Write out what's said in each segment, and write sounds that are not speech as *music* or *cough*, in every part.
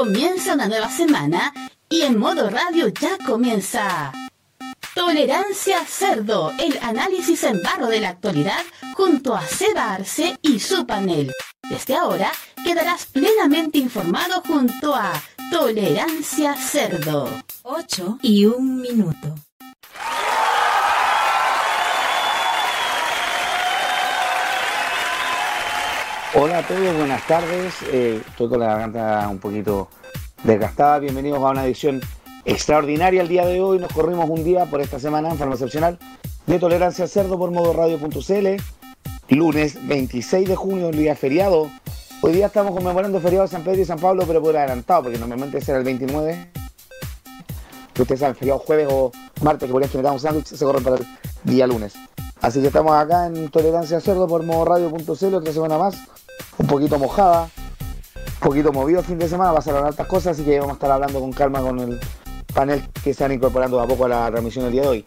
Comienza una nueva semana y en modo radio ya comienza. Tolerancia Cerdo, el análisis en barro de la actualidad junto a Seba Arce y su panel. Desde ahora quedarás plenamente informado junto a Tolerancia Cerdo. 8 y un minuto. Hola a todos, buenas tardes. Eh, estoy con la garganta un poquito desgastada. Bienvenidos a una edición extraordinaria el día de hoy. Nos corrimos un día por esta semana en forma excepcional de Tolerancia Cerdo por modo radio.cl. Lunes 26 de junio, el día feriado. Hoy día estamos conmemorando feriado de San Pedro y San Pablo, pero por adelantado, porque normalmente será el 29. Que ustedes saben, feriado jueves o martes, que ejemplo generar un sándwich, se corren para el día lunes. Así que estamos acá en Tolerancia Cerdo por modo radio.cl, otra semana más, un poquito mojada, un poquito movido el fin de semana, pasaron altas cosas, así que vamos a estar hablando con calma con el panel que se han incorporando a poco a la transmisión del día de hoy.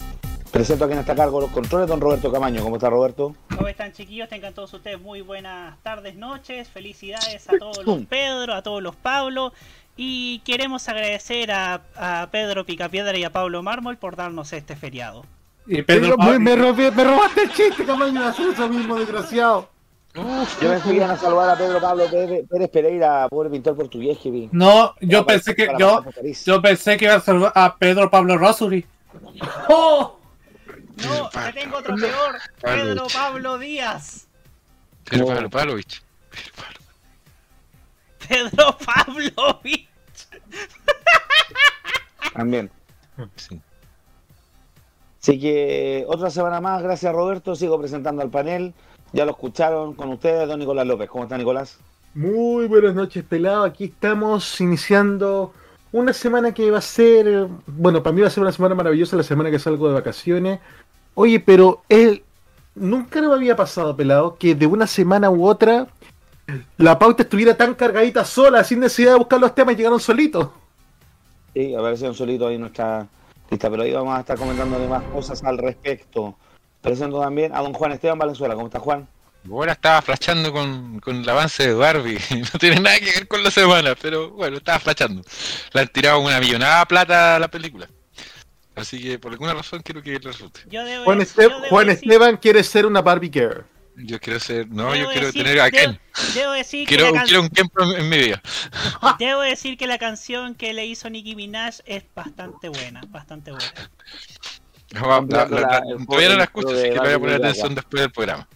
Presento a quien está a cargo los controles, don Roberto Camaño. ¿Cómo está Roberto? ¿Cómo están chiquillos? Tengan todos ustedes muy buenas tardes, noches. Felicidades a todos los Pedro, a todos los Pablo. Y queremos agradecer a, a Pedro Picapiedra y a Pablo Mármol por darnos este feriado. Y Pedro, me, me, robé- me robaste el chiste, Camaño, de hacer eso mismo, desgraciado. Yo me fui a saludar a Pedro Pablo Pérez, Pereira, pobre pintor portugués que vi. No, yo pensé que yo, yo pensé que iba a saludar a Pedro Pablo Rosuri. ¡Oh! No, te tengo otro peor. Pedro Pablo Díaz. Pero No. Pablo Pavlovich. Pedro Pablo. También. Sí. Así que otra semana más, gracias Roberto, sigo presentando al panel. Ya lo escucharon con ustedes, don Nicolás López. ¿Cómo está Nicolás? Muy buenas noches, pelado. Aquí estamos iniciando una semana que va a ser, bueno, para mí va a ser una semana maravillosa, la semana que salgo de vacaciones. Oye, pero él nunca me había pasado, pelado, que de una semana u otra la pauta estuviera tan cargadita sola, sin necesidad de buscar los temas, llegaron solitos. Sí, aparecieron solitos ahí en nuestra lista, pero ahí vamos a estar comentando más cosas al respecto. Presento también a don Juan Esteban Valenzuela. ¿Cómo está Juan? Ahora estaba flashando con, con el avance de Barbie. *laughs* No tiene nada que ver con la semana, pero bueno, estaba flashando. Le han tirado una millonada de plata a la película. Así que por alguna razón quiero que resulte. Yo debo Juan, dec- Este- yo debo Juan decir- Esteban quiere ser una Barbie Girl. Yo quiero ser. No, debo yo quiero decir- tener a debo- Ken. Debo decir, que Quiero, la can- quiero un Ken en, en mi vida. *laughs* debo decir que la canción que le hizo Nicki Minaj es bastante buena, bastante buena. *laughs* La, la, la, la- el todavía no la juego escucho, de así que le voy a poner atención después del programa.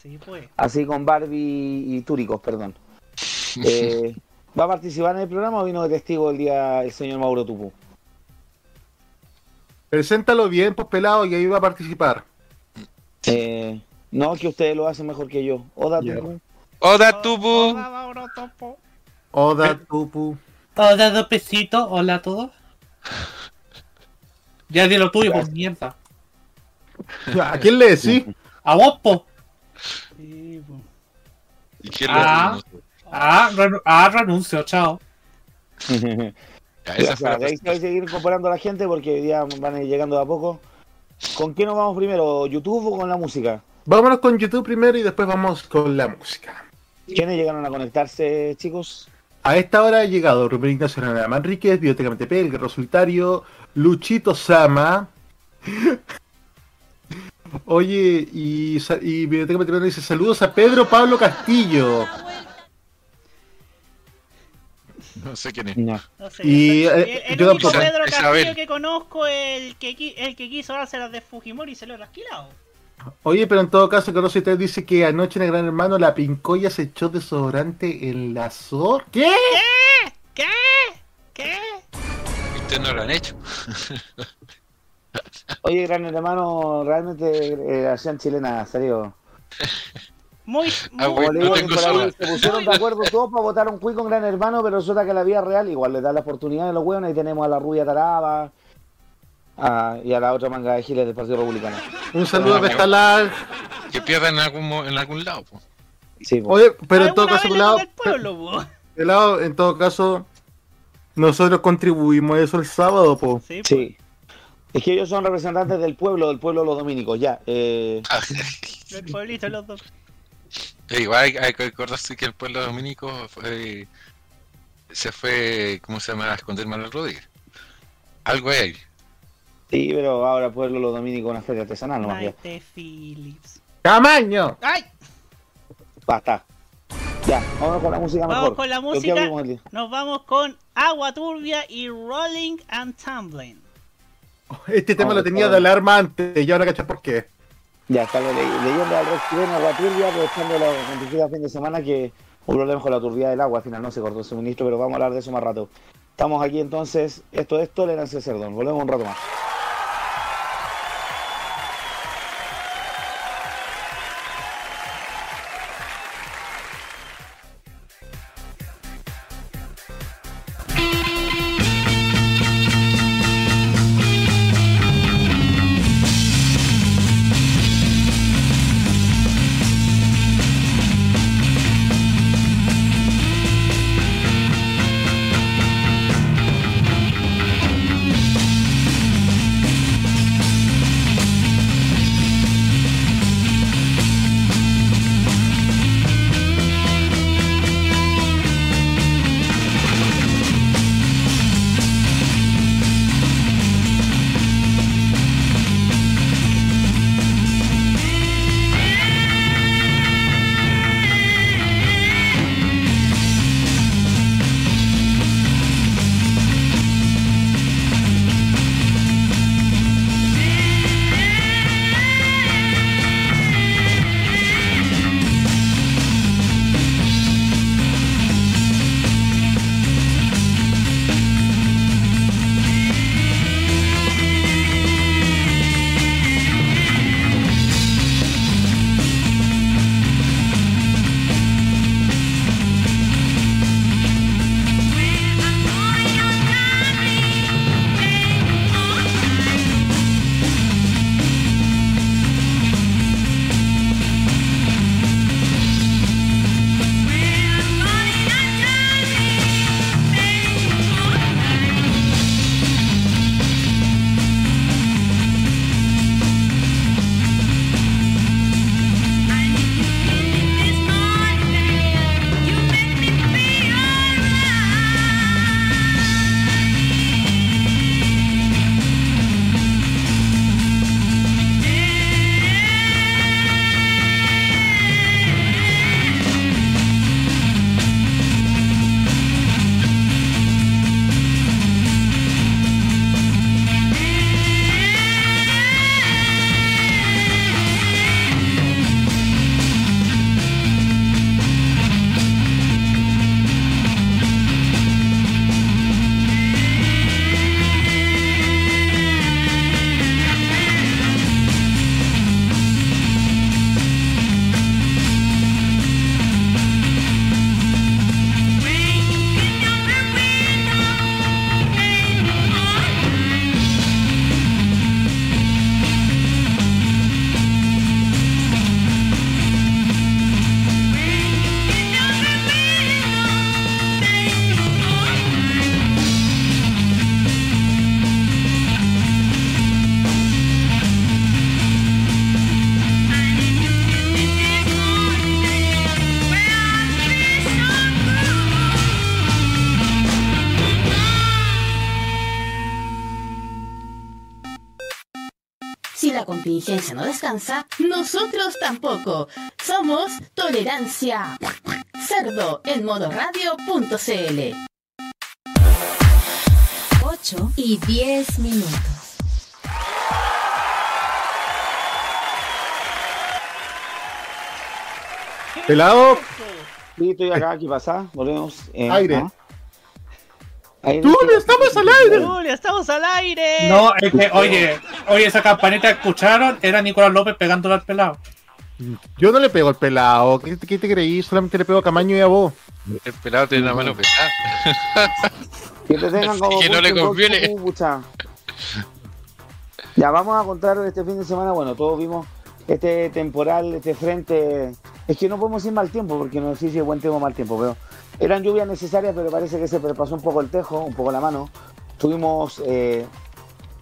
Sí, pues. Así con Barbie y Túricos, perdón. *laughs* Eh, ¿Va a participar en el programa o vino de testigo el día el señor Mauro Tupu? Preséntalo bien, pues pelado, y ahí va a participar. Eh, no, que ustedes lo hacen mejor que yo. Oda. Tupu. Hola, Tupu. Hola, Mauro Topo. Oda, Tupu. Hola, dos *laughs* besitos. Hola a todos. Ya di lo tuyo, por mierda. *laughs* ¿A quién le decís? A vos, po. Sí, pues. ¿Y quién Ah. Ah, ah, renuncio, chao. *laughs* Esa fue la Gracias. De ahí se va a seguir incorporando a la gente porque hoy día van a ir llegando de a poco. ¿Con qué nos vamos primero? ¿YouTube o con la música? Vámonos con YouTube primero y después vamos con la música. ¿Quiénes llegaron a conectarse, chicos? A esta hora ha llegado Rubén Ignacio Hernández Manríquez, Biblioteca MTP, El Guerrero Solitario, Luchito Sama. Oye, y, y Biblioteca MTP nos dice saludos a Pedro Pablo Castillo. No sé quién es. No. No sé, Y, el, eh, el yo único. Pedro Castillo Isabel. que conozco es el que, el que quiso darse las de Fujimori y se lo ha rasquilado. Oye, pero en todo caso, Conoce usted dice que anoche en el Gran Hermano la pincoya se echó desodorante en la zor. ¿Qué? ¿Qué? ¿Qué? Ustedes no lo han hecho. Oye, gran hermano, realmente eh, la acción chilena, serio. Muy, Ah, muy- no ahí soda. se pusieron de acuerdo todos para votar un cuico en Gran Hermano, pero resulta que la vida real igual le da la oportunidad a los hueones. Ahí tenemos a la rubia Taraba a- y a la otra manga de giles del Partido Republicano. Un saludo a Ah, Bestalar. Que pierdan en algún, mo- en algún lado. po. Sí, po. Oye, pero en todo ¿Alguna caso, al pueblo, po? pelado, en todo caso, nosotros contribuimos a eso el sábado, po. Sí, po. Sí. Es que ellos son representantes del pueblo, del pueblo de los dominicos, ya. Eh, El pueblito, los dos. Eh, Igual hay, hay que acordarse que el pueblo dominico fue, se fue, ¿cómo se llama? A esconder Manuel Rodríguez. Algo hay ahí. Sí, pero ahora Pueblo Los Dominicos una feria artesanal nomás ya. Maite Phillips. ¡Tamaño! ¡Ay! Basta. Ya, vamos con la música Vamos mejor. con la ¿Lo música. Nos vamos con Agua Turbia y Rolling and Tumbling. Este tema lo tenía de alarma antes y ahora cachai por qué. Ya está la ley- leyenda del rock chileno, agua turbia, aprovechando la acontecida fin de semana que hubo problemas con la turbidez del agua, al final no se cortó el suministro, pero vamos a hablar de eso más rato. Estamos aquí entonces, esto es Tolerancia Cerdón, volvemos un rato más. Contingencia no descansa, nosotros tampoco. Somos Tolerancia Cerdo en modoradio.cl. 8 y 10 minutos. Pelado. Sí, estoy acá, ¿qué pasa? Volvemos. eh, Aire. ¿ah? ¡Tulio, estamos al aire! Julia, estamos al aire. No, es que, oye, oye, esa campanita que escucharon era Nicolás López pegándole al pelado. Yo no le pego al pelado. ¿Qué, qué te creí? Solamente le pego a Camaño y a vos. El pelado tiene una mano pesada. Que te tengan *laughs* como que no le conviene. Ya, vamos a contar este fin de semana. Bueno, todos vimos este temporal, este frente. Es que no podemos ir mal tiempo, porque no sé si es buen tiempo o mal tiempo, pero eran lluvias necesarias, pero parece que se pasó un poco el tejo, un poco la mano. Tuvimos eh,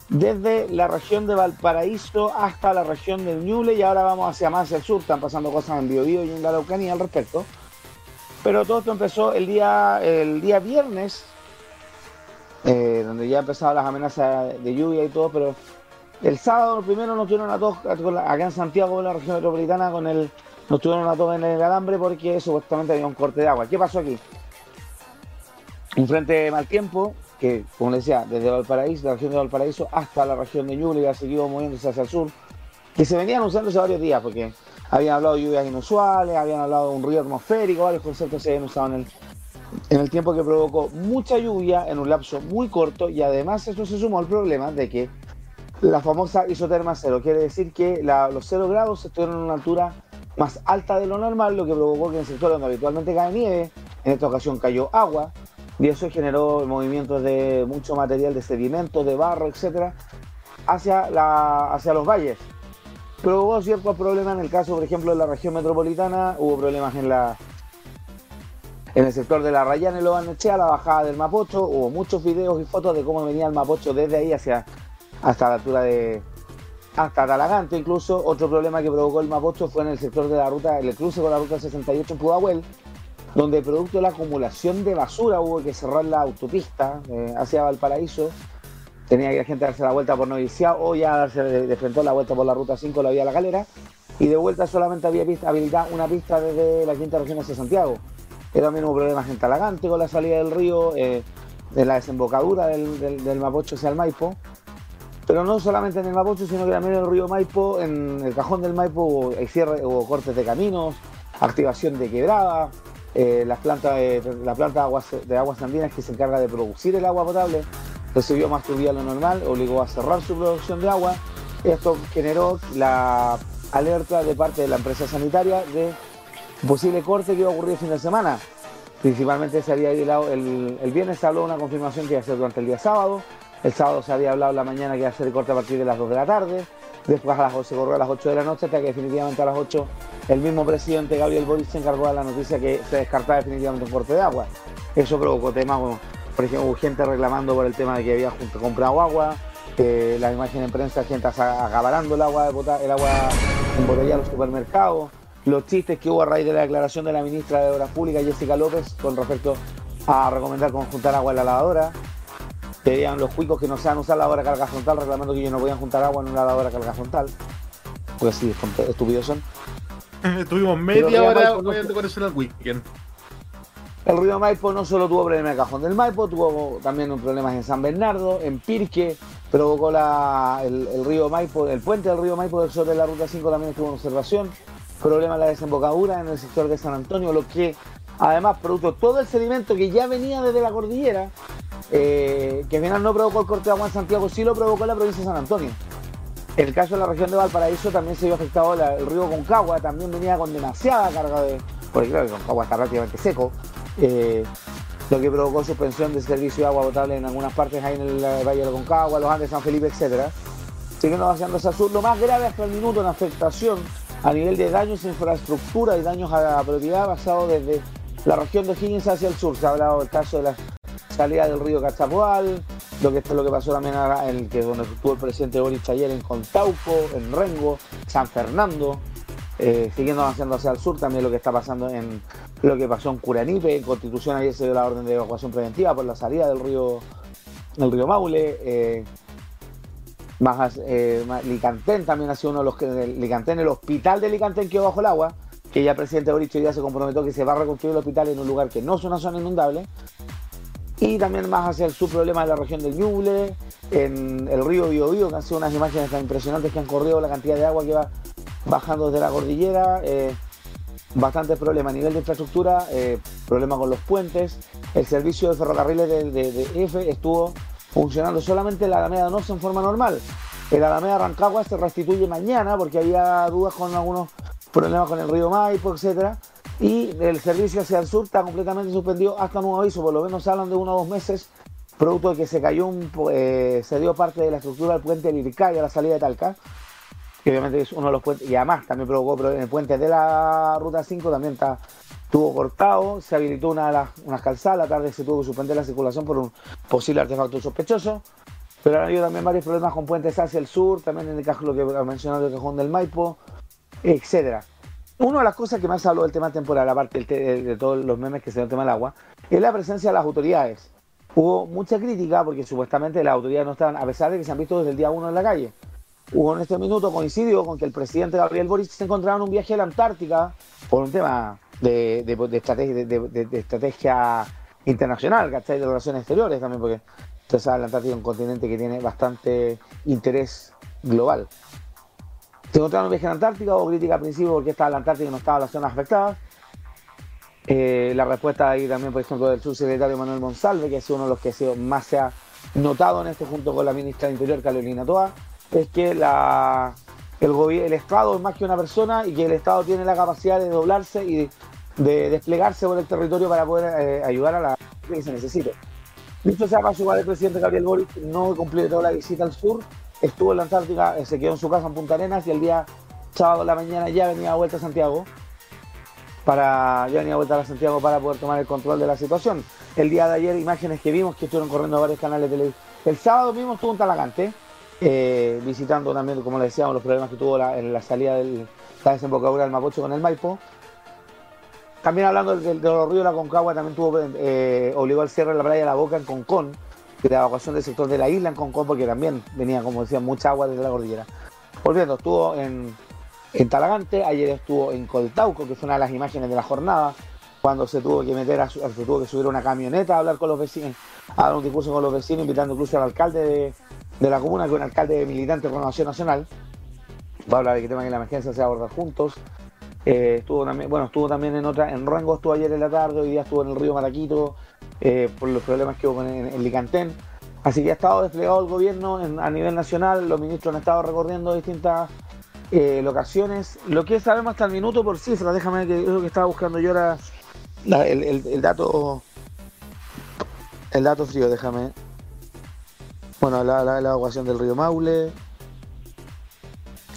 desde la región de Valparaíso hasta la región del Ñuble y ahora vamos hacia más hacia el sur. Están pasando cosas en Biobío y en la Araucanía al respecto. Pero todo esto empezó el día, el día viernes, eh, donde ya empezaban las amenazas de lluvia y todo, pero el sábado primero nos tuvieron a todos acá en Santiago, en la región metropolitana, con el, nos tuvieron a todos en el alambre porque supuestamente había un corte de agua. ¿Qué pasó aquí? Un frente de mal tiempo que, como les decía, desde Valparaíso, la región de Valparaíso hasta la región de Ñuble, ha seguido moviéndose hacia el sur, que se venían usando hace varios días, porque habían hablado de lluvias inusuales, habían hablado de un ruido atmosférico, varios conceptos se habían usado en el, en el tiempo que provocó mucha lluvia en un lapso muy corto y además esto se sumó al problema de que la famosa isoterma cero quiere decir que los cero grados estuvieron en una altura más alta de lo normal, lo que provocó que en el sector donde habitualmente cae nieve, en esta ocasión cayó agua, y eso generó movimientos de mucho material de sedimento, de barro, etcétera, hacia, la, hacia los valles. Provocó ciertos problemas en el caso, por ejemplo, de la región metropolitana, hubo problemas en la en el sector de la Rayana y Lobanechea, la bajada del Mapocho, hubo muchos videos y fotos de cómo venía el Mapocho desde ahí hacia hasta la altura de hasta Talagante incluso. Otro problema que provocó el Mapocho fue en el sector de la ruta, el cruce con la ruta 68 en Pudahuel, donde producto de la acumulación de basura hubo que cerrar la autopista eh, hacia Valparaíso. Tenía que la gente darse la vuelta por Noviciado o ya darse de, frente la vuelta por la ruta 5, la vía La Galera. Y de vuelta solamente había pista, habilitada una pista desde la quinta región hacia Santiago. Era también hubo problemas en Talagante con la salida del río, eh, de la desembocadura del, Mapocho hacia el Maipo. Pero no solamente en el Mapocho, sino que también en el río Maipo, en el cajón del Maipo hubo, cierre, hubo cortes de caminos, activación de quebrada, eh, la planta de aguas, de aguas andinas que se encarga de producir el agua potable recibió más lluvia de lo normal, obligó a cerrar su producción de agua. Esto generó la alerta de parte de la empresa sanitaria de posible corte que iba a ocurrir el fin de semana. Principalmente se había el, el viernes se habló de una confirmación que iba a ser durante el día sábado. El sábado se había hablado la mañana que iba a ser corte a partir de las 2 de la tarde. Después a las, se corrió a las 8 de la noche hasta que definitivamente a las 8 el mismo presidente Gabriel Boris se encargó de la noticia que se descartaba definitivamente un corte de agua. Eso provocó temas, por ejemplo, gente reclamando por el tema de que había comprado agua, las imágenes en prensa, gente acabarando el agua, el agua embotellada en los supermercados, los chistes que hubo a raíz de la declaración de la ministra de Obras Públicas, Jessica López, con respecto a recomendar conjuntar agua en la lavadora. Pedían los cuicos que no sean usar la lavadora carga frontal, reclamando que ellos no podían juntar agua en una lavadora carga frontal. Pues sí, estúpidos son. *laughs* Tuvimos media hora con eso el weekend. El río Maipo no solo tuvo problemas en el cajón del Maipo, tuvo también problemas en San Bernardo, en Pirque, provocó el, río Maipo, el puente del río Maipo del sur de la ruta 5 también estuvo en observación, problemas en la desembocadura en el sector de San Antonio, lo que además produjo todo el sedimento que ya venía desde la cordillera, eh, que final no provocó el corte de agua en Santiago, sí lo provocó la provincia de San Antonio. En el caso de la región de Valparaíso también se vio afectado el río Concagua, también venía con demasiada carga de. Porque claro, el Concagua está prácticamente seco. Eh, lo que provocó suspensión de servicio de agua potable en algunas partes ahí en el Valle de Concagua, los Andes, San Felipe, etcétera. Siguiendo avanzando hacia el sur, lo más grave hasta el minuto en afectación a nivel de daños a infraestructura y daños a la propiedad basado desde la región de Higgins hacia el sur. Se ha hablado del caso de la salida del río Cachapoal, lo que lo que pasó también en el que donde estuvo el presidente Boris ayer en Contauco, en Rengo, San Fernando, eh, siguiendo avanzando hacia el sur, también lo que está pasando en lo que pasó en Curanipe, en Constitución ayer se dio la orden de evacuación preventiva por la salida del río del río Maule, eh, eh, Licantén también ha sido uno de los que Licantén, el hospital de Licantén quedó bajo el agua, que ya el presidente Boric ya se comprometió que se va a reconstruir el hospital en un lugar que no es una zona inundable, y también más hacia el subproblema de la región del Ñuble, en el río Biobío, que han sido unas imágenes tan impresionantes que han corrido la cantidad de agua que va bajando desde la cordillera, eh, bastantes problemas a nivel de infraestructura, eh, problemas con los puentes, el servicio de ferrocarriles de, de, EFE estuvo funcionando solamente en la Alameda Norte en forma normal. El Alameda Rancagua se restituye mañana porque había dudas con algunos problemas con el río Maipo, etcétera y el servicio hacia el sur está completamente suspendido hasta nuevo aviso, por lo menos hablan de uno o dos meses, producto de que se cayó un, eh, se dio parte de la estructura del puente del Ircay a la salida de Talca, que obviamente es uno de los puentes, y además también provocó en el puente de la ruta 5 también está, estuvo cortado, se habilitó una, unas calzadas, la tarde se tuvo que suspender la circulación por un posible artefacto sospechoso, pero han habido también varios problemas con puentes hacia el sur, también en el cajón, lo que mencionado el cajón del Maipo, etcétera. Una de las cosas que más habló del tema temporal, aparte de todos los memes que se dio el tema del agua, es la presencia de las autoridades. Hubo mucha crítica porque supuestamente las autoridades no estaban, a pesar de que se han visto desde el día uno en la calle. Hubo en este minuto coincidió con que el presidente Gabriel Boric se encontraba en un viaje a la Antártica por un tema de, de- estrategia, de, estrategia internacional, ¿cachai? De relaciones exteriores también, porque sabe, la Antártica es un continente que tiene bastante interés global. Se encontraron en viaje la Antártica, hubo crítica al principio porque estaba la Antártica y no estaba las zonas afectadas. Eh, la respuesta ahí también, por ejemplo, del subsecretario Manuel Monsalve, que sido uno de los que sido- más se ha notado en esto junto con la ministra de Interior, Carolina Toa, es que el, Estado es más que una persona y que el Estado tiene la capacidad de doblarse y de, de desplegarse por el territorio para poder eh, ayudar a la gente que se necesite. Dicho sea paso, el presidente Gabriel Boric no cumplió toda la visita al sur, estuvo en la Antártica, eh, se quedó en su casa en Punta Arenas y el día sábado en la mañana ya venía de vuelta a Santiago para ya venía de vuelta a Santiago para poder tomar el control de la situación. El día de ayer, imágenes que vimos que estuvieron corriendo varios canales de televisión. El sábado mismo estuvo en Talagante, eh, visitando también, como le decíamos, los problemas que tuvo la- en la salida de la desembocadura del Mapocho con el Maipo. También hablando de, de los ríos de la Concagua, también tuvo, eh, obligó al cierre de la playa de la Boca en Concón, de la evacuación del sector de la isla en Concón, porque también venía, como decía, mucha agua desde la cordillera. Volviendo, estuvo en, en Talagante, ayer estuvo en Coltauco, que fue una de las imágenes de la jornada, cuando se tuvo que meter, a, se tuvo que subir una camioneta a hablar con los vecinos, a dar un discurso con los vecinos, invitando incluso al alcalde de, de la comuna, que es un alcalde militante de Renovación Nacional, va a hablar de que tema que la emergencia se va a abordar juntos. Eh, estuvo bueno, estuvo también en otra, en Rango estuvo ayer en la tarde, hoy día estuvo en el río Maraquito, eh, por los problemas que hubo en, en Licantén. Así que ha estado desplegado el gobierno a nivel nacional, los ministros han estado recorriendo distintas eh, locaciones. Lo que sabemos hasta el minuto por cifras, déjame que lo que estaba buscando yo era el dato el dato frío, déjame. Bueno, la, la- la evacuación del río Maule.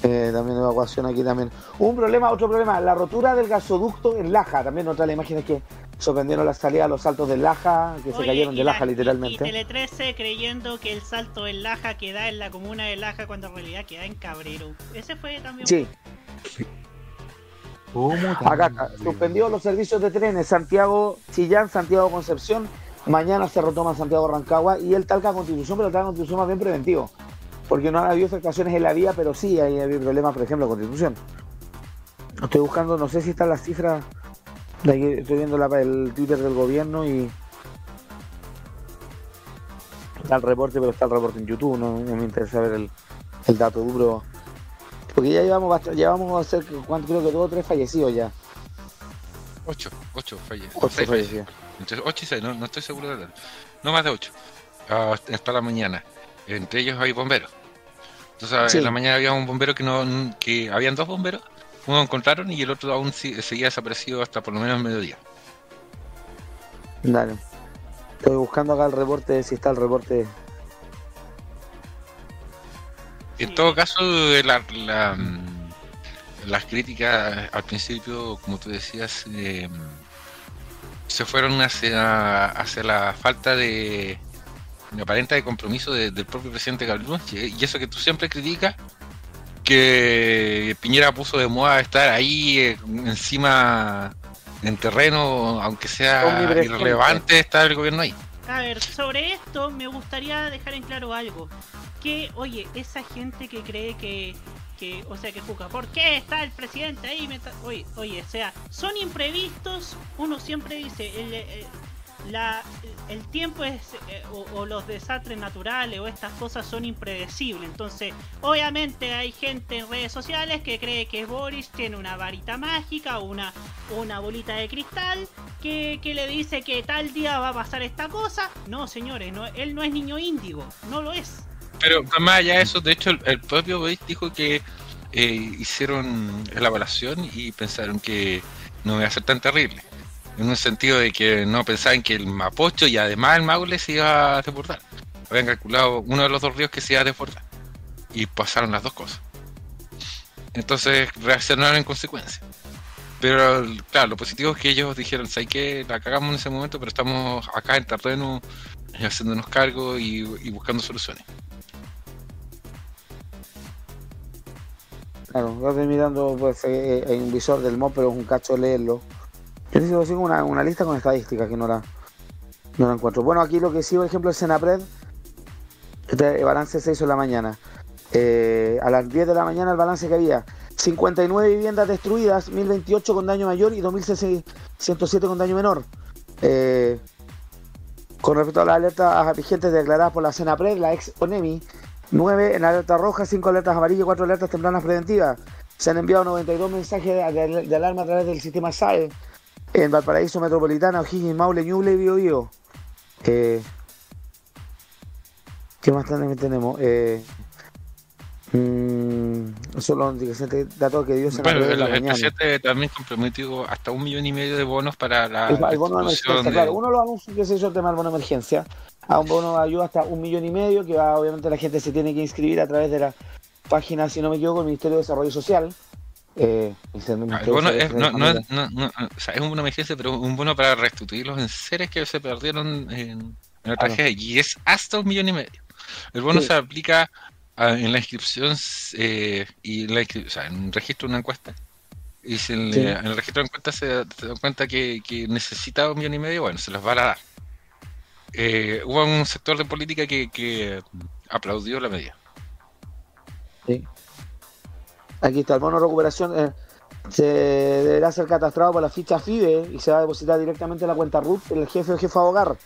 Eh, también evacuación aquí también. Un problema, otro problema, la rotura del gasoducto en Laja. También otra de las imágenes que sorprendieron la salida a los saltos de Laja, que se cayeron y de la- Laja literalmente. Y, Tele 13 creyendo que el salto en Laja queda en la comuna de Laja cuando en realidad queda en Cabrero. Ese fue también. Sí, ¿Cómo acá suspendió los servicios de trenes Santiago Chillán, Santiago Concepción. Mañana se retoma Santiago Rancagua y el Talca Constitución, pero el Talca Constitución más bien preventivo. Porque no ha habido afectaciones en la vía, pero sí hay, hay problemas, por ejemplo, Constitución. Estoy buscando, no sé si están las cifras. De estoy viendo la- el Twitter del gobierno y. Está el reporte, pero está el reporte en YouTube, no, no me interesa ver el, el dato duro. Porque ya llevamos bast- llevamos a hacer, ¿cuánto? creo que dos o tres fallecidos ya. 8, 8 fallecidos. Ocho Seis fallecidos. Entre 8 y 6, no, no estoy seguro de la No más de 8. hasta la mañana. Entre ellos hay bomberos. Entonces Sí. en la mañana había un bombero que no. que habían dos bomberos. Uno lo encontraron y el otro aún seguía desaparecido hasta por lo menos el mediodía. Dale. Estoy buscando acá el reporte, si está el reporte. En todo caso, la, la, mm, las críticas al principio, como tú decías, eh, se fueron hacia, hacia la falta de, de aparente de compromiso de- del propio presidente Gabriel Boric. Y eso que tú siempre criticas, que Piñera puso de moda estar ahí eh, encima en terreno, aunque sea irrelevante, estar el gobierno ahí. A ver, sobre esto me gustaría dejar en claro algo. Que, oye, esa gente que cree que, que o sea, que juzga, ¿por qué está el presidente ahí? Está- Oye, oye, o sea, son imprevistos, uno siempre dice, el, el- la, el tiempo es, eh, o, los desastres naturales o estas cosas son impredecibles. Entonces, obviamente hay gente en redes sociales que cree que Boris tiene una varita mágica o una, una bolita de cristal que, que le dice que tal día va a pasar esta cosa. No, señores, no, él no es niño índigo, no lo es. Pero más allá de eso, de hecho, el, el propio Boris dijo que eh, hicieron la evaluación y pensaron que no iba a ser tan terrible. En un sentido de que no pensaban que el Mapocho y además el Maule se iba a desbordar. Habían calculado uno de los dos ríos que se iba a desbordar. Y pasaron las dos cosas. Entonces reaccionaron en consecuencia. Pero claro, lo positivo es que ellos dijeron, ¿sabes qué? La cagamos en ese momento, pero estamos acá en terreno y haciéndonos cargo y, buscando soluciones. Claro, estoy mirando, pues, eh, hay un visor del mod, pero es un cacho leerlo. Sigo una, una lista con estadísticas que no la, no la encuentro. Bueno, aquí lo que sí, por ejemplo, el Senapred, este balance se hizo en la mañana. Eh, a las 10 de la mañana el balance que había 59 viviendas destruidas, 1028 con daño mayor y 2107 con daño menor. Eh, con respecto a las alertas vigentes declaradas por la Senapred, la ex ONEMI, 9 en alerta roja, 5 alertas amarillas y 4 alertas tempranas preventivas. Se han enviado 92 mensajes de, de- de alarma a través del sistema SAE en Valparaíso Metropolitana, O'Higgins, Maule, Ñuble y Biobío. Eh, ¿Qué más también tenemos? Eh, mm, eso es lo único datos que dio Bueno, el, el presidente también comprometió hasta un millón y medio de bonos para la El, el bono de emergencia, de- claro. Uno de los anuncios que se hizo el tema del bono de emergencia. A un bono de ayuda hasta un millón y medio, que va, obviamente la gente se tiene que inscribir a través de la página, si no me equivoco, del Ministerio de Desarrollo Social. Eh, Ah, es, no, Desarrollo no, Social. es- no, no, o sea, es un bono de emergencia, pero un bono para restituir los enseres que se perdieron en, la tragedia, y es hasta un millón y medio. El bono Sí. se aplica ah, en la inscripción eh, y la o sea, en un registro de una encuesta. Y si en, Sí. en el registro de encuesta se, se dan cuenta que, que necesita un millón y medio, bueno, se los va a dar. Eh, hubo un sector de política que, que aplaudió la medida. Sí. Aquí está el bono de recuperación. eh, se deberá ser catastrado por la ficha FIDE y se va a depositar directamente en la cuenta RUT el jefe o jefa de hogar.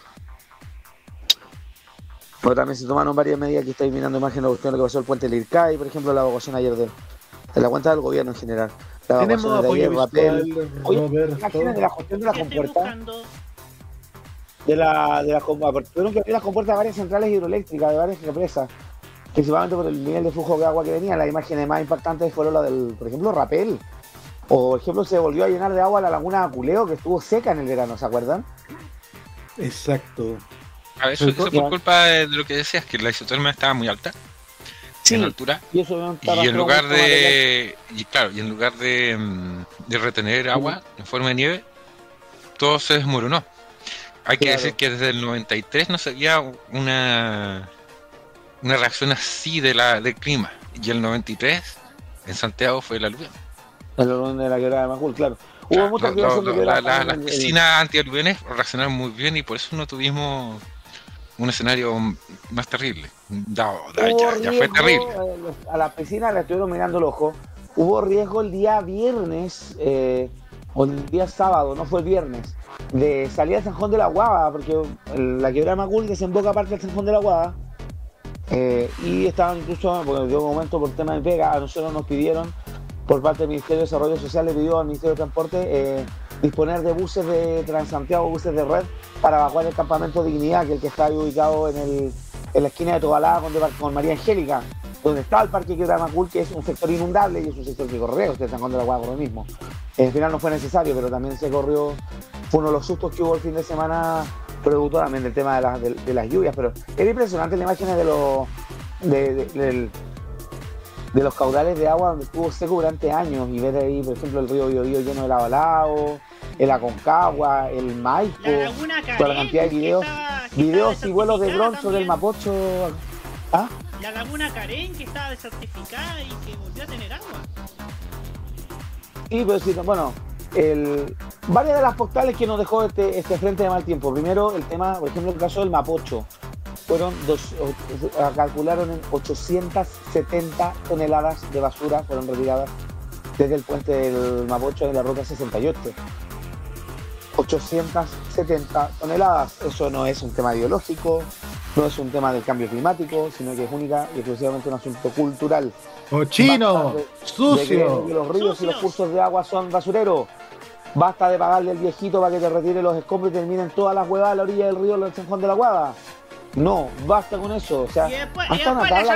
Pero también se tomaron varias medidas. Aquí estáis mirando imágenes de la cuestión de lo que pasó el puente del IRCAI, por ejemplo, la evacuación ayer de, de la cuenta del gobierno en general. La Tenemos evacuación de apoyo ayer, Rapel. visual, Oye, Roberto. imágenes de la cuestión de la ¿Qué estoy compuerta. de la de tuvieron que abrir las compuertas de varias centrales hidroeléctricas de varias represas principalmente por el nivel de flujo de agua que venía las imágenes más impactantes fueron las del por ejemplo Rapel o por ejemplo se volvió a llenar de agua la laguna de Aculeo que estuvo seca en el verano ¿se acuerdan? Exacto. A ver, eso, eso por culpa de lo que decías, que la isotermia estaba muy alta en altura. y eso obviamente Y en lugar de. Y claro, y en lugar de, mm, de retener agua en forma de nieve, todo se desmoronó. Hay que decir que desde el 93 no se veía una, una reacción así de la, del clima. Y el 93 en Santiago fue la aluvión. el orden de la quebrada de Macul claro hubo Claro, mucha lo- activación lo- de quebrada la- la- también las el- piscinas antialuviones reaccionaron muy bien y por eso no tuvimos un escenario más terrible. Da- Hubo ya, fue terrible. eh, A la piscina le estuvieron mirando el ojo. Hubo riesgo el día viernes, eh, o el día sábado, no fue el viernes, de salir al San Juan de la Guava, porque el- la quebrada Macul desemboca parte del San Juan de la Guava. Eh, y estaban incluso, porque de un momento por tema de pega, a nosotros nos pidieron, por parte del Ministerio de Desarrollo Social, le pidió al Ministerio de Transporte eh, disponer de buses de Transantiago, buses de red, para evacuar el campamento Dignidad, que es el que está ahí ubicado en, el, en la esquina de Tobalá con, con María Angélica, donde está el Parque Quebrada Macul, que es un sector inundable y es un sector que corre, usted San Juan de la por lo mismo. Al final no fue necesario, pero también se corrió, fue uno de los sustos que hubo el fin de semana, producto también del tema de, las- de- de las lluvias, pero era impresionante la imagen de los de, los caudales de agua donde estuvo seco durante años y ver ahí, por ejemplo, el río Biobío lleno de lava lao, el Aconcagua, el Maipo, La toda la cantidad de videos, estaba- videos y vuelos de bronzo del. Mapocho. ¿Ah? La laguna Carén que estaba desertificada y que volvió a tener agua. Sí, pero sí, bueno, el, varias de las postales que nos dejó este, este frente de mal tiempo. Primero, el tema, por ejemplo, el caso del Mapocho. Fueron dos, o- o- calcularon en 870 toneladas de basura fueron retiradas desde el puente del Mapocho de la Roca 68. 870 toneladas. Eso no es un tema biológico, no es un tema del cambio climático, sino que es única y exclusivamente un asunto cultural. ¡Cochino! De- creer ¡Sucio! que los ríos y los cursos de agua son basureros. Basta de pagarle al viejito para que te retire los escombros y terminen todas las huevas a la orilla del río del San Juan de la Guada. No, basta con eso. O sea, Y después, y hasta una después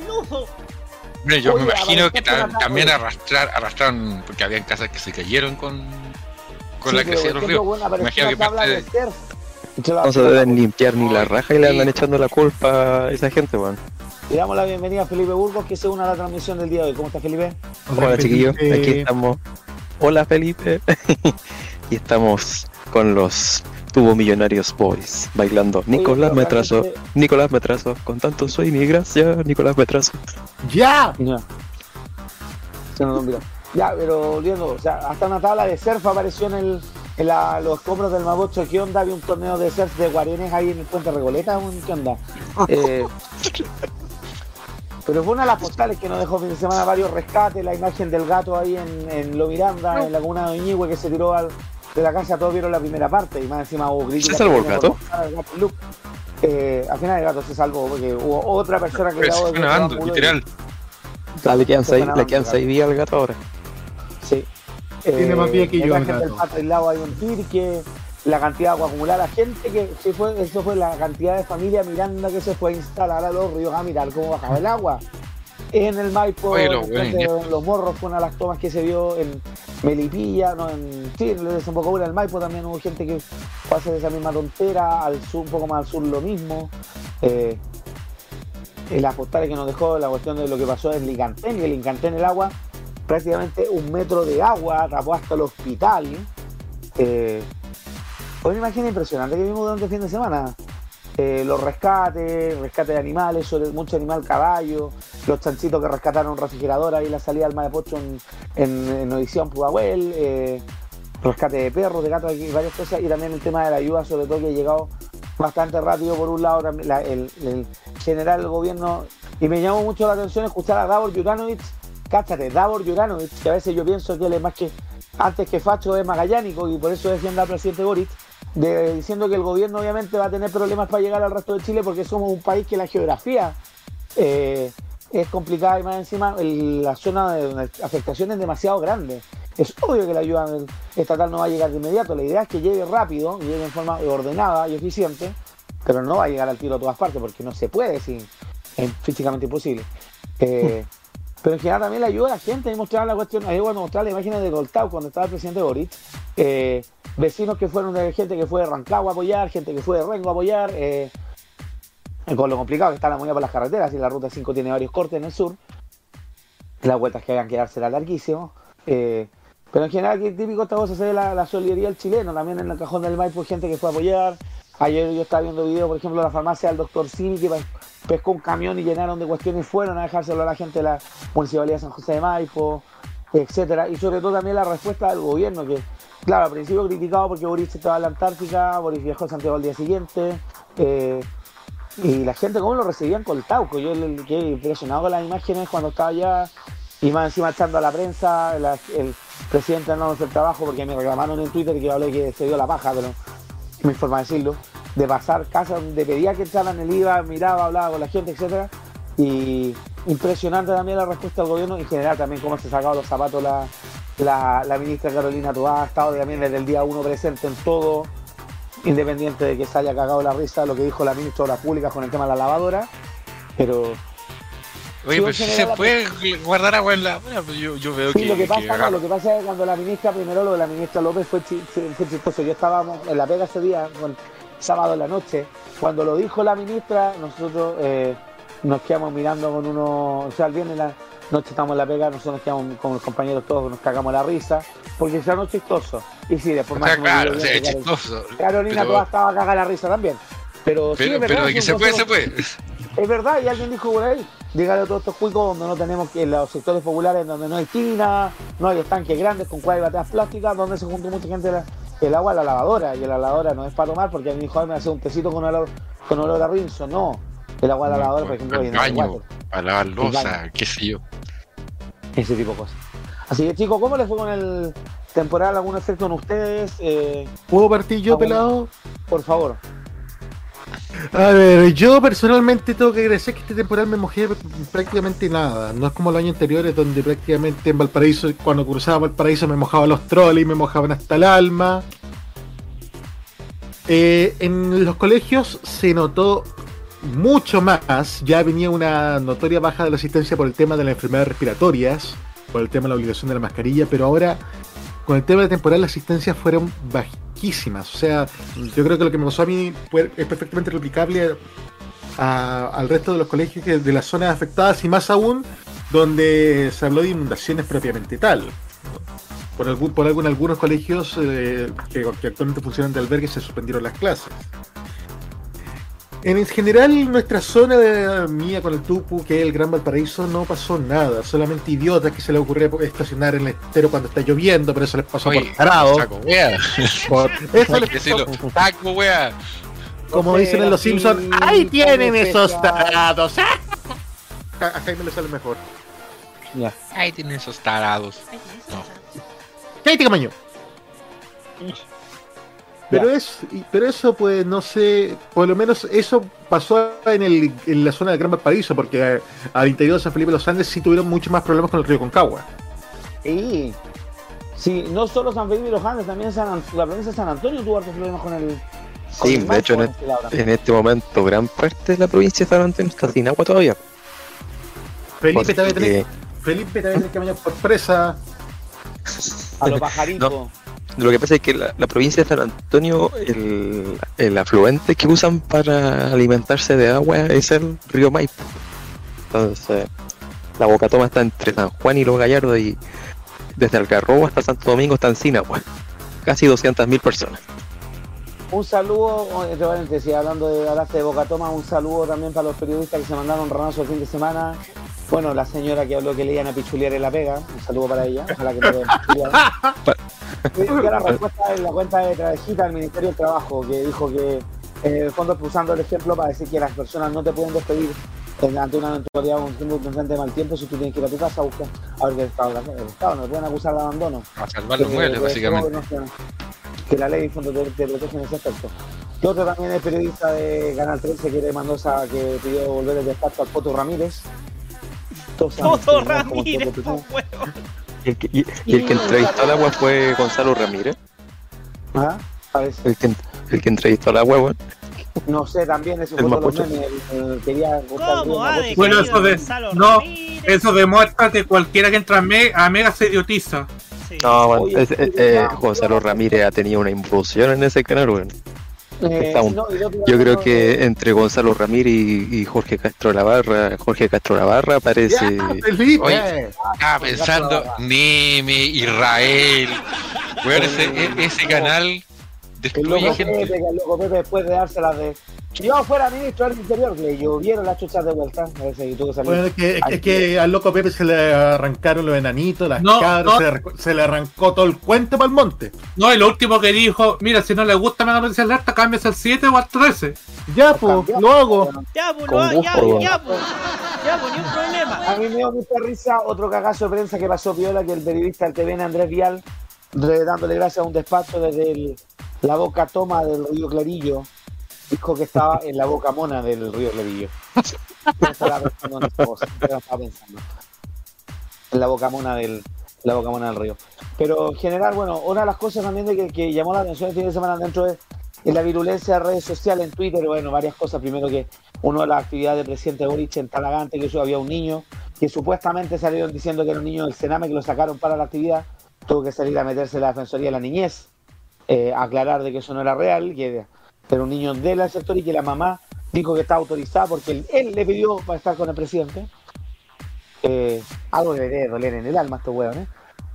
le lujo. Hombre, yo Oye, me imagino que ta- una también arrastrar, arrastraron, porque habían casas que se cayeron con, con Sí, la crecida de los ríos. bueno, Imagino una que parte de. Y No se deben limpiar ni la raja y le andan echando la culpa a esa gente, weón. Le damos la bienvenida a Felipe Burgos, que se une a la transmisión del día de hoy. ¿Cómo está Felipe? Hola chiquillos, Felipe. aquí estamos. Hola Felipe. *laughs* y estamos con los Tubo Millonarios Boys bailando. Nicolás pero me la trazo, gente- Nicolás me trazo, con tanto soy mi gracia, Nicolás me trazo. ¡Ya! Ya. Se nos olvidó. Ya, pero volviendo, o sea, hasta una tabla de surf apareció en, el, en la- los escombros del Mabocho. ¿Qué onda? Había un torneo de surf de Guarenes ahí en el Puente Regoleta. un- ¿Qué onda? *laughs* Eh, pero fue una de las postales que nos dejó fin de semana varios rescates. La imagen del gato ahí en, en Lo Miranda, en la comuna de Iñigüe, que se tiró al, de la casa. Todos vieron la primera parte y más encima hubo críticas. ¿Se salvó el gato? por. Eh, al final el gato se salvó porque hubo otra persona que Pero se nadando, ángulo y- literal. Ah, le quedan Se seis, le quedan seis días al gato ahora. Sí. Tiene más pie que yo, La el gente del patio aislado hay un tirque, la cantidad de agua acumulada, la gente que se fue, eso fue la cantidad de familia Miranda que se fue a instalar a los ríos a mirar cómo bajaba el agua. En el Maipo, Oye, los el de morros fue una de las tomas que se vio en Melipilla, no en sí, en el del Maipo también hubo gente que fue a hacer esa misma tontera, al sur, un poco más al sur lo mismo. Eh, las postales que nos dejó la cuestión de lo que pasó en Licantén, el Licantén el agua, prácticamente un metro de agua, tapó hasta el hospital. Eh, una imagen impresionante que vimos durante el fin de semana. Eh, los rescates, rescate de animales, mucho animal caballo, los chanchitos que rescataron un refrigerador ahí en la salida del Madepocho en, en, en Odisión Pudahuel, eh, rescate de perros, de gatos, y varias cosas, y también el tema de la ayuda, sobre todo que ha llegado bastante rápido por un lado la- el, el general del gobierno, y me llamó mucho la atención escuchar a Davor Juranovic, cáchate, Davor Juranovic, que a veces yo pienso que él es más que, antes que Facho es magallánico, y por eso defiende al presidente Boric, diciendo que el gobierno obviamente va a tener problemas para llegar al resto de Chile porque somos un país que la geografía eh, es complicada y más encima la zona de afectación es demasiado grande. Es obvio que la ayuda estatal no va a llegar de inmediato, la idea es que llegue rápido, llegue en forma ordenada y eficiente, pero no va a llegar al tiro a todas partes porque no se puede, sí, es físicamente imposible. Eh, pero en general también le ayuda a la gente. Ahí mostraba la cuestión, ahí cuando mostraba las imágenes de Goltau cuando estaba el presidente Boric. eh, vecinos que fueron de gente que fue de Rancagua a apoyar, gente que fue de Rengo a apoyar. eh, con lo complicado que está la movida por las carreteras y la ruta 5 tiene varios cortes en el sur. Las vueltas que hagan quedar será larguísimo. eh, pero en general, que típico esta cosa se ve la, la solidaridad del chileno. También en el cajón del Maipo gente que fue a apoyar. Ayer yo estaba viendo video, por ejemplo, de la farmacia del doctor Simi, que pescó un camión y llenaron de cuestiones y fueron a dejárselo a la gente de la Municipalidad de San José de Maipo, etcétera Y sobre todo también la respuesta del gobierno, que, claro, al principio criticado porque Boris estaba en la Antártica, Boris viajó a Santiago al día siguiente. eh, y la gente cómo lo recibían con el tauco. Yo quedé impresionado con las imágenes cuando estaba allá y más encima echando a la prensa, el presidente no el trabajo porque me reclamaron en Twitter que yo hablé que se dio la paja, pero mi forma de decirlo, de pasar casas donde pedía que echaran el IVA, miraba, hablaba con la gente, etcétera. Y impresionante también la respuesta del gobierno, en general también cómo se ha sacado los zapatos la, la, la ministra Carolina Toá, ha estado también desde el día uno presente en todo, independiente de que se haya cagado la risa lo que dijo la ministra de Obras Públicas con el tema de la lavadora, pero Oye, si se puede guardar agua en la. Bueno, pues yo, yo veo Sí, que. lo que pasa, que no, lo que pasa es que cuando la ministra, primero lo de la ministra López fue, chi- fue- fue chistoso. Yo estábamos en la pega ese día, sábado en la noche. Cuando lo dijo la ministra, nosotros eh, nos quedamos mirando con uno, o sea, el viernes la noche estamos en la pega, nosotros nos quedamos con los compañeros todos, nos cagamos la risa, porque se es chistoso. Y sí, después O sea, más claro, o sea, es chistoso. Carolina pero- toda estaba cagada la risa también. Pero, sí, Pero, es verdad, pero de que se puede, se puede. es verdad, y alguien dijo por ahí, llegar a todos estos cuicos donde no tenemos que en los sectores populares donde no hay tina, no hay estanques grandes con cuatro bateas plásticas, donde se junta mucha gente la- el agua a la lavadora, y la lavadora no es para tomar porque dijo, ay, me hace un tecito con olor, con olor a rinzo, no. El agua a la lavadora, por ejemplo, del baño, para lavar El losa, qué sé yo. ese tipo de cosas. Así que chicos, ¿cómo les fue con el temporal? ¿Algún efecto en ustedes? Eh, ¿Puedo partir yo, pelado? por favor. A ver, yo personalmente tengo que agradecer que este temporal me mojé prácticamente nada. No es como los años anteriores donde prácticamente en Valparaíso, cuando cruzaba Valparaíso me mojaban los troles y me mojaban hasta el alma. Eh, en los colegios se notó mucho más. Ya venía una notoria baja de la asistencia por el tema de las enfermedades respiratorias, por el tema de la obligación de la mascarilla, pero ahora con el tema de temporal las asistencias fueron bajísimas. O sea, yo creo que lo que me pasó a mí es perfectamente replicable al resto de los colegios de las zonas afectadas y más aún donde se habló de inundaciones propiamente tal. Por, algún, por algunos colegios eh, que, que actualmente funcionan de albergue se suspendieron las clases. En general, nuestra zona de mía con el Tupu, que es el Gran Valparaíso, no pasó nada. Solamente idiotas que se les ocurrió estacionar en el estero cuando está lloviendo, pero eso les pasó Oye, por tarado. saco, wea. *laughs* Por- eso les pasó. Saco, wea. como No dicen en Los Simpsons, ¡ahí tienen esos tarados! *laughs* A a Jaime le sale mejor. Ya. Ahí tienen esos tarados. No. ¡Cállate, Camaño! *laughs* Pero, es, y- pero eso, pues, no sé, por lo menos eso pasó en, el, en la zona del Gran Valparaíso, porque al interior de San Felipe de los Andes sí tuvieron muchos más problemas con el río Concagua. Sí. Sí, no solo San Felipe y los Andes, también San la provincia de San Antonio tuvo hartos problemas con el. con Sí, el de hecho, en, en este momento gran parte de la provincia de San Antonio está sin agua todavía. Felipe Porque- también tiene, Felipe que por presa. A los pajaritos. Lo que pasa es que la, provincia de San Antonio, el, afluente que usan para alimentarse de agua es el río Maipo. Entonces, la Boca Toma está entre San Juan y Los Gallardos y desde Algarrobo hasta Santo Domingo están sin agua. Casi 200.000 personas. Un saludo, entre paréntesis, hablando de hablaste de Boca Toma, un saludo también para los periodistas que se mandaron ranazo el fin de semana. Bueno, la señora que habló que le iban a pichulear en la pega, un saludo para ella, ojalá que no *laughs* la respuesta en la cuenta de Travesita del Ministerio del Trabajo, que dijo que eh, en el fondo usando el ejemplo para decir que las personas no te pueden despedir ante una eventualidad o un tiempo de mal tiempo si tú tienes que ir a tu casa a buscar a ver qué estado el Estado, no te pueden acusar de abandono. A salvar los muebles, básicamente. no Que la ley de fondo te, te protege en ese aspecto. Y otro también es periodista de Canal 13 que le mandó esa, que pidió volver el despacho al Poto Ramírez. Ramírez, *laughs* el que, y- y el que entrevistó al agua fue Gonzalo Ramírez. Ah, parece. El que, el que entrevistó al agua, bueno. No sé, también eso fue los memes. quería ¿Cómo de Bueno, eso de- Gonzalo no, Ramírez? Eso demuestra que cualquiera que entra a Mega se idiotiza. Sí. No, bueno, Oye, es- eh, eh, Gonzalo Ramírez ha tenido una involución en ese canal, bueno. Eh, un- no, Yo creo que eh, entre Gonzalo Ramírez y, y Jorge Castro Navarra, Jorge Castro Navarra parece. ¡Ya, Felipe! Oye. Estaba pensando, Neme, Israel. Weón, ese, e- ese canal El destruye loco gente. Pepe, que el loco Pepe después de dárselas de. Si yo fuera ministro del Interior, le llovieron las chuchas de vuelta. Bueno, es que, es que al loco Pepe se le arrancaron los enanitos, las No, cabras, no. Se, le, arrancó- se le arrancó todo el cuento para el monte. No, y lo último que dijo, mira, si no le gusta Mega Noticias Alerta, cámbiase al 7 o al 13. Ya, pues, lo hago. Ya, pues, Con lo- ya, gusto, ya, pues. Ya, pues, ni un problema. A mí me dio mucha risa otro cagazo de prensa que pasó Viola, que el periodista del TVN Andrés Vial, dándole gracias a un despacho desde el- la boca toma del río Clarillo, dijo que estaba en la boca mona del río Clarillo. Pensando en la boca mona del, la boca mona del río. Pero en general, bueno, una de las cosas también de que, llamó la atención el fin de semana dentro de, en la virulencia de redes sociales, en Twitter, bueno, varias cosas. Primero que uno de las actividades del presidente Boric en Talagante, que eso había un niño que supuestamente salieron diciendo que era un niño del Sename que lo sacaron para la actividad, tuvo que salir a meterse en la Defensoría de la Niñez, eh, aclarar de que eso no era real, que era un niño del sector y que la mamá dijo que estaba autorizada porque él, le pidió para estar con el presidente. Eh, algo le debe doler en el alma a estos hueones.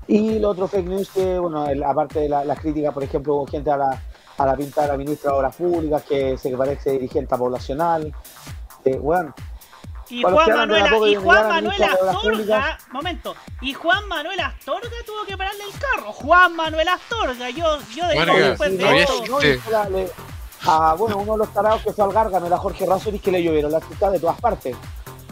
Y lo otro fake news que, bueno, aparte de la- las críticas, por ejemplo, gente a la, a la pinta de la ministra de Obras Públicas que se parece dirigente poblacional. Eh, bueno, Y Juan Manuel, y Juan Manuel Astorga, momento, y Juan Manuel Astorga tuvo que pararle el carro. Juan Manuel Astorga, yo, yo de Bueno, después Sí, de no, todavía esto. no, existe. y la- le- a, bueno, uno de los tarados que fue al Gárgano era Jorge Razzoris que le llovieron las chuchas de todas partes.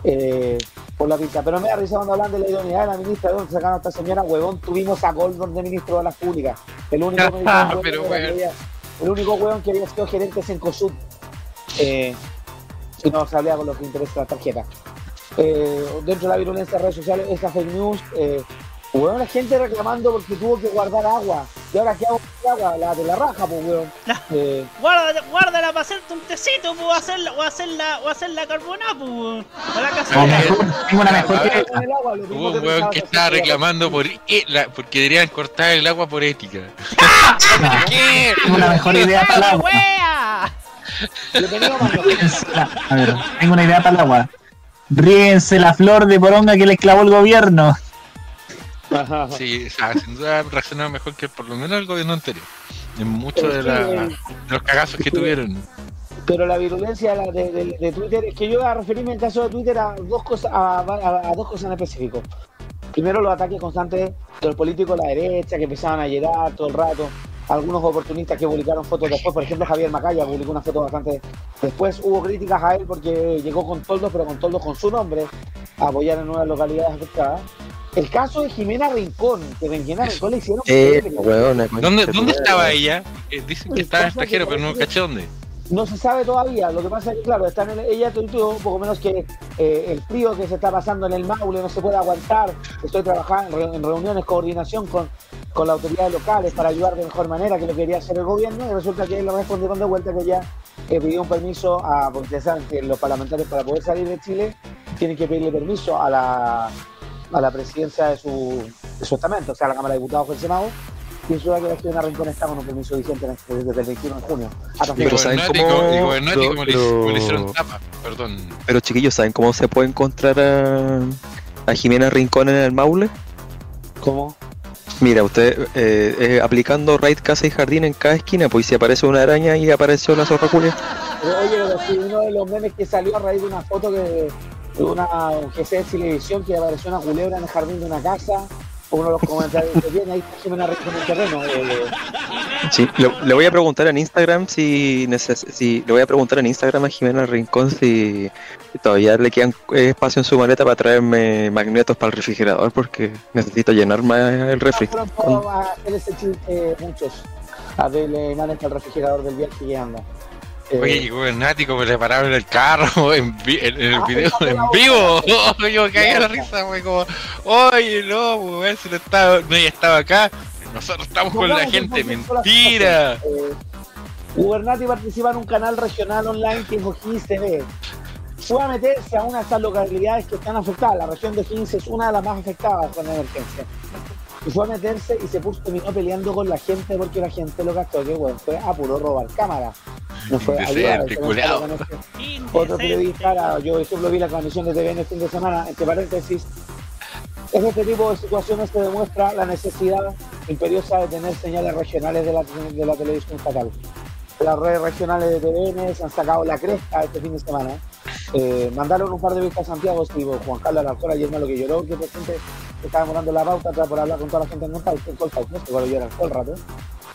Eh, por la pinta. Pero me da risa cuando hablan de la idoneidad de la ministra, de dónde sacaron a esta señora, huevón, tuvimos a Goldberg de ministro de las públicas. El único, Ah, pero bueno. había- el único huevón que había sido gerente en COSUD. Eh, si no se hablaba con los que interesa la tarjeta. Eh, dentro de la virulencia de redes sociales, esta fake news, eh, huevón, la gente reclamando porque tuvo que guardar agua. Y ahora, ¿qué hago con el agua? La de la raja, pues, huevón. Eh, Guárdala, guárdala para hacerte un tecito, pues, o hacerla, o hacerla, o hacerla carboná, pues, o la cazuela. tengo una mejor lo mismo Hubo un que weón que que estaba reclamando por e- la- porque deberían cortar el agua por ética. *laughs* ¿Qué? Tengo una mejor idea para el agua. Bienvenido, Mario. A ver, tengo una idea para el agua. Ríense la flor de poronga que le clavó el gobierno. Sí, o sea, sin duda reaccionaron mejor que por lo menos el gobierno anterior. En muchos de, la- de los cagazos que tuvieron. Pero la virulencia de, la- de- de- de Twitter es que yo voy a referirme en el caso de Twitter a dos cosas, a, a- a dos cosas en específico. Primero, los ataques constantes de los políticos de la derecha que empezaban a llegar todo el rato. Algunos oportunistas que publicaron fotos después, por ejemplo, Javier Macaya publicó una foto bastante. Después hubo críticas a él porque llegó con toldos, pero con toldos con su nombre, a apoyar en nuevas localidades afectadas. El caso de Jimena Rincón, que de Jimena Rincón le hicieron. Eh, ¿Dónde, ¿dónde estaba ella? Eh, dicen que estaba en extranjero, pero no caché dónde. No se sabe todavía, lo que pasa es que, claro, está en el- ella tuiteó poco menos que eh, el frío que se está pasando en el Maule no se puede aguantar, estoy trabajando en, re- en reuniones, coordinación con, con las autoridades locales para ayudar de mejor manera que lo quería hacer el gobierno y resulta que le respondieron de vuelta que ella eh, pidió un permiso a, porque ustedes saben que los parlamentarios para poder salir de Chile tienen que pedirle permiso a la, a la presidencia de su, de estamento, o sea, a la Cámara de Diputados o el Senado, y resulta que la señora Rincón está con un permiso vigente en este- desde el 21 de junio. Hasta Pero ¿saben cómo- y Gobernati pero- como le, pero- como le hicieron tapa, perdón. Pero chiquillos, ¿saben cómo se puede encontrar a, a Jimena Rincón en el Maule? ¿Cómo? Mira, usted eh, eh, aplicando raid casa y jardín en cada esquina, pues si aparece una araña y apareció la zorra culia. Pero, oye, pero sí, uno de los memes que salió a raíz de una foto que de una GC de televisión que apareció una culebra en el jardín de una casa. Uno de los comentarios que viene ahí Jimena Rincón en el terreno. eh, Sí, le, le voy a preguntar en Instagram si, neces- si le voy a preguntar en Instagram a Jimena Rincón si todavía le quedan eh, espacio en su maleta para traerme magnetos para el refrigerador porque necesito llenar más el refri. no, va a muchos. A verle maneja el refrigerador del viaje que anda. Eh, Oye, Gobernati como le pararon el carro *laughs* en, en, en el Ah, video en vivo. Yo caí a la risa, güey, como, oye, no, güey, si no estaba, no estaba acá. Nosotros estamos con la gente, en mentira. Eh, Gubernati participa en un canal regional online que es O'Higgins TV. Fue a meterse a una de estas localidades que están afectadas. La región de O'Higgins es una de las más afectadas con la emergencia. Y fue a meterse y se puso, terminó peleando con la gente porque la gente lo gastó. Que bueno, fue a puro robar cámara. No fue ayudar. Este- otro periodista, yo por ejemplo vi la transmisión de TVN el fin de semana, entre paréntesis, en este tipo de situaciones se demuestra la necesidad imperiosa de tener señales regionales de la, de la televisión estatal. Las redes regionales de TVN se han sacado la cresta este fin de semana. Eh, mandaron un par de vistas a Santiago, tipo Juan Carlos Alarcón ayer me lo que lloró, que presente estaba demorando la pauta por hablar con toda la gente en contacto, en contacto, ¿no? igual lloran todo el rato.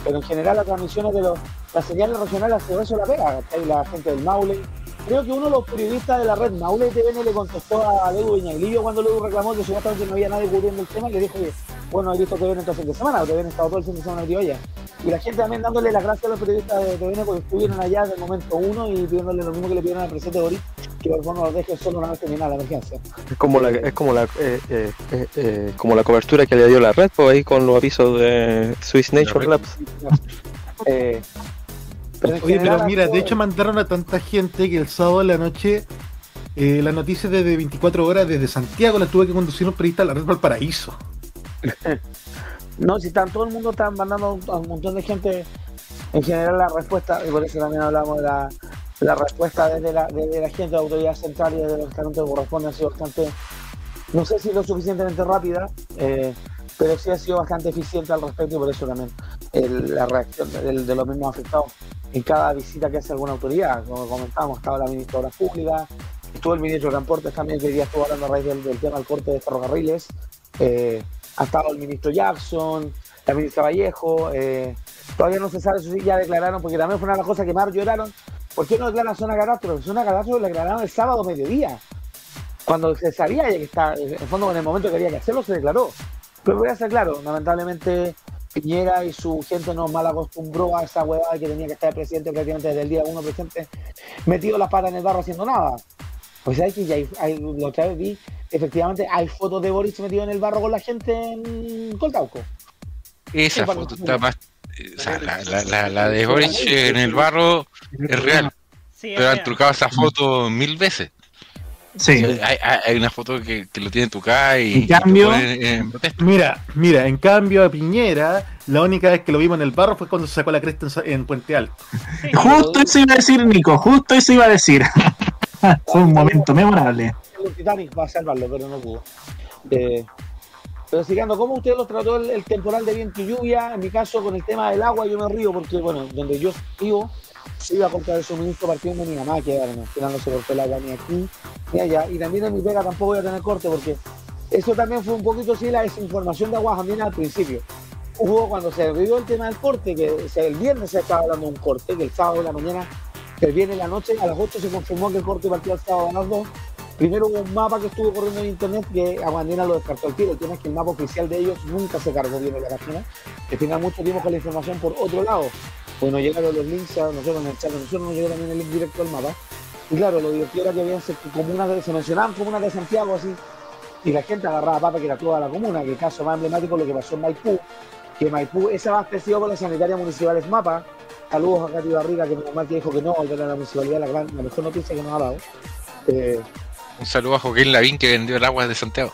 Pero en general las transmisiones de los, las señales regionales se eso la pega, la gente del Maule. Creo que uno de los periodistas de la red Maule TVN le contestó a Ledu Viñaglillo cuando Ledu reclamó que supuestamente no había nadie cubriendo el tema y le dijo que, bueno, he visto TVN todo el fin de semana, o TVN estado todo el fin de semana metido allá. Y la gente también dándole las gracias a los periodistas de TVN porque estuvieron allá desde el momento uno y pidiéndole lo mismo que le pidieron al presidente Boris, que por favor no los dejen solo una vez terminada la emergencia. Es como la, es como la, eh, eh, eh, eh, como la cobertura que le dio la red, pues ahí con los avisos de Swiss Nature Labs. *laughs* Pero en Oye, general, pero mira, de hecho mandaron a tanta gente que el sábado de la noche eh, las noticias desde 24 horas desde Santiago las tuve que conducir un periodista a la red Valparaíso. *laughs* No, si están, todo el mundo está mandando a un montón de gente en general la respuesta, y por eso también hablamos de la, la respuesta desde la, desde la gente de autoridad central y desde departamento que corresponde ha sido bastante, no sé si lo suficientemente rápida, eh, pero sí ha sido bastante eficiente al respecto y por eso también la reacción de, los mismos afectados en cada visita que hace alguna autoridad, como comentábamos, estaba la ministra de estuvo el ministro de Transportes también, que hoy día estuvo hablando a raíz del, tema del corte de ferrocarriles, eh, ha estado el ministro Jackson, la ministra Vallejo, eh, todavía no se sabe, sí, ya declararon, porque también fue una de las cosas que más lloraron, ¿por qué no declaran zona catástrofe? Zona catástrofe la declararon el sábado mediodía, cuando se sabía ya que está, en el fondo en el momento que había que hacerlo se declaró. Pero voy a ser claro, lamentablemente Piñera y su gente nos mal acostumbró a esa huevada que tenía que estar el presidente prácticamente desde el día uno presente, metido las patas en el barro haciendo nada. Pues hay que ya hay, hay, otra vez vi, efectivamente hay fotos de Boris metido en el barro con la gente en Coltauco. Esa Sí, foto está más. O sea, la, la, la, la de Boric en el barro es real, Sí, es pero han trucado esa foto mil veces. Sí. Hay, hay, hay una foto que, que lo tiene tu cara y. En y cambio- ponen en protesta. Mira, mira, en cambio a Piñera, la única vez que lo vimos en el barro fue cuando se sacó la cresta en, en Puente Alto. Sí. Justo eso iba a decir, Nico, justo eso iba a decir. *laughs* Fue un momento memorable. el Titanic va a salvarlo, pero no pudo. Eh, pero siguiendo, ¿cómo usted lo trató el, el temporal de viento y lluvia? En mi caso, con el tema del agua, yo me río porque, bueno, donde yo vivo, se iba a cortar el suministro partiendo de mi que al final no se cortó agua ni aquí ni allá. Y también en mi pega tampoco voy a tener corte porque eso también fue un poquito sí la desinformación de Aguas Andinas al principio. Hubo cuando se vivió el tema del corte, que el viernes se estaba hablando de un corte, que el sábado de la mañana, que el viernes en la noche, a las 8 se confirmó que el corte partía el sábado a las 2. Primero hubo un mapa que estuvo corriendo en internet que Aguas Andinas lo descartó al tiro. El tema es que el mapa oficial de ellos nunca se cargó bien en la página. Que final mucho tiempo con la información por otro lado. Pues nos llegaron los links nosotros en el chat, nosotros nos llegó también el link directo al mapa. Y claro, lo divertido era que habían comunas se mencionaban comunas de Santiago así, y la gente agarraba papa que era toda la comuna, que el caso más emblemático es lo que pasó en Maipú, que Maipú es abastecido por la sanitaria municipal es Mapa. Saludos a Katy Barriga, que normal que dijo que no, al ver a la municipalidad la, gran- la mejor noticia que nos ha dado. Eh, Un saludo a Joaquín Lavín que vendió el agua de Santiago.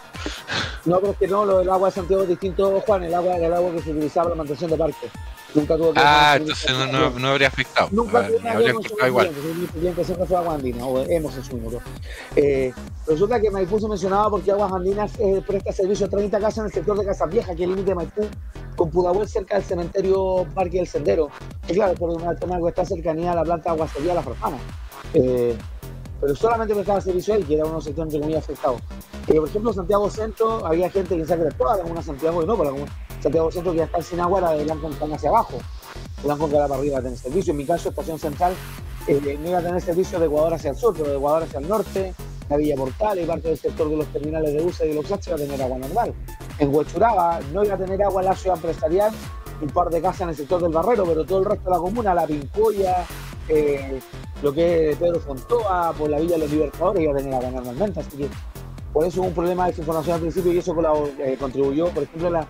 no, pero es que no, lo del agua de Santiago es distinto, Juan, el agua era el agua que se utilizaba para la mantención de parques. Nunca tuvo que Ah, entonces no, no, no habría afectado. Nunca Ah, que habría ver igual. cliente, cliente siempre fue Agua Andina, o hemos en su minuto. Eh, resulta que Maipú se mencionaba porque Aguas Andinas eh, presta servicio a 30 casas en el sector de Viejas, que es el límite de Maipú, con Pudahuel cerca del cementerio Parque del Sendero. Y claro, por una tema que está cercanía a la planta aguacería La Farfana. Eh, pero solamente prestaba servicio ahí, que era uno de los sectores entre comillas afectados. Eh, por ejemplo, Santiago Centro, había gente que era toda la comuna Santiago, y no, por la comuna Santiago Centro que ya está sin agua, era de Blanco en hacia abajo. Blanco que era para arriba tener servicio. En mi caso, Estación Central eh, no iba a tener servicio de Ecuador hacia el sur, pero de Ecuador hacia el norte, la Villa Portal y parte del sector de los terminales de USA y de los H iba a tener agua normal. En Huechuraba no iba a tener agua en la ciudad empresarial, un par de casas en el sector del Barrero, pero todo el resto de la comuna, la Pincoya, eh, lo que es Pedro Fontoa, por la Villa de los Libertadores, iba a tener agua normalmente. Así que por eso hubo un problema de desinformación al principio y eso eh, contribuyó, por ejemplo, la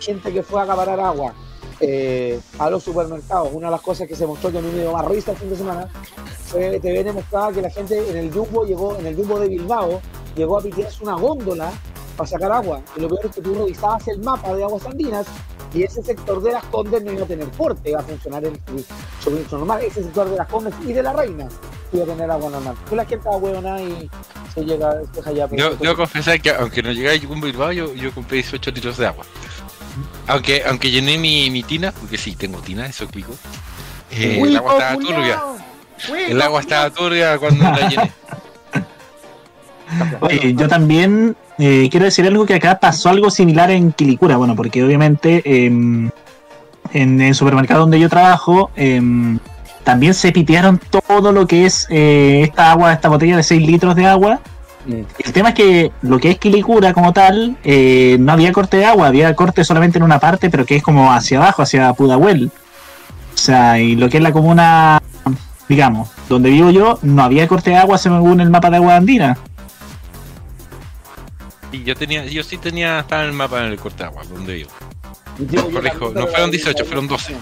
gente que fue a acaparar agua eh, a los supermercados. Una de las cosas que se mostró que a mí me dio más risa el fin de semana fue que TVN mostraba que la gente en el Jumbo llegó, en el Jumbo de Bilbao, llegó a pitearse una góndola para sacar agua. Y lo peor es que tú revisabas el mapa de aguas andinas y ese sector de las Condes no iba a tener porte, iba a funcionar el, el suministro normal. Ese sector de las Condes y de la Reina iba a tener agua normal. Pues la gente huevona y se llega, se deja ya. Debo, debo confesar que aunque no llegara a Bilbao, yo, yo compré 18 litros de agua. Aunque, aunque llené mi, mi tina, porque sí, tengo tina, eso es pico. eh, el agua estaba turbia. El agua estaba turbia cuando la llené. *laughs* Oye, yo también eh, quiero decir algo que acá pasó algo similar en Quilicura, bueno, porque obviamente em, en el supermercado donde yo trabajo em, también se pitearon todo lo que es eh, esta agua, esta botella de 6 litros de agua. El tema es que lo que es Quilicura como tal, eh, no había corte de agua, había corte solamente en una parte, pero que es como hacia abajo, hacia Pudahuel. O sea, y lo que es la comuna, digamos, donde vivo yo, no había corte de agua según el mapa de agua andina. Y yo tenía, yo sí tenía, estaba en el mapa en el corte de agua, donde vivo. Yo no fueron la- 18, la- fueron 12.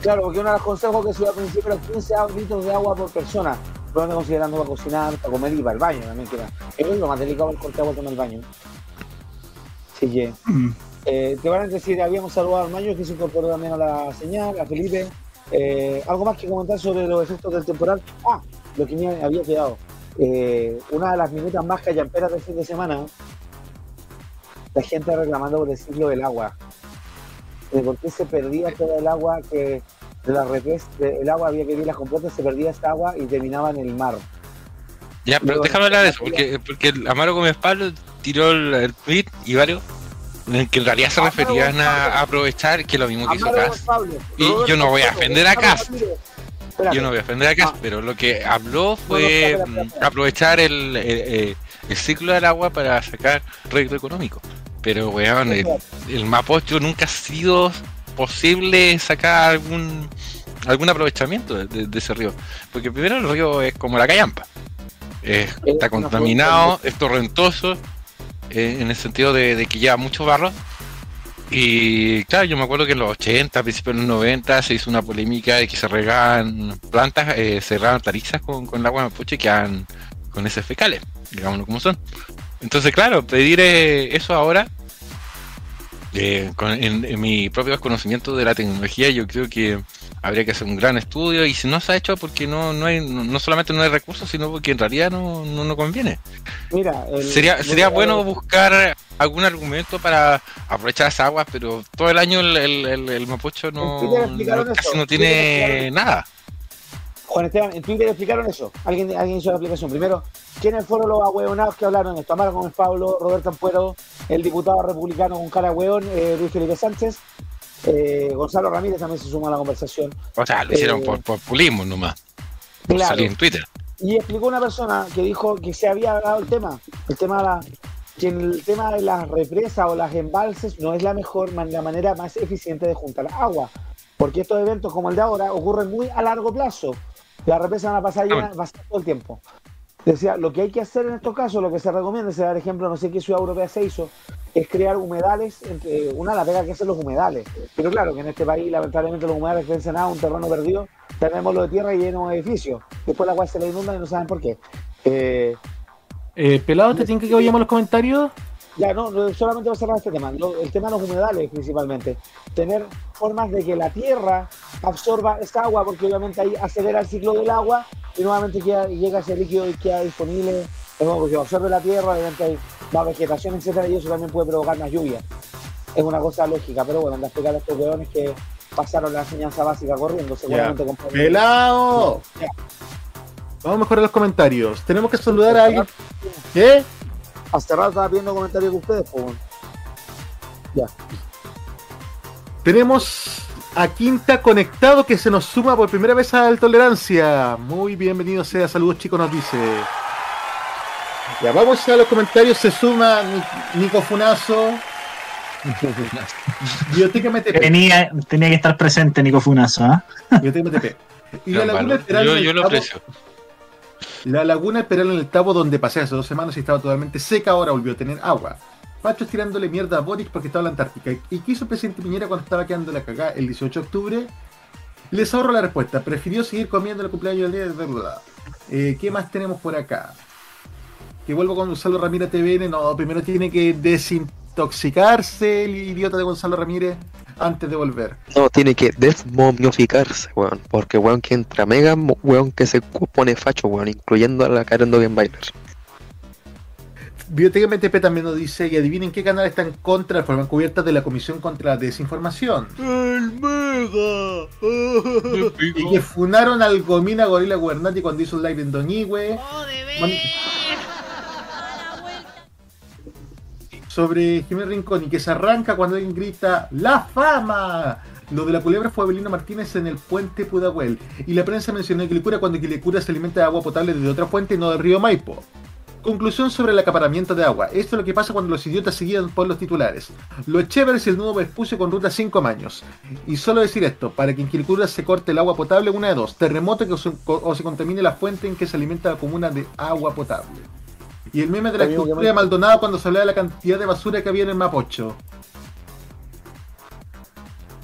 Claro, porque uno de los consejos que se dio al principio era 15 litros de agua por persona, pero no considerando para cocinar, para comer y para el baño también, que es lo más delicado el corte de agua con el baño. Sí, que. Eh, te van a decir, habíamos saludado al Mayo que se incorporó también a la señal, a Felipe. Eh, ¿Algo más que comentar sobre los efectos del temporal? Ah, lo que me había quedado. Eh, una de las minutas más callamperas del fin de semana, la gente reclamando por el ciclo del agua. De por qué se perdía todo el agua que de la repes, de- el agua había que ir las compuestas, se perdía esta agua y terminaba en el mar. Ya, pero Luego, déjame hablar de eso, porque, porque el Amaro Gómez Pablo tiró el, el tweet y varios en el que en realidad se Amaro referían a, a aprovechar que lo mismo que hizo Cas. Y Roberto yo no voy a ofender a Cas. Yo no voy a ofender a Cas, Ah. pero lo que habló fue no, mm, aprovechar el, el, el ciclo del agua para sacar rédito económico. Pero, weón, el, el Mapocho nunca ha sido posible sacar algún algún aprovechamiento de, de- de ese río. Porque primero el río es como la callampa. Es- Es está contaminado, es torrentoso, eh, en el sentido de, de que lleva mucho barro. Y claro, yo me acuerdo que en los 80, a principios de los 90, se hizo una polémica de que se regaban plantas, eh, se regaban tarizas con, con el agua de mapuche y quedan con heces fecales, digámoslo como son. Entonces, claro, pedir eh, eso ahora eh, con- en, en mi propio conocimiento de la tecnología, yo creo que habría que hacer un gran estudio y si no se ha hecho porque no, no hay, no, no solamente no hay recursos, sino porque en realidad no, no, no conviene. Mira, el- Sería, sería el- bueno buscar algún argumento para aprovechar esas aguas, pero todo el año el, mapocho no, casi no tiene nada. Juan Esteban, en Twitter explicaron eso. Alguien, alguien hizo la aplicación. Primero, ¿quiénes fueron los ahueonados que hablaron esto? Amaro Gómez Pablo, Roberto Ampuero, el diputado republicano con cara hueón, eh, Luis Felipe Sánchez, eh, Gonzalo Ramírez también se sumó a la conversación. O sea, lo hicieron Eh, por, por pulismo nomás. Por Claro. salir en Twitter. Y explicó una persona que dijo que se había dado el tema, el tema de la, que el tema de las represas o las embalses no es la mejor, la manera más eficiente de juntar agua, porque estos eventos como el de ahora ocurren muy a largo plazo. Las represas van a pasar llenas, va a ser todo el tiempo. Decía, lo que hay que hacer en estos casos, lo que se recomienda, se da el ejemplo, no sé qué ciudad europea se hizo, es crear humedales, entre, una la pega que hacen los humedales. Pero claro que en este país, lamentablemente, los humedales crecen a un terreno perdido, tenemos lo de tierra y lleno de edificios. Después la agua se le inunda y no saben por qué. Eh, Eh, pelado, ¿te tiene que vayamos los comentarios? Ya, no, solamente voy a cerrar este tema. El tema de los humedales, principalmente. Tener formas de que la tierra absorba esa agua, porque obviamente ahí acelera el ciclo del agua y nuevamente queda- llega ese líquido y queda disponible. Es como porque absorbe la tierra, obviamente hay más vegetación, etcétera, y eso también puede provocar más lluvia. Es una cosa lógica, pero bueno, anda a explicar a estos hueones que pasaron la enseñanza básica corriendo, seguramente con ¡Pelado! Vamos a mejorar los comentarios. Tenemos que saludar a alguien. ¿Qué? Hace rato estaba viendo comentarios de ustedes, pues. bueno. Ya. Tenemos a Quinta conectado que se nos suma por primera vez a la tolerancia. Muy bienvenido sea. Saludos chicos, nos dice. Ya vamos a los comentarios. Se suma Ni- Nico Funazo. *laughs* Bioteca MTP. Tenía, tenía que estar presente Nico Funazo, ¿ah? Bioteca MTP. Y la Gran laguna valor. Esperal Yo, lo aprecio. La laguna Esperal en el Tabo, donde pasé hace dos semanas y estaba totalmente seca, ahora volvió a tener agua. Pachos tirándole mierda a Boric porque estaba en la Antártica. ¿Y qué hizo el presidente Piñera cuando estaba quedando la cagada el 18 de octubre? Les ahorro la respuesta. Prefirió seguir comiendo el cumpleaños del día de verdad. Eh, ¿Qué más tenemos por acá? Que vuelvo con Gonzalo Ramírez TVN. No, primero tiene que desintoxicarse el idiota de Gonzalo Ramírez antes de volver. No, tiene que desmomificarse, weón. Porque weón que entra mega, weón que se pone facho, weón, incluyendo a la Karen Dogen Bailer. Biblioteca MTP también nos dice, y adivinen qué canal está en contra de forma encubierta de la Comisión contra la Desinformación. ¡El Mega! *laughs* y que funaron al Gomina Gorila Gubernati cuando hizo un live en Doñigüe. Man- Sobre Jiménez Rincón y que se arranca cuando alguien grita ¡La fama! Lo de la culebra fue Abelino Martínez en el puente Pudahuel. Y la prensa mencionó que Quilicura cuando Quilicura se alimenta de agua potable desde otra fuente y no del río Maipo. Conclusión sobre el acaparamiento de agua. Esto es lo que pasa cuando los idiotas seguían por los titulares. Lo chévere es el nuevo Vespucio con ruta 5 años. Y solo decir esto, para que en Quilicura se corte el agua potable, una de dos. Terremoto que se, o se contamine la fuente en que se alimenta la comuna de agua potable. Y el meme de la Amigo, que cultura de Maldonado cuando se hablaba de la cantidad de basura que había en el Mapocho.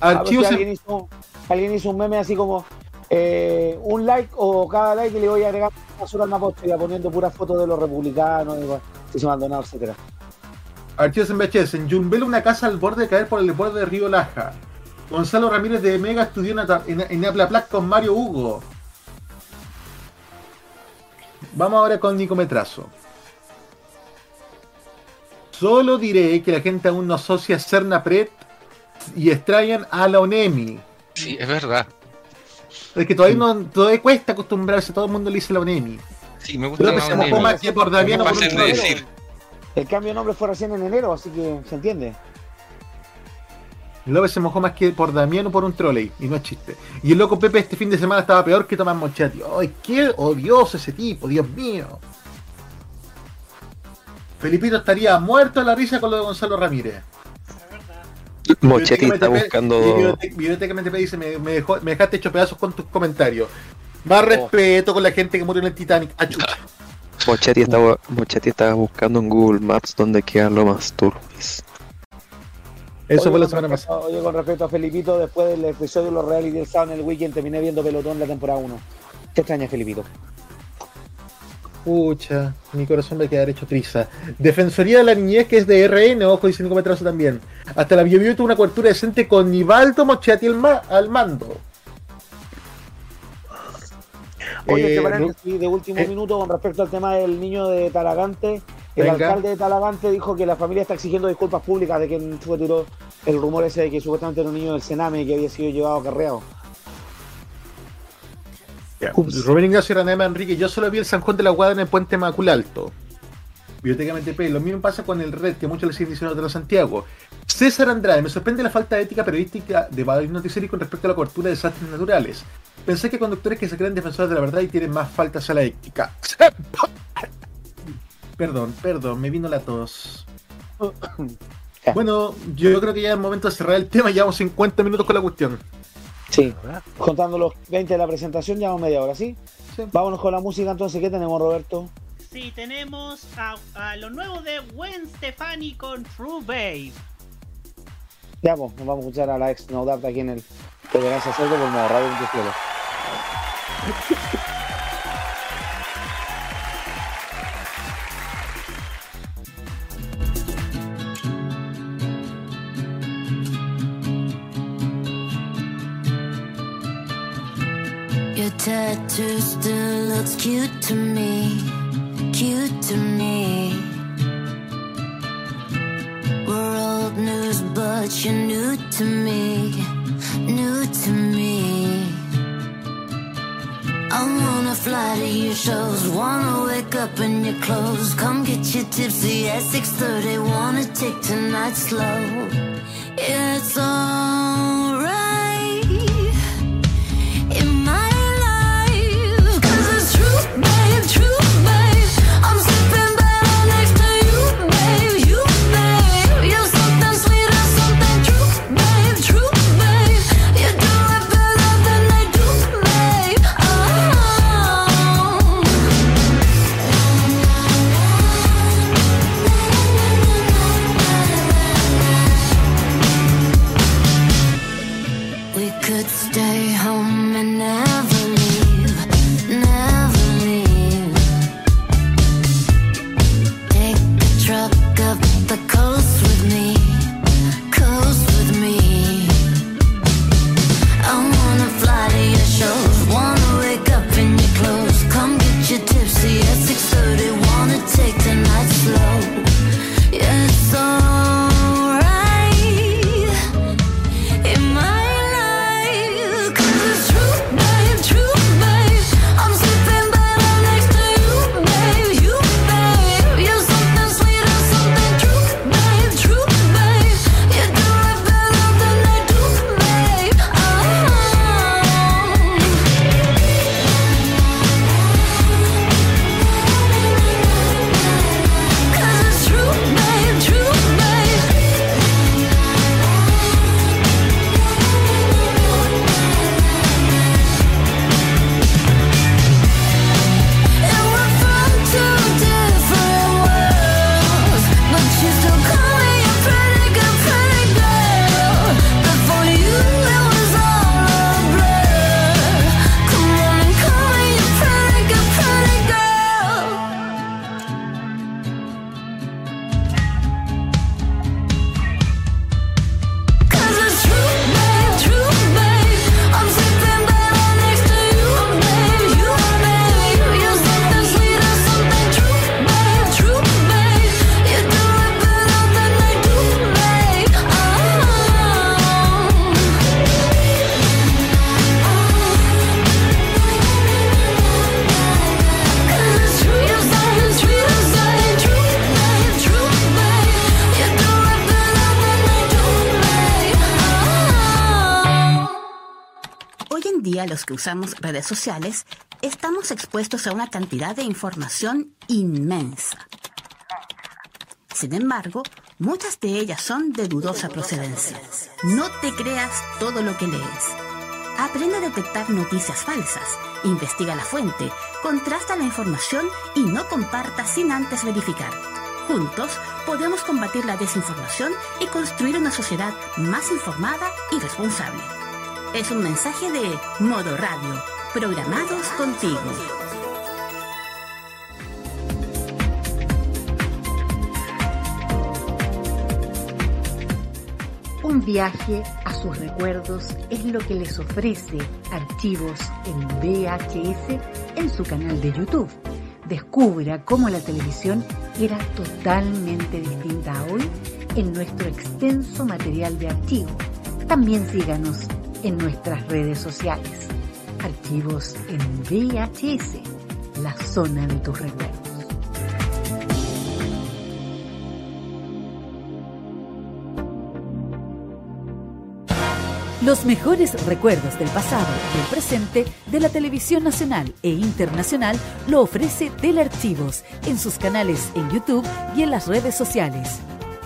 A ver si Archivos en- alguien, hizo, alguien hizo un meme así como eh, un like o cada like y le voy a agregar basura al mapocho y poniendo puras fotos de los republicanos, y se Maldonado, etcétera. Archivos en VHS. En Yumbel, una casa al borde de caer por el borde del río Laja. Gonzalo Ramírez de Mega estudió en, en, en con Mario Hugo. Vamos ahora con Nicometrazo. Solo diré que la gente aún no asocia a Cernapret y extrañan a la ONEMI. Sí, es verdad. Es que todavía, no, todavía cuesta acostumbrarse, todo el mundo le dice la ONEMI. Sí, me gusta una mojó nena. más que por Damiano Es por de decir. El cambio de nombre fue recién en enero, así que se entiende. López se mojó más que por Damiano por un trolley, y no es chiste. Y el loco Pepe este fin de semana estaba peor que Tomás Mochati. ¡Ay, qué odioso ese tipo, Dios mío! Felipito estaría muerto a la risa con lo de Gonzalo Ramírez. Mochetti está buscando. Biblioteca- Biblioteca MTP dice, me, me dejó- me dejaste hecho pedazos con tus comentarios. Más respeto con la gente que murió en el Titanic. Ah, chucha. *laughs* Mochetti estaba, Mochetti estaba buscando en Google Maps dónde quedan Lomas Turbis. Eso Oye, fue la con semana respecto- pasada. Oye, con respecto a Felipito, después del episodio de los reality del sábado en el weekend, terminé viendo Pelotón la temporada 1. ¿Qué extraña, Felipito? Pucha, mi corazón me queda hecho triza. Defensoría de la Niñez, que es de RN, ojo, dice Nico Metrazo también. Hasta la Bio Bio tuvo una cobertura decente con Nivaldo Mochetti al, ma- al mando. Oye, Eh, que paréntesis de último eh. minuto con respecto al tema del niño de Talagante. El Venga. alcalde de Talagante dijo que la familia está exigiendo disculpas públicas de que fue tiró el rumor ese de que supuestamente era un niño del Sename que había sido llevado acarreado. Ups. Rubén Ignacio Ranema Enrique, yo solo vi el San Juan de la Guada en el puente Macul Alto. Biblioteca MTP, lo mismo pasa con el Red, que muchos le siguen diciendo de los Santiago. César Andrade, me sorprende la falta de ética periodística de varios noticieros con respecto a la cobertura de desastres naturales. Pensé que conductores que se creen defensores de la verdad y tienen más faltas a la ética. *laughs* Perdón, perdón, me vino la tos. *coughs* Bueno, yo creo que ya es momento de cerrar el tema, llevamos 50 minutos con la cuestión. Sí, contando los 20 de la presentación, llevamos media hora, ¿sí? Sí. Vámonos con la música entonces, ¿qué tenemos, Roberto? Sí, tenemos a, a lo nuevo de Gwen Stefani con True Babe. Ya, pues, nos vamos a escuchar a la ex No Doubt aquí en el Tolerancia Cerdo por modo Radio 27. *laughs* Your tattoo still looks cute to me, cute to me. We're old news, but you're new to me, new to me. I wanna fly to your shows, wanna wake up in your clothes. Come get you tipsy at 6:30, wanna take tonight slow. It's alright que usamos redes sociales estamos expuestos a una cantidad de información inmensa. Sin embargo, muchas de ellas son de dudosa procedencia. No te creas todo lo que lees. Aprende a detectar noticias falsas, investiga la fuente, contrasta la información y no comparta sin antes verificar. Juntos podemos combatir la desinformación y construir una sociedad más informada y responsable. Es un mensaje de Modo Radio, programados contigo. Un viaje a sus recuerdos es lo que les ofrece archivos en VHS en su canal de YouTube. Descubra cómo la televisión era totalmente distinta a hoy en nuestro extenso material de archivo. También síganos en nuestras redes sociales. Archivos en VHS, la zona de tus recuerdos. Los mejores recuerdos del pasado y el presente de la televisión nacional e internacional lo ofrece Telearchivos en sus canales en YouTube y en las redes sociales.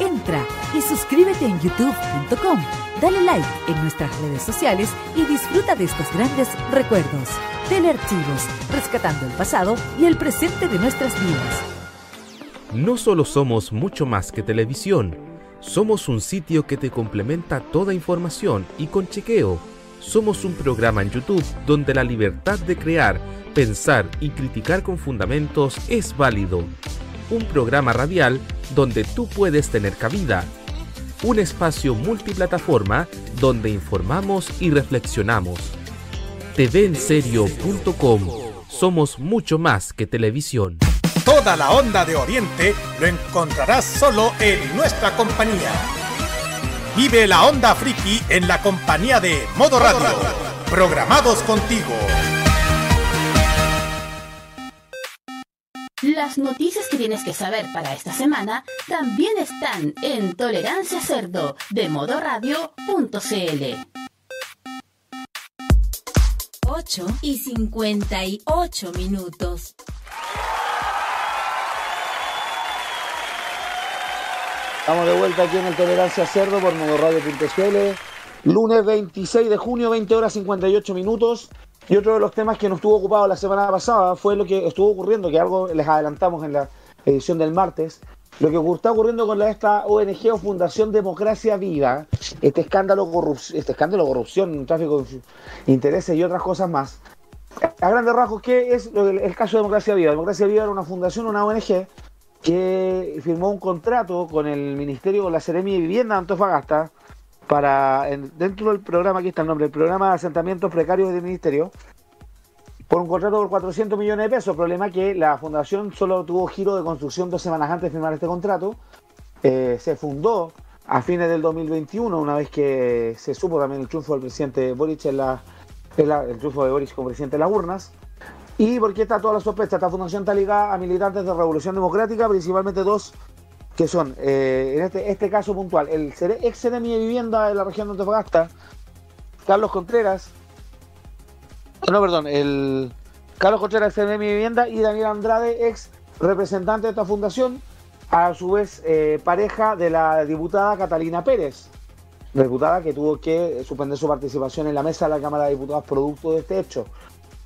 Entra y suscríbete en youtube.com, dale like en nuestras redes sociales y disfruta de estos grandes recuerdos. Telearchivos, rescatando el pasado y el presente de nuestras vidas. No solo somos mucho más que televisión, somos un sitio que te complementa toda información y con chequeo somos un programa en YouTube donde la libertad de crear, pensar y criticar con fundamentos es válido. Un programa radial donde tú puedes tener cabida. Un espacio multiplataforma donde informamos y reflexionamos. TVenserio.com Somos mucho más que televisión. Toda la onda de Oriente lo encontrarás solo en nuestra compañía. Vive la onda friki en la compañía de Modo Radio. Programados contigo. Las noticias que tienes que saber para esta semana también están en Tolerancia Cerdo de modoradio.cl. 8 y 58 minutos. Estamos de vuelta aquí en el Tolerancia Cerdo por modoradio.cl. Lunes 26 de junio, 20 horas 58 minutos. Y otro de los temas que nos estuvo ocupado la semana pasada fue lo que estuvo ocurriendo, que algo les adelantamos en la edición del martes. Lo que está ocurriendo con la, esta ONG o Fundación Democracia Viva, este escándalo, corrup- este escándalo corrupción, tráfico de intereses y otras cosas más. A grandes rasgos, ¿qué es el caso de Democracia Viva? Democracia Viva era una fundación, una ONG, que firmó un contrato con el Ministerio, con la Seremi de Vivienda de Antofagasta, para, en- dentro del programa, aquí está el nombre, el programa de asentamientos precarios del Ministerio, por un contrato por 400 millones de pesos. Problema que la fundación solo tuvo giro de construcción dos semanas antes de firmar este contrato. Eh, se fundó a fines del 2021, una vez que se supo también el triunfo del presidente Boric en la, el triunfo de Boric como presidente en las urnas. ¿Y por qué está toda la sospecha? Esta fundación está ligada a militantes de Revolución Democrática, principalmente dos que son, eh, en este, este caso puntual, el ex de Vivienda de la región de Antofagasta, Carlos Contreras, no, perdón, el Carlos Contreras, ex Seremi de Vivienda, y Daniel Andrade, ex representante de esta fundación, a su vez eh, pareja de la diputada Catalina Pérez, diputada que tuvo que suspender su participación en la mesa de la Cámara de Diputados producto de este hecho.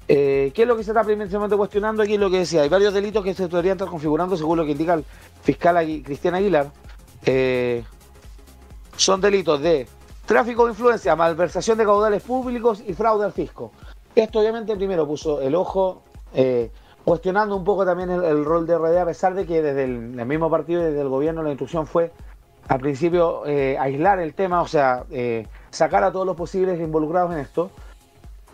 Eh, ¿Qué es lo que se está principalmente cuestionando aquí? Lo que decía, hay varios delitos que se podrían estar configurando según lo que indica el fiscal Agui- Cristian Aguilar. Eh, son delitos de tráfico de influencia, malversación de caudales públicos y fraude al fisco. Esto obviamente primero puso el ojo eh, cuestionando un poco también el, rol de RD, a pesar de que desde el, el mismo partido y desde el gobierno la instrucción fue al principio aislar el tema, o sea, sacar a todos los posibles involucrados en esto.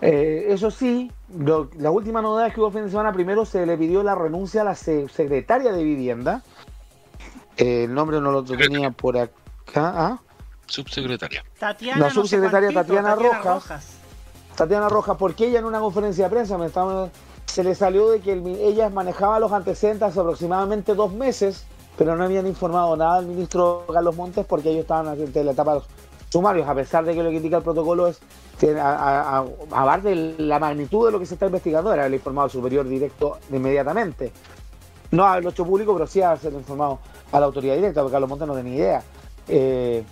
Eso sí, lo- la última novedad que hubo el fin de semana, primero se le pidió la renuncia a la se- secretaria de vivienda. Eh, el nombre no lo tenía por acá. ¿ah? Subsecretaria. Tatiana, La no sé subsecretaria Tatiana Rojas. Tatiana Rojas, porque ella en una conferencia de prensa me estaba- se le salió de que el ella manejaba los antecedentes hace aproximadamente dos meses, pero no habían informado nada al ministro Carlos Montes porque ellos estaban en la etapa de los sumarios, a pesar de que lo que indica el protocolo es que a, a, a- de la magnitud de lo que se está investigando, era el informado superior directo inmediatamente. No haberlo hecho público, pero sí haberse informado a la autoridad directa, porque Carlos Montes no tenía idea. Eh,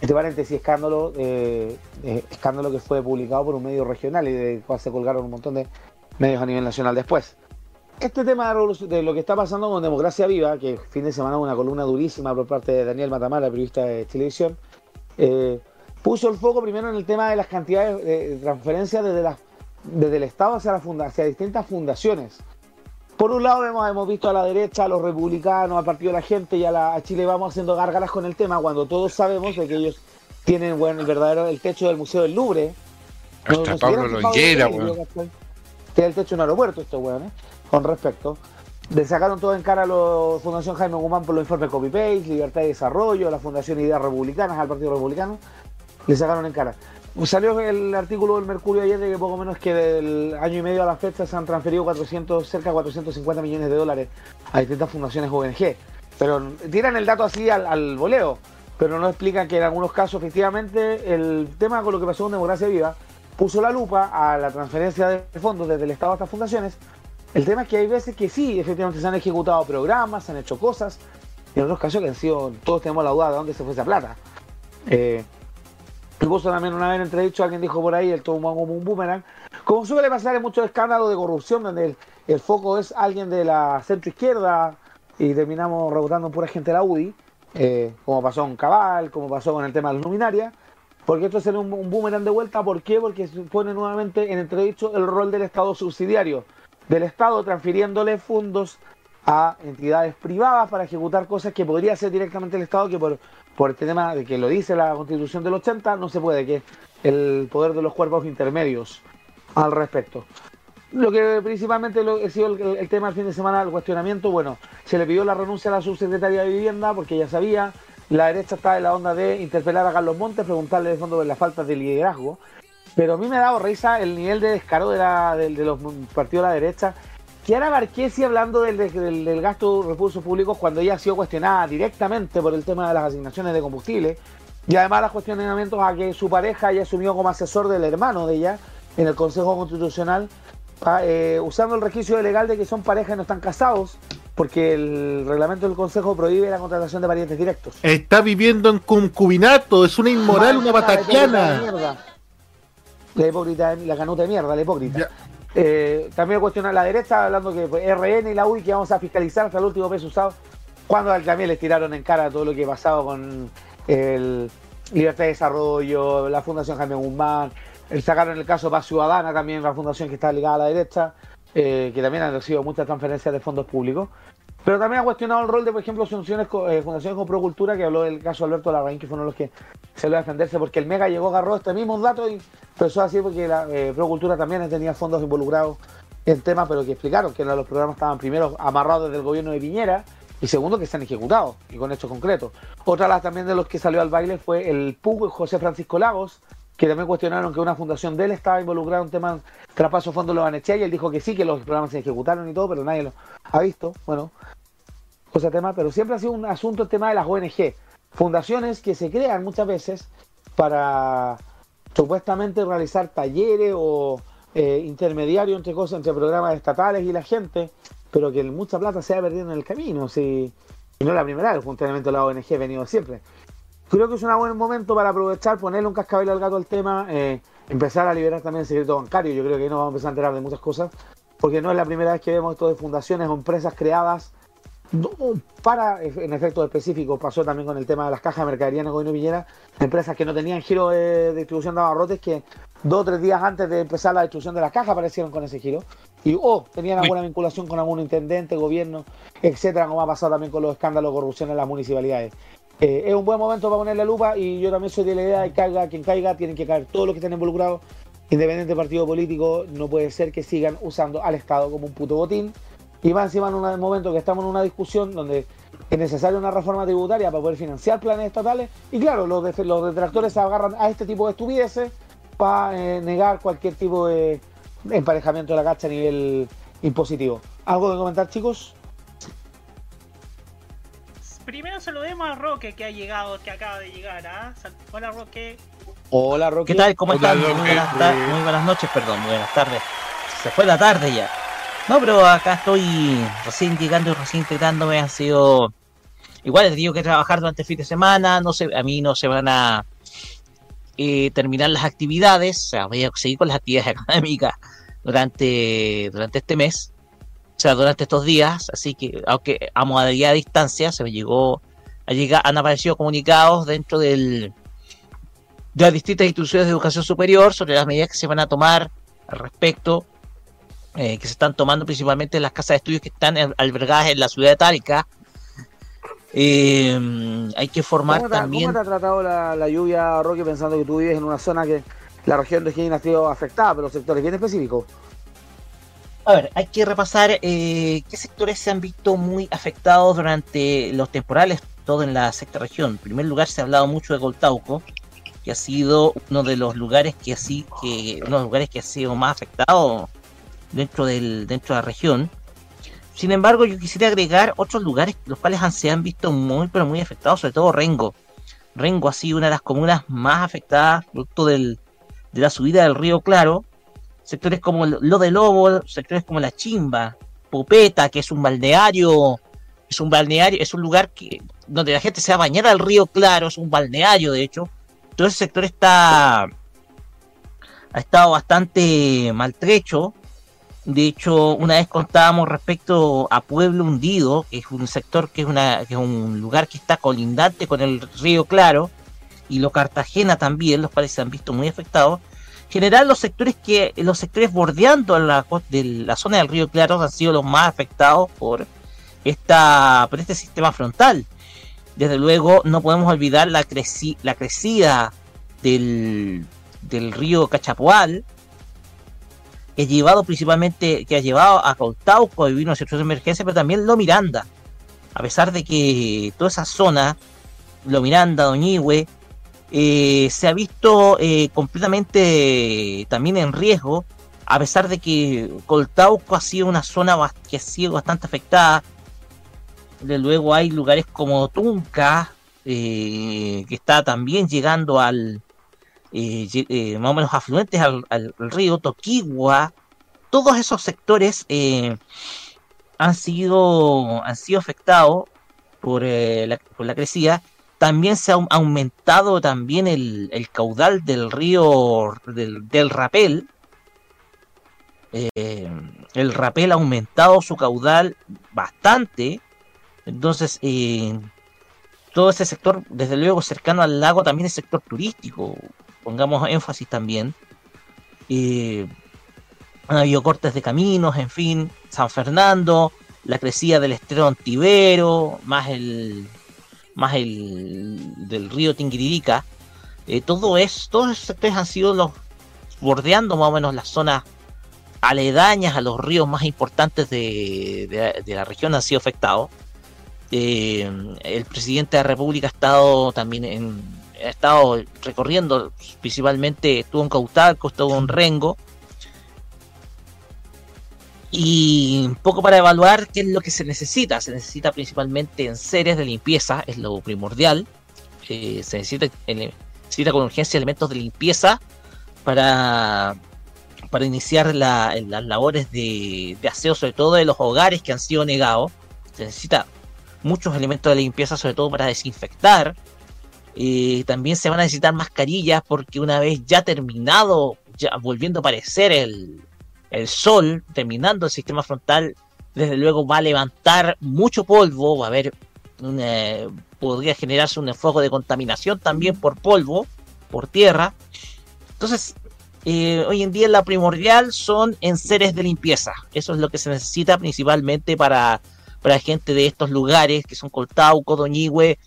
Entre paréntesis, escándalo, eh, eh, escándalo que fue publicado por un medio regional y de cual se colgaron un montón de medios a nivel nacional después. Este tema de, de lo que está pasando con Democracia Viva, que fin de semana una columna durísima por parte de Daniel Matamala, periodista de televisión, eh, puso el foco primero en el tema de las cantidades de, transferencias desde, las- desde el Estado hacia, la funda- hacia distintas fundaciones. Por un lado hemos, hemos visto a la derecha, a los republicanos, al Partido de la Gente y a, la, a Chile vamos haciendo gárgaras con el tema cuando todos sabemos de que ellos tienen bueno, el verdadero el techo del Museo del Louvre. Hasta Pablo Longuera, el weón. el techo de un aeropuerto estos weones, con respecto. Le sacaron todo en cara a la Fundación Jaime Guzmán por los informes copy-paste, Libertad y Desarrollo, la Fundación Ideas Republicanas, al Partido Republicano. Le sacaron en cara. Salió el artículo del Mercurio ayer de que poco menos que del año y medio a la fecha se han transferido 400, cerca de 450 millones de dólares a distintas fundaciones ONG. Pero tiran el dato así al, al voleo, pero no explican que en algunos casos efectivamente el tema con lo que pasó con Democracia Viva puso la lupa a la transferencia de fondos desde el Estado a estas fundaciones. El tema es que hay veces que sí, efectivamente se han ejecutado programas, se han hecho cosas, y en otros casos que han sido, todos tenemos la duda de dónde se fue esa plata. Eh, Incluso también una vez en entredicho alguien dijo por ahí, el tomó como un boomerang. Como suele pasar en muchos escándalos de corrupción, donde el, foco es alguien de la centro izquierda y terminamos rebotando pura gente de la UDI, eh, como pasó con Cabal, como pasó con el tema de las luminarias. Porque esto un, un boomerang de vuelta, ¿por qué? Porque se pone nuevamente en entredicho el rol del Estado subsidiario, del Estado transfiriéndole fondos a entidades privadas para ejecutar cosas que podría hacer directamente el Estado, que por, por este tema de que lo dice la Constitución del 80 no se puede, que el poder de los cuerpos intermedios al respecto. Lo que principalmente lo, ha sido el, el tema del fin de semana, el cuestionamiento, bueno, se le pidió la renuncia a la subsecretaria de Vivienda porque ya sabía, la derecha está en la onda de interpelar a Carlos Montes, preguntarle de fondo por las faltas de liderazgo, pero a mí me ha dado risa el nivel de descaro de, la, de, de los partidos de la derecha. Kiara Marquesi hablando del, del, del gasto de recursos públicos cuando ella ha sido cuestionada directamente por el tema de las asignaciones de combustible y además los cuestionamientos a que su pareja haya asumido como asesor del hermano de ella en el Consejo Constitucional eh, usando el registro legal de que son pareja y no están casados porque el reglamento del Consejo prohíbe la contratación de parientes directos. Está viviendo en concubinato, es una inmoral, una La La hipócrita, la canuta de mierda, la hipócrita. Eh, también cuestiona la derecha, hablando que pues, RN y la UI que vamos a fiscalizar hasta el último peso usado. Cuando también les tiraron en cara todo lo que ha pasado con el Libertad de Desarrollo, la Fundación Jaime Guzmán, el sacaron el caso Paz Ciudadana, también la fundación que está ligada a la derecha, eh, que también han recibido muchas transferencias de fondos públicos. Pero también ha cuestionado el rol de, por ejemplo, eh, fundaciones con Procultura, que habló del caso Alberto Larraín, que fueron los que se lo a defenderse, porque el Mega llegó, agarró este mismo dato y empezó así porque la eh, Procultura también tenía fondos involucrados en temas, pero que explicaron que los programas estaban primero amarrados desde el gobierno de Piñera y segundo que se han ejecutado y con hechos concretos. Otra de las también de los que salió al baile fue el PUG José Francisco Lagos, que también cuestionaron que una fundación de él estaba involucrada en un tema de traspaso de fondos de los Banechea y él dijo que sí, que los programas se ejecutaron y todo, pero nadie lo ha visto. Bueno, cosa tema, pero siempre ha sido un asunto el tema de las ONG, fundaciones que se crean muchas veces para supuestamente realizar talleres o eh, intermediarios entre cosas, entre programas estatales y la gente, pero que mucha plata se ha perdido en el camino, si, y no la primera vez, de la ONG ha venido siempre. Creo que es un buen momento para aprovechar, ponerle un cascabel al gato al tema, eh, empezar a liberar también el secreto bancario. Yo creo que ahí nos vamos a empezar a enterar de muchas cosas, porque no es la primera vez que vemos esto de fundaciones o empresas creadas para en efectos específicos. Pasó también con el tema de las cajas de mercadería en el gobierno de Piñera, empresas que no tenían giro de distribución de abarrotes que dos o tres días antes de empezar la distribución de las cajas aparecieron con ese giro. Y o oh, tenían alguna vinculación con algún intendente, gobierno, etcétera, como ha pasado también con los escándalos de corrupción en las municipalidades. Eh, es un buen momento para ponerle lupa y yo también soy de la idea de que caiga quien caiga, tienen que caer todos los que estén involucrados, independiente del partido político, no puede ser que sigan usando al Estado como un puto botín. Y más encima en un momento que estamos en una discusión donde es necesaria una reforma tributaria para poder financiar planes estatales. Y claro, los, de- los detractores se agarran a este tipo de estupideces para eh, negar cualquier tipo de emparejamiento de la cacha a nivel impositivo. ¿Algo que comentar, chicos? Primero saludemos a Roque que ha llegado, que acaba de llegar. ¿ah? Hola Roque. Hola, Roque. ¿Qué tal? ¿Cómo Hola, están? Muy Roque. buenas, ta- muy buenas noches, perdón, muy buenas tardes. Se fue la tarde ya. No, pero acá estoy recién llegando y recién integrándome. Ha sido igual he tenido que trabajar durante el fin de semana, no sé, a mí no se van a eh, terminar las actividades, o sea, voy a seguir con las actividades *laughs* académicas durante, durante este mes, o sea, durante estos días, así que, aunque a modalidad de distancia, se me llegó, han aparecido comunicados dentro del, de las distintas instituciones de educación superior sobre las medidas que se van a tomar al respecto, eh, que se están tomando principalmente en las casas de estudios que están albergadas en la ciudad de Talca. Eh, hay que formar ¿Cómo te, también. cómo te ha tratado la, la lluvia, Roque, pensando que tú vives en una zona que la región de Higgins ha sido afectada, pero sectores bien específicos? A ver, hay que repasar eh, qué sectores se han visto muy afectados durante los temporales, todo en la sexta región. En primer lugar, se ha hablado mucho de Coltauco, que ha sido uno de los lugares que así que uno de los lugares que ha sido más afectado dentro del dentro de la región. Sin embargo, yo quisiera agregar otros lugares los cuales se han visto muy pero muy afectados, sobre todo Rengo. Rengo ha sido una de las comunas más afectadas producto del, de la subida del río Claro. Sectores como Lo de Lobo, sectores como La Chimba, Popeta, que es un balneario, es un balneario, es un lugar que donde la gente se va a bañar al río Claro, es un balneario de hecho. Todo ese sector está ha estado bastante maltrecho. De hecho, una vez contábamos respecto a Pueblo Hundido, que es un sector que es, una, que es un lugar que está colindante con el río Claro, y lo Cartagena también, los cuales se han visto muy afectados. En general, los sectores que los sectores bordeando la, de la zona del río Claro han sido los más afectados por esta por este sistema frontal. Desde luego, no podemos olvidar la, creci- la crecida del, del río Cachapoal, que ha llevado principalmente, que ha llevado a Coltauco a vivir una situación de emergencia, pero también Lo Miranda. A pesar de que toda esa zona, Lo Miranda, Doñigüe, eh, se ha visto eh, completamente también en riesgo, a pesar de que Coltauco ha sido una zona que ha sido bastante afectada. Luego hay lugares como Tunca, eh, que está también llegando al, más o menos afluentes al, río Toquigua, todos esos sectores eh, han sido han sido afectados por, eh, la, crecida. También se ha au- aumentado también el, caudal del río del, Rapel. Eh, el Rapel ha aumentado su caudal bastante. Entonces, todo ese sector, desde luego cercano al lago, también es sector turístico. Pongamos énfasis también. Eh, han habido cortes de caminos, en fin, San Fernando, la crecida del estero Antivero, más el más el del río Tinguiririca. Eh, todo es, todos esos sectores han sido los bordeando más o menos las zonas aledañas a los ríos más importantes de, de- la región han sido afectados. Eh, el presidente de la República ha estado también en, ha estado recorriendo, principalmente estuvo en Cautalco, estuvo en Rengo. Y un poco para evaluar qué es lo que se necesita. Se necesita principalmente en series de limpieza, es lo primordial. Eh, se necesita, ele- necesita con urgencia elementos de limpieza para, para iniciar la- las labores de, de aseo, sobre todo de los hogares que han sido negados. Se necesita muchos elementos de limpieza, sobre todo para desinfectar. Eh, también se van a necesitar mascarillas porque una vez ya terminado, ya volviendo a aparecer el, el sol, terminando el sistema frontal, desde luego va a levantar mucho polvo, va a haber una- podría generarse un foco de contaminación también por polvo, por tierra. Entonces, eh, hoy en día la primordial son enseres de limpieza. Eso es lo que se necesita principalmente para, para gente de estos lugares que son Coltauco, Doñigüe,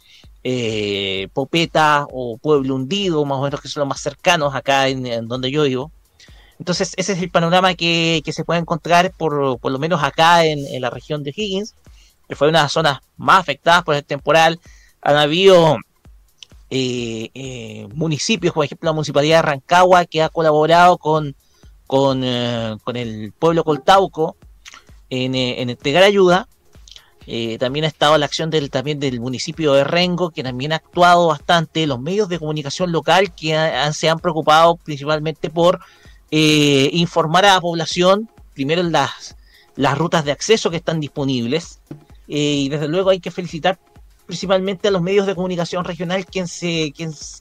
eh, Popeta o Pueblo Hundido, más o menos que son los más cercanos acá en, en donde yo vivo. Entonces, ese es el panorama que, se puede encontrar, por, lo menos acá en, la región de Higgins, que fue una de las zonas más afectadas por el temporal. Han habido eh, eh, municipios, por ejemplo, la municipalidad de Rancagua, que ha colaborado con, el pueblo Coltauco en, en entregar ayuda. Eh, también ha estado la acción del, también del municipio de Rengo, que también ha actuado bastante. Los medios de comunicación local que se han preocupado principalmente por eh, informar a la población, primero las, las rutas de acceso que están disponibles. eh, y desde luego hay que felicitar principalmente a los medios de comunicación regional quienes se,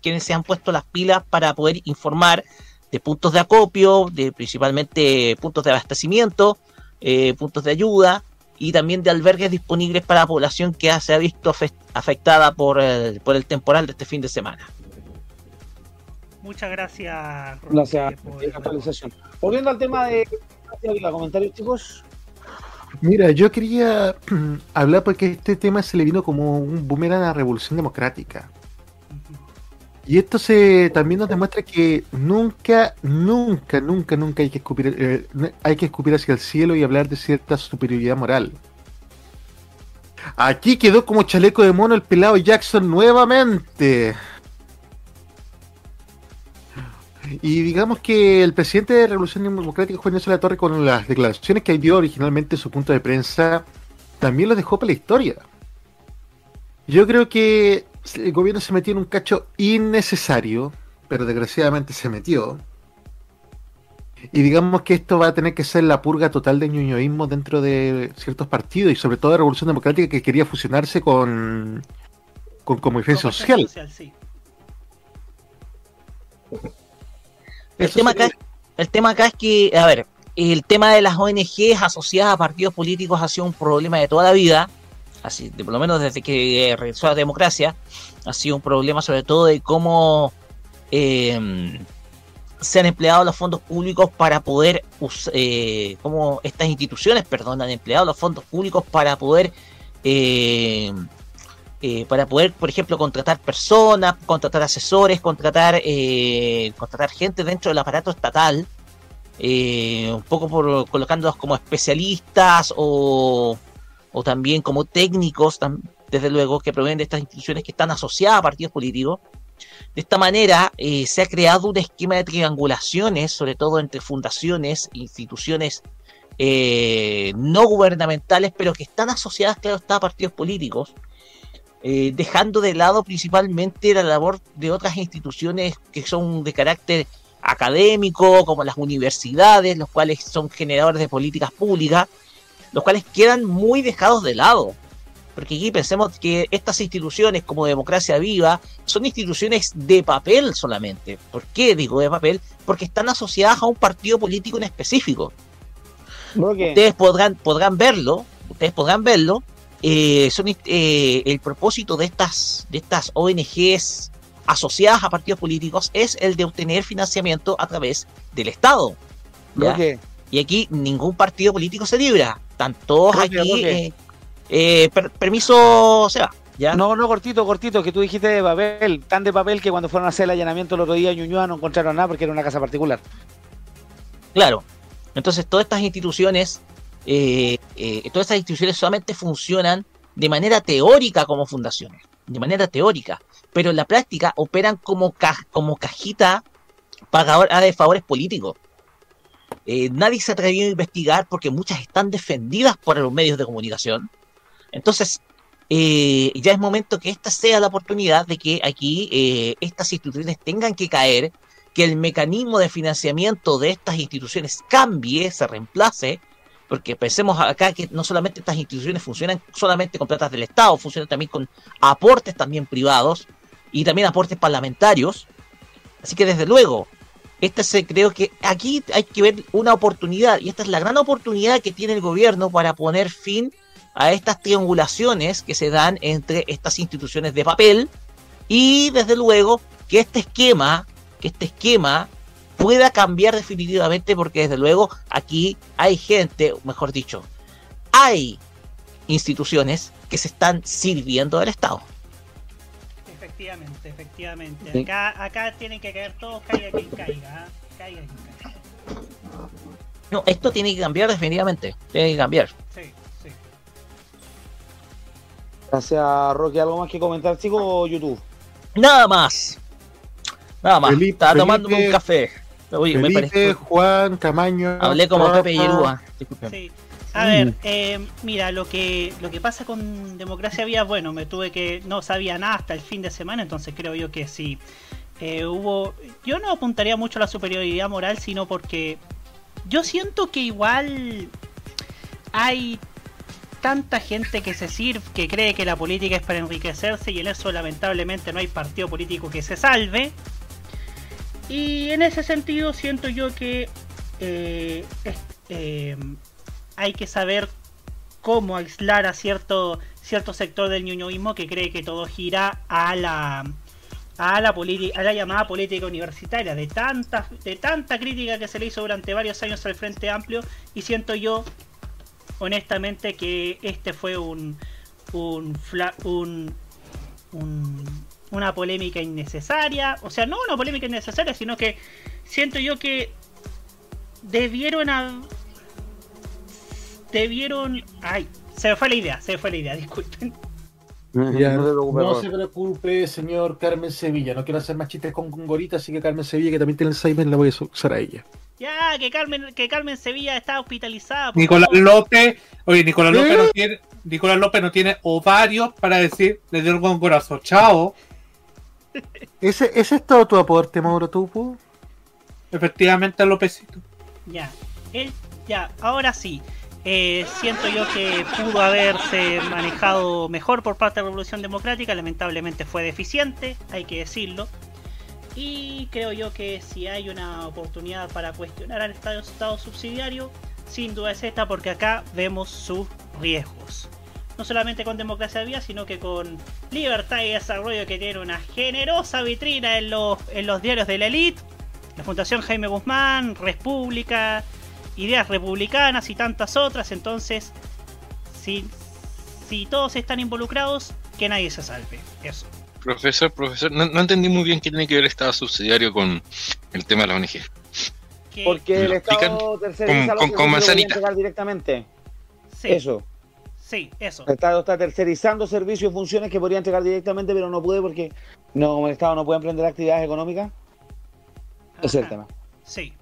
quienes se han puesto las pilas para poder informar de puntos de acopio, de principalmente puntos de abastecimiento, eh, puntos de ayuda y también de albergues disponibles para la población que se ha visto afe- afectada por el, por el temporal de este fin de semana. Muchas gracias. Roque, Gracias por- la actualización. Volviendo al tema de comentarios, chicos. Mira, yo quería *clears throat* hablar porque este tema se le vino como un boomerang a la revolución democrática. Y esto se también nos demuestra que nunca, nunca, nunca, nunca hay que escupir, eh, hay que escupir hacia el cielo y hablar de cierta superioridad moral. Aquí quedó como chaleco de mono el pelado Jackson nuevamente. Y digamos que el presidente de Revolución Democrática, Juan Ignacio La Torre, con las declaraciones que dio originalmente en su punto de prensa, también lo dejó para la historia. Yo creo que el gobierno se metió en un cacho innecesario, pero desgraciadamente se metió. Y digamos que esto va a tener que ser la purga total de ñoñoísmo dentro de ciertos partidos y sobre todo de Revolución Democrática que quería fusionarse con, con como defensa social. social, sí. El tema, acá, el tema acá es que, a ver, el tema de las ONGs asociadas a partidos políticos ha sido un problema de toda la vida, de, por lo menos desde que eh, regresó la democracia, ha sido un problema sobre todo de cómo eh, se han empleado los fondos públicos para poder, eh, cómo estas instituciones, perdón, han empleado los fondos públicos para poder eh, eh, para poder, por ejemplo, contratar personas, contratar asesores, contratar, eh, contratar gente dentro del aparato estatal, un poco por colocándolos como especialistas o, o también como técnicos, desde luego, que provienen de estas instituciones que están asociadas a partidos políticos. De esta manera eh, se ha creado un esquema de triangulaciones, sobre todo entre fundaciones, instituciones eh, no gubernamentales, pero que están asociadas, claro está, a partidos políticos, eh, dejando de lado principalmente la labor de otras instituciones que son de carácter académico, como las universidades, los cuales son generadores de políticas públicas, los cuales quedan muy dejados de lado. Porque aquí pensemos que estas instituciones como Democracia Viva son instituciones de papel solamente. ¿Por qué digo de papel? Porque están asociadas a un partido político en específico. Ustedes podrán, podrán verlo, ustedes podrán verlo. eh, son eh, el propósito de estas, de estas ONGs asociadas a partidos políticos es el de obtener financiamiento a través del Estado. ¿ya? Roque. Y aquí ningún partido político se libra. Están todos Roque, aquí. Roque. eh, eh, per- permiso, Seba. ¿ya? No, no, cortito, cortito, que tú dijiste de papel, tan de papel que cuando fueron a hacer el allanamiento el otro día en Ñuñoa no encontraron nada porque era una casa particular. Claro. Entonces todas estas instituciones, eh, eh, todas estas instituciones solamente funcionan de manera teórica como fundaciones, de manera teórica, pero en la práctica operan como, ca- como cajita pagadora de favores políticos. Eh, nadie se ha atrevido a investigar porque muchas están defendidas por los medios de comunicación. Entonces, eh, ya es momento que esta sea la oportunidad de que aquí eh, estas instituciones tengan que caer, que el mecanismo de financiamiento de estas instituciones cambie, se reemplace, porque pensemos acá que no solamente estas instituciones funcionan solamente con platas del Estado, funcionan también con aportes también privados y también aportes parlamentarios. Así que desde luego, este se creo que aquí hay que ver una oportunidad y esta es la gran oportunidad que tiene el gobierno para poner fin a estas triangulaciones que se dan entre estas instituciones de papel y desde luego que este esquema, que este esquema pueda cambiar definitivamente porque desde luego aquí hay gente, mejor dicho, hay instituciones que se están sirviendo del Estado. Efectivamente, efectivamente. Sí. Acá, acá tienen que caer todos, caiga quien caiga. ¿ah? Caiga quien caiga. No, esto tiene que cambiar definitivamente, tiene que cambiar. Sí, sí. Gracias, Roque. ¿Algo más que comentar, chicos, o YouTube? Nada más. Nada más. Felipe- Estaba tomándome un café. Oye, me Felipe, parezco- Juan, Camaño. Hablé como Rafa. Pepe Yerúa. Disculpen. Sí. A ver, eh, mira, lo que lo que pasa con Democracia Vía, bueno, me tuve que no sabía nada hasta el fin de semana, entonces creo yo que sí eh, hubo. Yo no apuntaría mucho a la superioridad moral, sino porque yo siento que igual hay tanta gente que se sirve, que cree que la política es para enriquecerse y en eso lamentablemente no hay partido político que se salve. Y en ese sentido siento yo que eh, eh, hay que saber cómo aislar a cierto, cierto sector del ñoñoísmo que cree que todo gira a la a la, a la llamada política universitaria, de tanta, de tanta crítica que se le hizo durante varios años al Frente Amplio, y siento yo, honestamente, que este fue un, un, fla- un, un- una polémica innecesaria, o sea, no una polémica innecesaria, sino que siento yo que debieron a, debieron, ay, se me fue la idea, se me fue la idea, *laughs* disculpen. Ya, No te se preocupe, señor Carmen Sevilla. No quiero hacer más chistes con, Gorita, así que Carmen Sevilla, que también tiene Alzheimer, la voy a usar a ella. Ya, que Carmen, que Carmen Sevilla está hospitalizada. por Nicolás favor. López, oye, Nicolás ¿Qué? López no tiene, Nicolás López no tiene ovarios para decir, le dio con corazón, chao. *laughs* ¿Ese, ¿Ese es todo tu aporte, Mauro Tupu? Efectivamente, Lópezito. Ya, él, ya, ahora sí. Eh, siento yo que pudo haberse manejado mejor por parte de la Revolución Democrática, lamentablemente fue deficiente, hay que decirlo. Y creo yo que si hay una oportunidad para cuestionar al Estado, subsidiario, sin duda es esta, porque acá vemos sus riesgos. No solamente con democracia vía, sino que con libertad y desarrollo que tiene una generosa vitrina en los, en los diarios de la elite, la Fundación Jaime Guzmán, República, Ideas Republicanas y tantas otras. Entonces, si, si todos están involucrados, que nadie se salve. Eso. Profesor, profesor, no, no entendí muy bien qué tiene que ver el Estado subsidiario con el tema de la ONG. Que- Porque ¿Me el? Estado terceriza Con- con- con que directamente. Sí, Eso. sí, eso. El Estado está tercerizando servicios y funciones que podría entregar directamente, pero no puede porque no, como el Estado no puede emprender actividades económicas. Ese es el tema. Sí.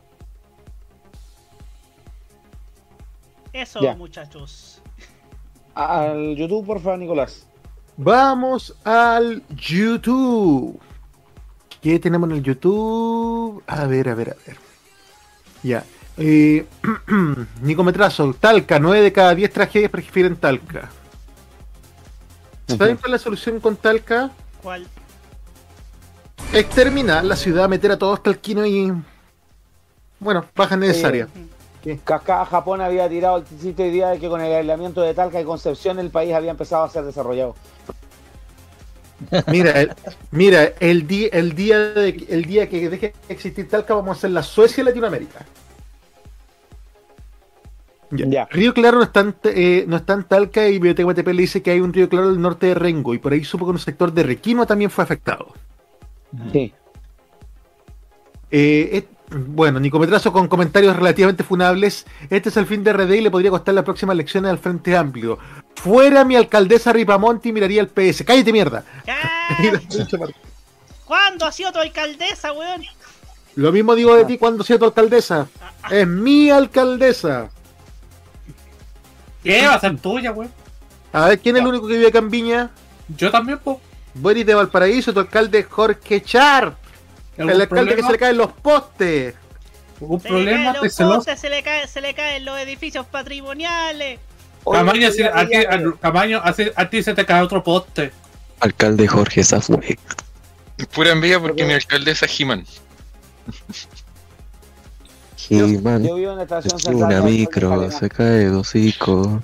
Eso, Ya. muchachos. Al YouTube, por favor, Nicolás. Vamos al YouTube. ¿Qué tenemos en el YouTube? A ver, a ver, a ver. Ya. Eh, *clears throat* Nicometrazo, Talca, 9 de cada 10 tragedias prefieren Talca. ¿Saben cuál es la solución con Talca? ¿Cuál? Exterminar la ciudad, meter a todos talquinos y. Bueno, baja necesaria. Cascada Japón había tirado el chiste hoy día de que con el aislamiento de Talca y Concepción el país había empezado a ser desarrollado. Mira, el, mira, el, día, el, día de- el día que deje de existir Talca, vamos a hacer la Suecia de Latinoamérica. Ya. Río Claro no está, en, eh, no está en Talca y Biblioteca MTP le dice que hay un Río Claro del norte de Rengo y por ahí supo que un sector de Requino también fue afectado. Sí. Eh, bueno, Nicometrazo con comentarios relativamente funables. Este es el fin de RD y le podría costar las próximas elecciones al Frente Amplio. Fuera mi alcaldesa Ripamonti y miraría el PS. ¡Cállate mierda! *laughs* *laughs* ¿Cuándo ha sido tu alcaldesa, weón? Lo mismo digo de ti cuando sea tu alcaldesa. Es mi alcaldesa. ¿Qué va a ser tuya, güey? A ver, ¿quién es el único que vive acá en Viña? Yo también, po. Boris de Valparaíso, tu alcalde Jorge Char. El ¿Algún alcalde que problema? se le caen los postes. ¿Algún Se le caen los postes, se le, cae, se le caen los edificios patrimoniales. Camaño, si- a, ti, a- Camaño, a, ti- a ti se te cae otro poste. Alcalde Jorge Zafue. Pura envidia porque mi alcaldesa es He-Man. He-Man. Yo vivo en la estación Es una micro, se cae de hocico.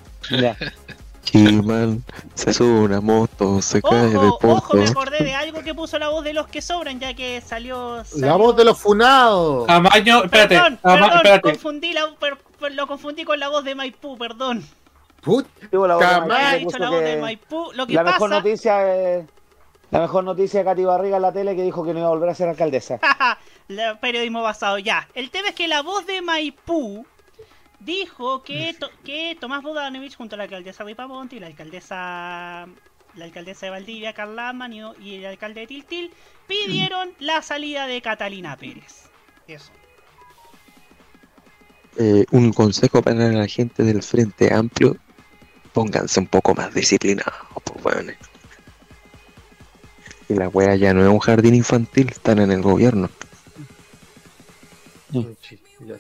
He-Man se sube una moto, se cae de Ojo, ojo, me acordé de algo que puso la voz de los que sobran, ya que salió. La voz de los funados. Camaño, espérate. Perdón, perdón, espérate. confundí la, per- per- lo confundí con la voz de Maipú, perdón. Put, la voz de Maipú, dicho la voz que de Maipú. Lo que La pasa. mejor noticia es. La mejor noticia de Katy Barriga en la tele que dijo que no iba a volver a ser alcaldesa. *laughs* Periodismo basado, ya. El tema es que la voz de Maipú dijo que, to- que Tomás Bodanovich junto a la alcaldesa Ripamonti y la alcaldesa la alcaldesa de Valdivia, Carla Amman, y, el alcalde de Tiltil pidieron *clears throat* la salida de Catalina Pérez. Eso. Eh, un consejo para la gente del Frente Amplio: pónganse un poco más disciplinados, pues, weones. Y la wea ya no es un jardín infantil, están en el gobierno.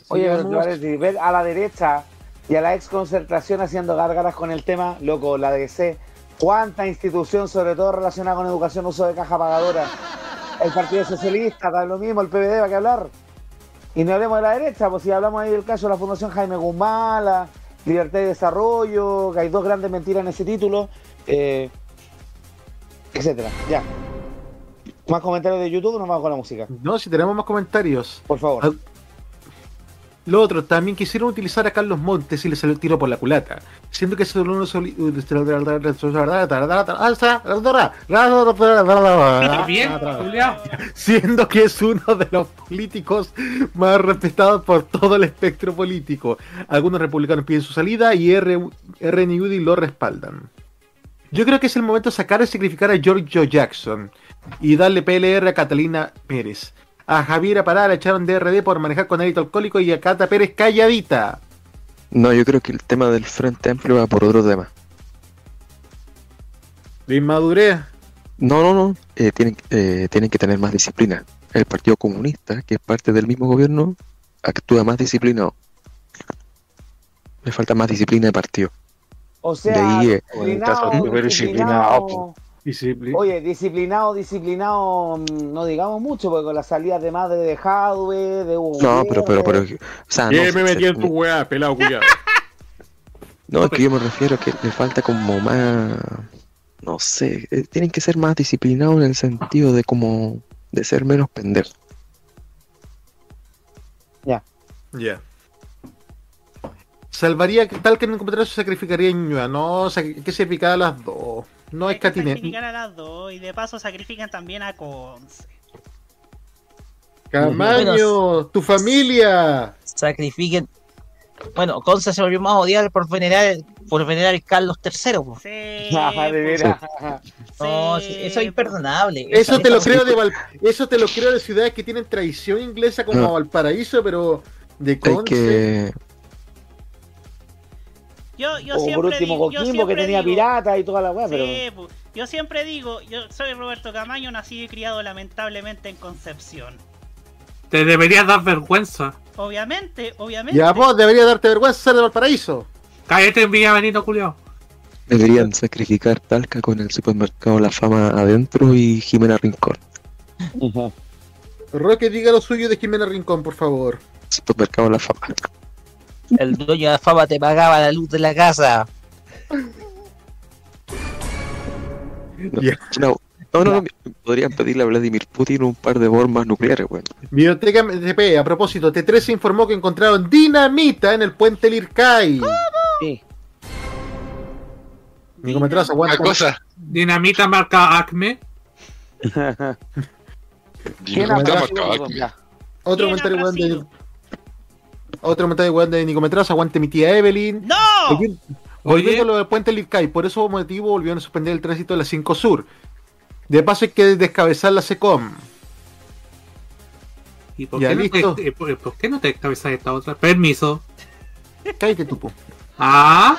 Oye, ver a la derecha y a la ex concertación haciendo gárgaras con el tema, loco, la DC. ¿Cuánta institución, sobre todo relacionada con educación, uso de caja pagadora? El Partido Socialista, da lo mismo, el PVD va a que hablar. Y no hablemos de la derecha, pues si hablamos ahí del caso de la Fundación Jaime Guzmán, la Libertad y Desarrollo, que hay dos grandes mentiras en ese título, eh, etcétera. Ya. ¿Más comentarios de YouTube o nos vamos con la música? No, si tenemos más comentarios. Por favor. Lo otro, también quisieron utilizar a Carlos Montes y le salió el tiro por la culata. Siendo que solo uno soli- Bien, Julián. Siendo que es uno de los políticos más respetados por todo el espectro político. Algunos republicanos piden su salida y R. RN Udi lo respaldan. Yo creo que es el momento de sacar y sacrificar a Giorgio Jackson y darle PLR a Catalina Pérez. A Javier Parada le echaron DRD por manejar con élito alcohólico y a Cata Pérez calladita. No, yo creo que el tema del Frente Amplio va por otro tema. De inmadurez. No, no, no. eh, tienen, eh, tienen que tener más disciplina. El Partido Comunista, que es parte del mismo gobierno, actúa más disciplinado. Le falta más disciplina de partido. O sea, De ahí, eh, disciplinado, Oye, disciplinado, disciplinado, mm, no digamos mucho, porque con la salida de madre de Jadwe, de Hugo No, pero, pero, pero, o sea, no, ¿Qué me se- metí en tu weá, pelado culiado? no, es que yo me refiero a que le falta como más, no sé, eh, tienen que ser más disciplinados en el sentido de como, de ser menos pendejos. Ya. Ya. Salvaría tal que en un comentario se sacrificaría a Ñuñoa. No, sac- que sacrificar a las dos. No es catine. Sacrificar a las dos y de paso sacrifican también a Conce. Camaño, tu familia. Sacrifiquen. Bueno, Conce se volvió más odiar por venerar, por venerar Carlos III. po. *laughs* Ah, de veras. No, sí, eso es imperdonable. Eso te lo creo de Val- eso te lo creo de ciudades que tienen tradición inglesa como No. Valparaíso, pero de Conce. que, Yo, yo o por siempre último digo, yo Coquimbo, que siempre tenía digo- pirata y toda la weá, Sí, pero... yo siempre digo, yo soy Roberto Camaño, nacido y criado lamentablemente en Concepción. Te deberías dar vergüenza. Obviamente, obviamente. Ya vos debería darte vergüenza ser de Valparaíso. Cállate en Villa Benito, Julio. deberían sacrificar Talca con el supermercado La Fama adentro y Jimena Rincón. Roque, diga lo suyo de Jimena Rincón, por favor. Supermercado La Fama. El dueño de la fama te pagaba la luz de la casa. No, no, no, no, no, podrían pedirle a Vladimir Putin un par de bombas nucleares, weón. Biblioteca MTP, a propósito, T13 informó que encontraron dinamita en el puente Lircay. Sí. Mi comentario se aguanta. Una cosa. Dinamita marca Acme. *laughs* Dinamita marca Acme. Otro comentario weón, de. Abrasivo. Otro comentario weón, de Nicometraz, aguante mi tía Evelyn. ¡No! Volvi- Volviendo a lo del puente Lircay, por eso motivo volvieron a suspender el tránsito de la 5 Sur. De paso hay que descabezar la SECOM. ¿Y por Ya, qué, no listo. te, eh, por, por qué no te descabezas esta otra? Permiso. Cállate tú, po. Ah,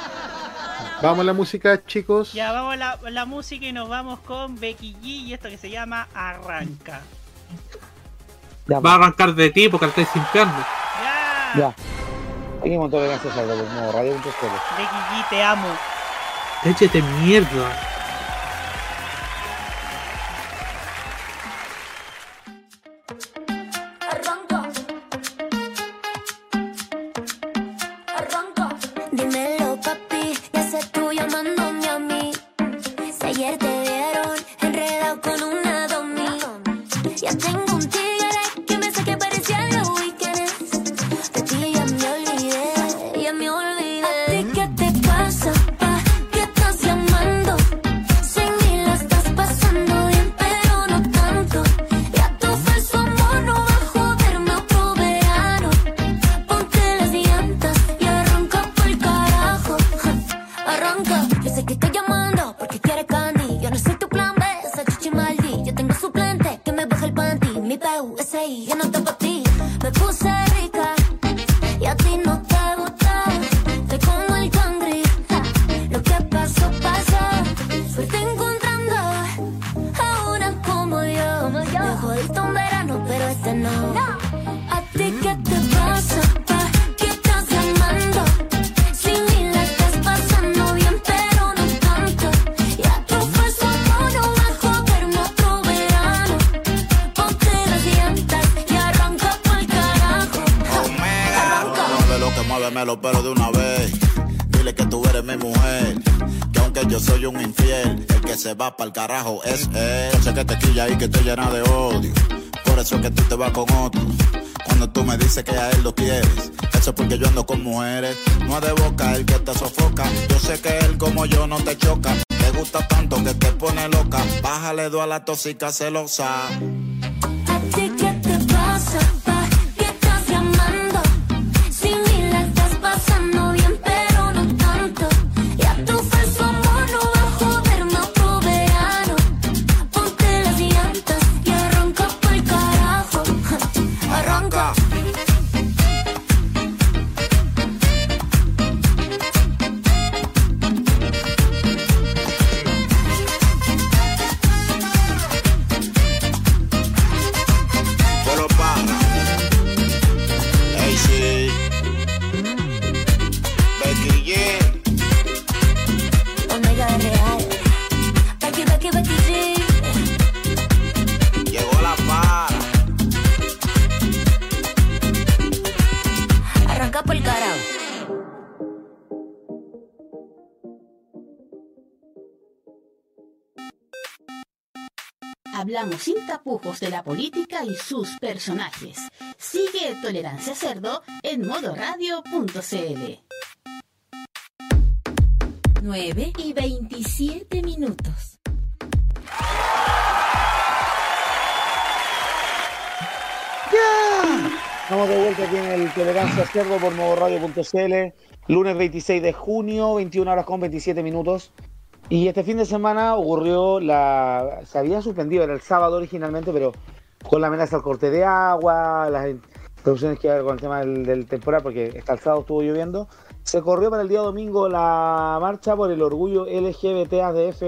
Vamos a la música, chicos. Ya vamos a la, la música y nos vamos con Becky G y esto que se llama Arranca. Ya, va a arrancar de ti porque estás sin piernas. Ya. ya. Seguimos todo gracias a los nuevos radio. Becky G, te amo. Échate mierda. Va pa'l carajo es él. Sé que te quilla y que te llena de odio. Por eso es que tú te vas con otro. Cuando tú me dices que a él lo quieres, eso es porque yo ando con mujeres. No es de boca el que te sofoca. Yo sé que él como yo no te choca. Te gusta tanto que te pone loca. Bájale dos a la tóxica celosa. Hablamos sin tapujos de la política y sus personajes. Sigue Tolerancia Cerdo en modoradio.cl. 9 y 27 minutos. Estamos de vuelta aquí en el Tolerancia Cerdo por modoradio.cl. Lunes 26 de junio, 21 horas con 27 minutos. Y este fin de semana ocurrió la. Se había suspendido, era el sábado originalmente, pero con la amenaza al corte de agua, las interrupciones que hay con el tema del, del temporal, porque hasta el sábado estuvo lloviendo. Se corrió para el día domingo la marcha por el orgullo LGBTADF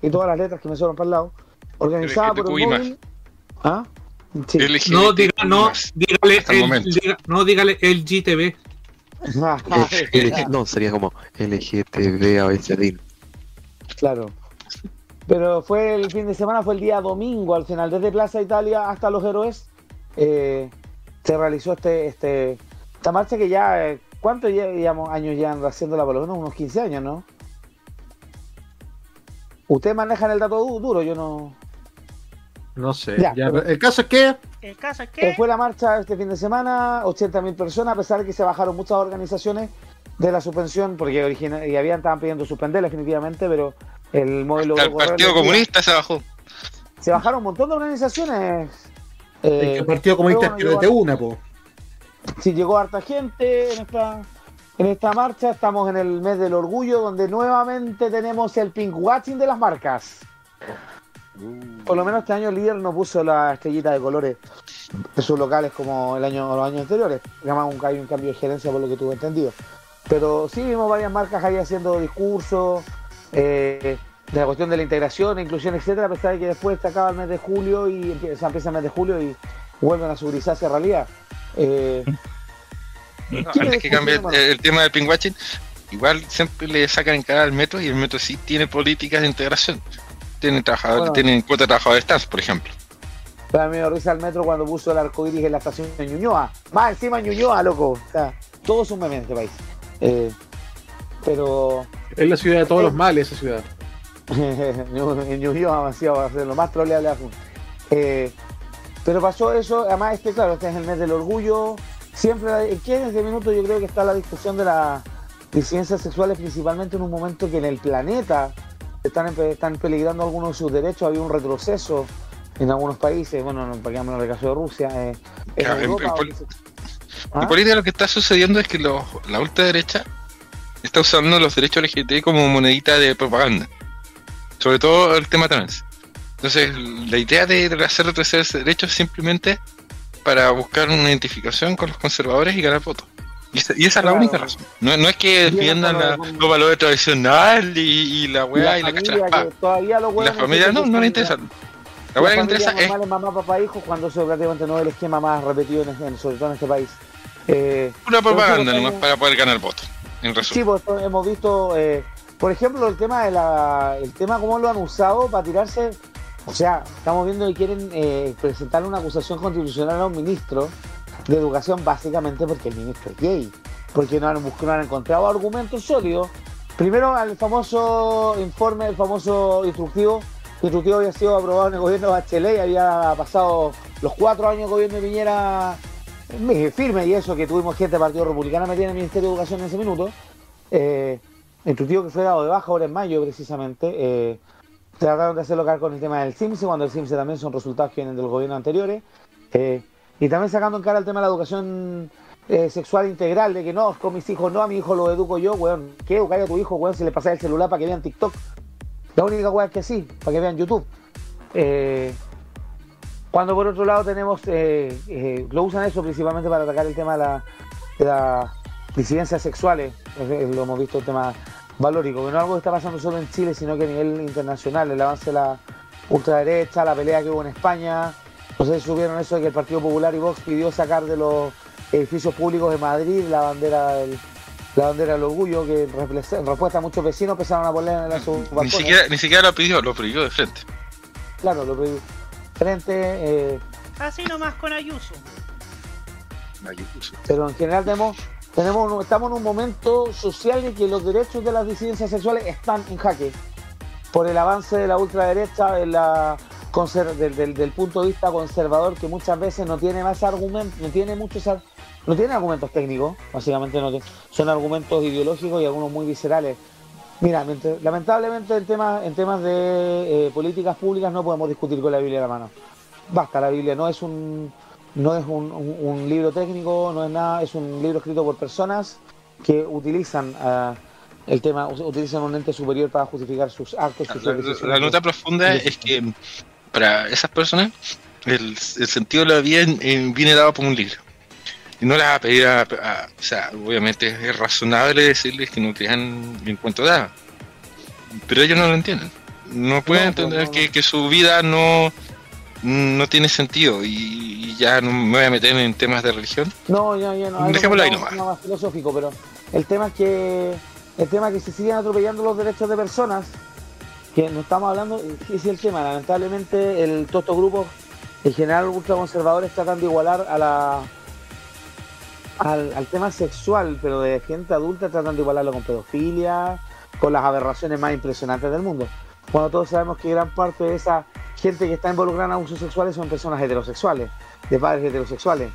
y todas las letras que me sobran para el lado. Organizada por un móvil. ¿Ah? Sí. No, diga, no, dígale, el diga- no, dígale el GTV. LG *laughs* no, sería como LGTB abecedín. Claro. Pero fue el fin de semana, fue el día domingo al final, desde Plaza Italia hasta Los Héroes, eh, se realizó este, este, esta marcha que ya, eh, ¿cuántos ya, digamos, años llevan haciéndola? Por lo menos unos 15 años, ¿no? Ustedes manejan el dato du- duro, yo no... No sé. Ya, ya, pero- el caso es que El caso es Eh, que fue la marcha este fin de semana, 80.000 personas, a pesar de que se bajaron muchas organizaciones de la suspensión, porque origina- y habían estaban pidiendo suspender definitivamente, pero el modelo El Partido Comunista se bajó. se bajaron un montón de organizaciones. eh, el Partido Comunista es de una, po. Sí, llegó harta gente en esta, en esta marcha. Estamos en el mes del orgullo, donde nuevamente tenemos el pink watching de las marcas. Por lo menos este año el líder no puso la estrellita de colores de sus locales como el año, los años anteriores. Además, un, hay un cambio de gerencia por lo que tuve entendido. Pero sí vimos varias marcas ahí haciendo discursos eh, de la cuestión de la integración, inclusión, etcétera, a pesar de que después se acaba el mes de julio y empieza, empieza el mes de julio y vuelven a su grisácea realidad. Eh, No, Sí, antes que cambie el tema del pinkwatching, igual siempre le sacan en cara al metro y el metro sí tiene políticas de integración. Tienen trabajadores, Bueno. tienen cuota de trabajadores trans, por ejemplo. Pero me dio risa el metro cuando puso el arco iris en la estación de Ñuñoa. Más encima Ñuñoa, loco. O sea, todo es un meme en este país. Eh, pero Es la ciudad de todos los males, esa ciudad. *laughs* en Ñuñoa demasiado va a ser lo más troleable de la fun. Eh, pero pasó eso, además este, claro, este es el mes del orgullo. Siempre, la- ¿en qué en este minuto yo creo que está la discusión de las disidencias sexuales, principalmente en un momento que en el planeta están, están peligrando algunos de sus derechos, había un retroceso en algunos países, bueno, no en el caso de Rusia, eh, en Claro, Europa, en donde pol- se- En ¿Ah? política lo que está sucediendo es que los- la ultraderecha está usando los derechos LGTB como monedita de propaganda. Sobre todo el tema trans. Entonces, la idea de hacer retroceder ese derecho es simplemente para buscar una identificación con los conservadores y ganar votos. Y esa, y esa es la única razón. No, no es que defiendan la- los valores tradicionales y, y la weá y la, cachara. que todavía los la familia no, no le interesa. la- La weá que interesa es mamá, papá, hijos, cuando eso prácticamente no es el esquema más repetido, en, en- sobre todo en este país. Eh, una sí, propaganda pues, nomás para poder ganar votos. En Sí, resumen. pues esto hemos visto, eh, por ejemplo, el tema de la, el tema cómo lo han usado para tirarse, o sea, estamos viendo que quieren eh, presentar una acusación constitucional a un ministro de educación básicamente porque el ministro es gay, porque no han, no han encontrado argumentos sólidos. Primero al famoso informe, el famoso instructivo, el instructivo había sido aprobado en el gobierno de Bachelet y había pasado los cuatro años de gobierno de Piñera eh, firme y eso que tuvimos gente del Partido Republicano metida en el Ministerio de Educación en ese minuto. Eh, instructivo que fue dado de baja ahora en mayo precisamente. Eh, trataron de hacerlo caer con el tema del CIMSE, cuando el CIMSE también son resultados que vienen del gobierno anteriores. Eh, y también sacando en cara el tema de la educación eh, sexual integral, de que no, con mis hijos no, a mi hijo lo educo yo, weón. ¿Qué educar a tu hijo, weón, si le pasas el celular para que vean TikTok? La única weón es que sí, para que vean YouTube. Eh, cuando por otro lado tenemos, eh, lo usan eso principalmente para atacar el tema de de las disidencias sexuales, lo hemos visto el tema valórico, que no es algo que está pasando solo en Chile, sino que a nivel internacional, el avance de la ultraderecha, la pelea que hubo en España, no sé si subieron eso de que el Partido Popular y Vox pidió sacar de los edificios públicos de Madrid la bandera del, la bandera del orgullo, que en respuesta a muchos vecinos empezaron a poner en la sus Ni balcones. siquiera, ni siquiera lo pidió, lo prohibió de frente. Claro, lo pidió frente, eh, Así nomás con Ayuso. pero en general tenemos, tenemos estamos en un momento social en que los derechos de las disidencias sexuales están en jaque por el avance de la ultraderecha en la del, del- punto de vista conservador que muchas veces no tiene más argumentos, no tiene muchos no tiene argumentos técnicos, básicamente no tiene- son argumentos ideológicos y algunos muy viscerales. Mira, lamentablemente en temas, en temas de eh, políticas públicas no podemos discutir con la Biblia en la mano. Basta, la Biblia no es un no es un, un- un libro técnico, no es nada, es un libro escrito por personas que utilizan ah, el tema, utilizan un ente superior para justificar sus actos. sus la nota profunda es que para esas personas el, el sentido de la vida en- en- viene dado por un libro. Y no la va a pedir a, a- O sea, obviamente es razonable decirles que no crean en cuanto da. Pero ellos no lo entienden. No pueden No, entender no, que, que su vida no, no tiene sentido. Y, y ya no me voy a meter en temas de religión. No, ya, ya no. Dejémoslo ahí no, nomás. no más filosófico, pero el tema es que el tema es que se siguen atropellando los derechos de personas, que no estamos hablando, ese es el tema, lamentablemente el, todos estos grupos, en general ultraconservadores tratan de igualar a la al, al tema sexual, pero de gente adulta tratan de igualarlo con pedofilia, con las aberraciones más impresionantes del mundo. Cuando todos sabemos que gran parte de esa gente que está involucrada en abusos sexuales son personas heterosexuales, de padres heterosexuales.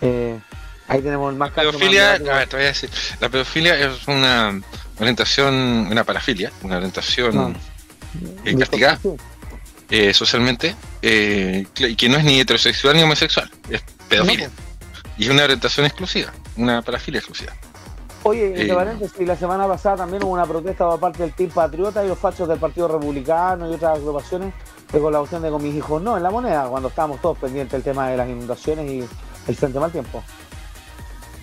Eh, ahí tenemos el más más Pedofilia, a ver, te voy a decir, la pedofilia es una orientación, una parafilia, una orientación No. Eh, castigada eh, socialmente, eh, y que no es ni heterosexual ni homosexual, es pedofilia. Y es una orientación exclusiva, una parafilia exclusiva. Oye, entre Eh, paréntesis, la semana pasada también hubo una protesta por parte del Team Patriota y los fachos del Partido Republicano y otras agrupaciones de con la cuestión de con mis hijos no en la moneda, cuando estábamos todos pendientes del tema de las inundaciones y el frente mal tiempo.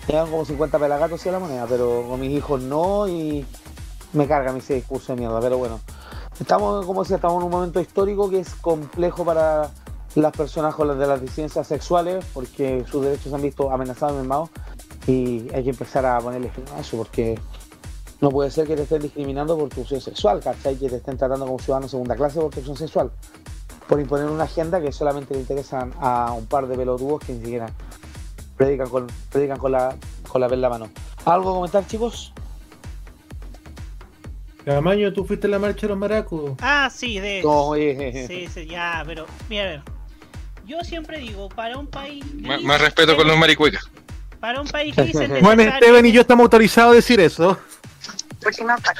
Llegan como 50 pelagatos sí a la moneda, pero con mis hijos no y me carga mi ese discurso de mierda, pero bueno. Estamos, como decía, estamos en un momento histórico que es complejo para las personas con las de las disidencias sexuales porque sus derechos se han visto amenazados mermados y hay que empezar a ponerle fin a eso porque no puede ser que te estén discriminando por tu opción sexual, ¿cachai? Que te estén tratando como ciudadano segunda clase por tu opción sexual. Por imponer una agenda que solamente le interesan a un par de pelotudos que ni siquiera predican con, predican con la con la la mano. ¿Algo que comentar, chicos? Camaño, tú fuiste a la marcha de los maracos. Ah, sí, de No, oye. Sí, sí, ya, pero mira, a ver. Yo siempre digo, para un país Más, gris, más respeto con los maricuecas. para un *laughs* país gris es Bueno, necesario, Esteban y yo estamos autorizados a decir eso.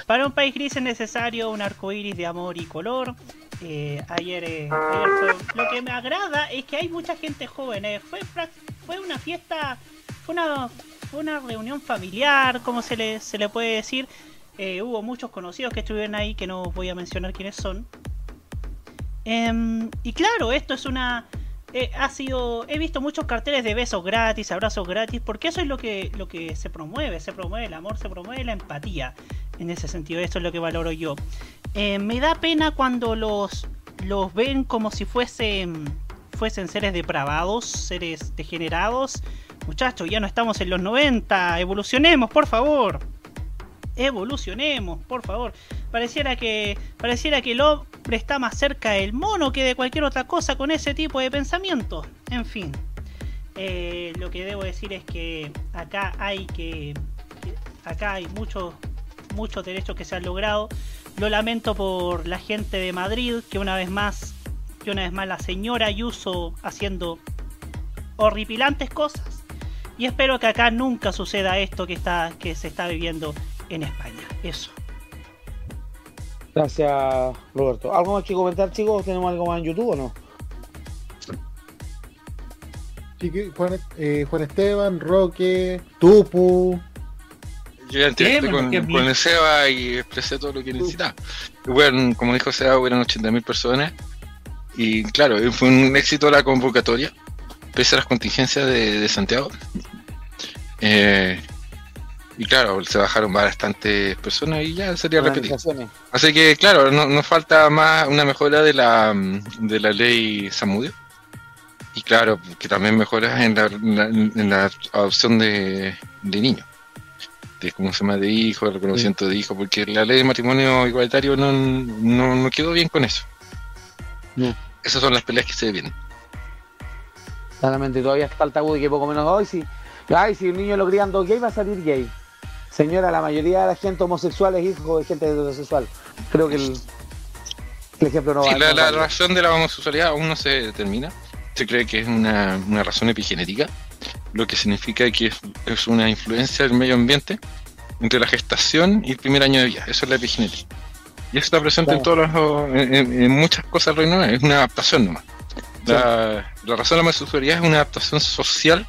para un país gris es necesario un arco iris de amor y color. Eh, ayer, eh, ayer fue- lo que me agrada es que hay mucha gente joven. eh, Fue, fue una fiesta, fue una, fue una reunión familiar, como se le, se le puede decir. Eh, hubo muchos conocidos que estuvieron ahí, que no voy a mencionar quiénes son. Em, y claro, esto es una. eh, ha sido. He visto muchos carteles de besos gratis, abrazos gratis, porque eso es lo que, lo que se promueve. Se promueve el amor, se promueve la empatía. En ese sentido, esto es lo que valoro yo. Eh, me da pena cuando los, los ven como si fuesen, fuesen seres depravados, seres degenerados. Muchachos, ya no estamos en los 90. Evolucionemos, por favor evolucionemos, por favor. Pareciera que pareciera que el hombre está más cerca del mono que de cualquier otra cosa con ese tipo de pensamiento. En fin. eh, lo que debo decir es que acá hay que- acá hay muchos muchos derechos que se han logrado. Lo lamento por la gente de Madrid que una vez más que una vez más la señora Ayuso haciendo horripilantes cosas y espero que acá nunca suceda esto que está que se está viviendo en España. Eso. Gracias, Roberto. ¿Algo más que comentar, chicos? ¿Tenemos algo más en YouTube o no? Chiqui- Juan, eh, Juan Esteban, Roque, Tupu. Yo ya Bien, con, el Seba y expresé todo lo que necesitaba. Bueno, como dijo Seba, hubieron 80.000 personas. Y claro, fue un éxito la convocatoria, pese a las contingencias de, de Santiago. Eh, y claro, se bajaron bastantes personas y ya sería repetido. Así que, claro, no- nos falta más una mejora de la, de la ley Samudio. Y claro, que también mejoras en la, en la adopción de, de niños. De cómo se llama de hijo, el reconocimiento de hijo, porque la ley de matrimonio igualitario no, no, no quedó bien con eso. No. Esas son las peleas que se vienen. Claramente, todavía está el tabú de que poco menos hoy si, ay, si el niño lo crían dos gay va a salir gay. Señora, la mayoría de la gente homosexual es hijo de gente heterosexual. Creo que el, el ejemplo no va Sí, la, no la vale. razón de la homosexualidad aún no se determina. Se cree que es una, una razón epigenética, lo que significa que es, es una influencia del medio ambiente entre la gestación y el primer año de vida. Eso es la epigenética. Y eso está presente en, todos los, en, muchas cosas del Reino. Es una adaptación nomás. La, la razón de la homosexualidad es una adaptación social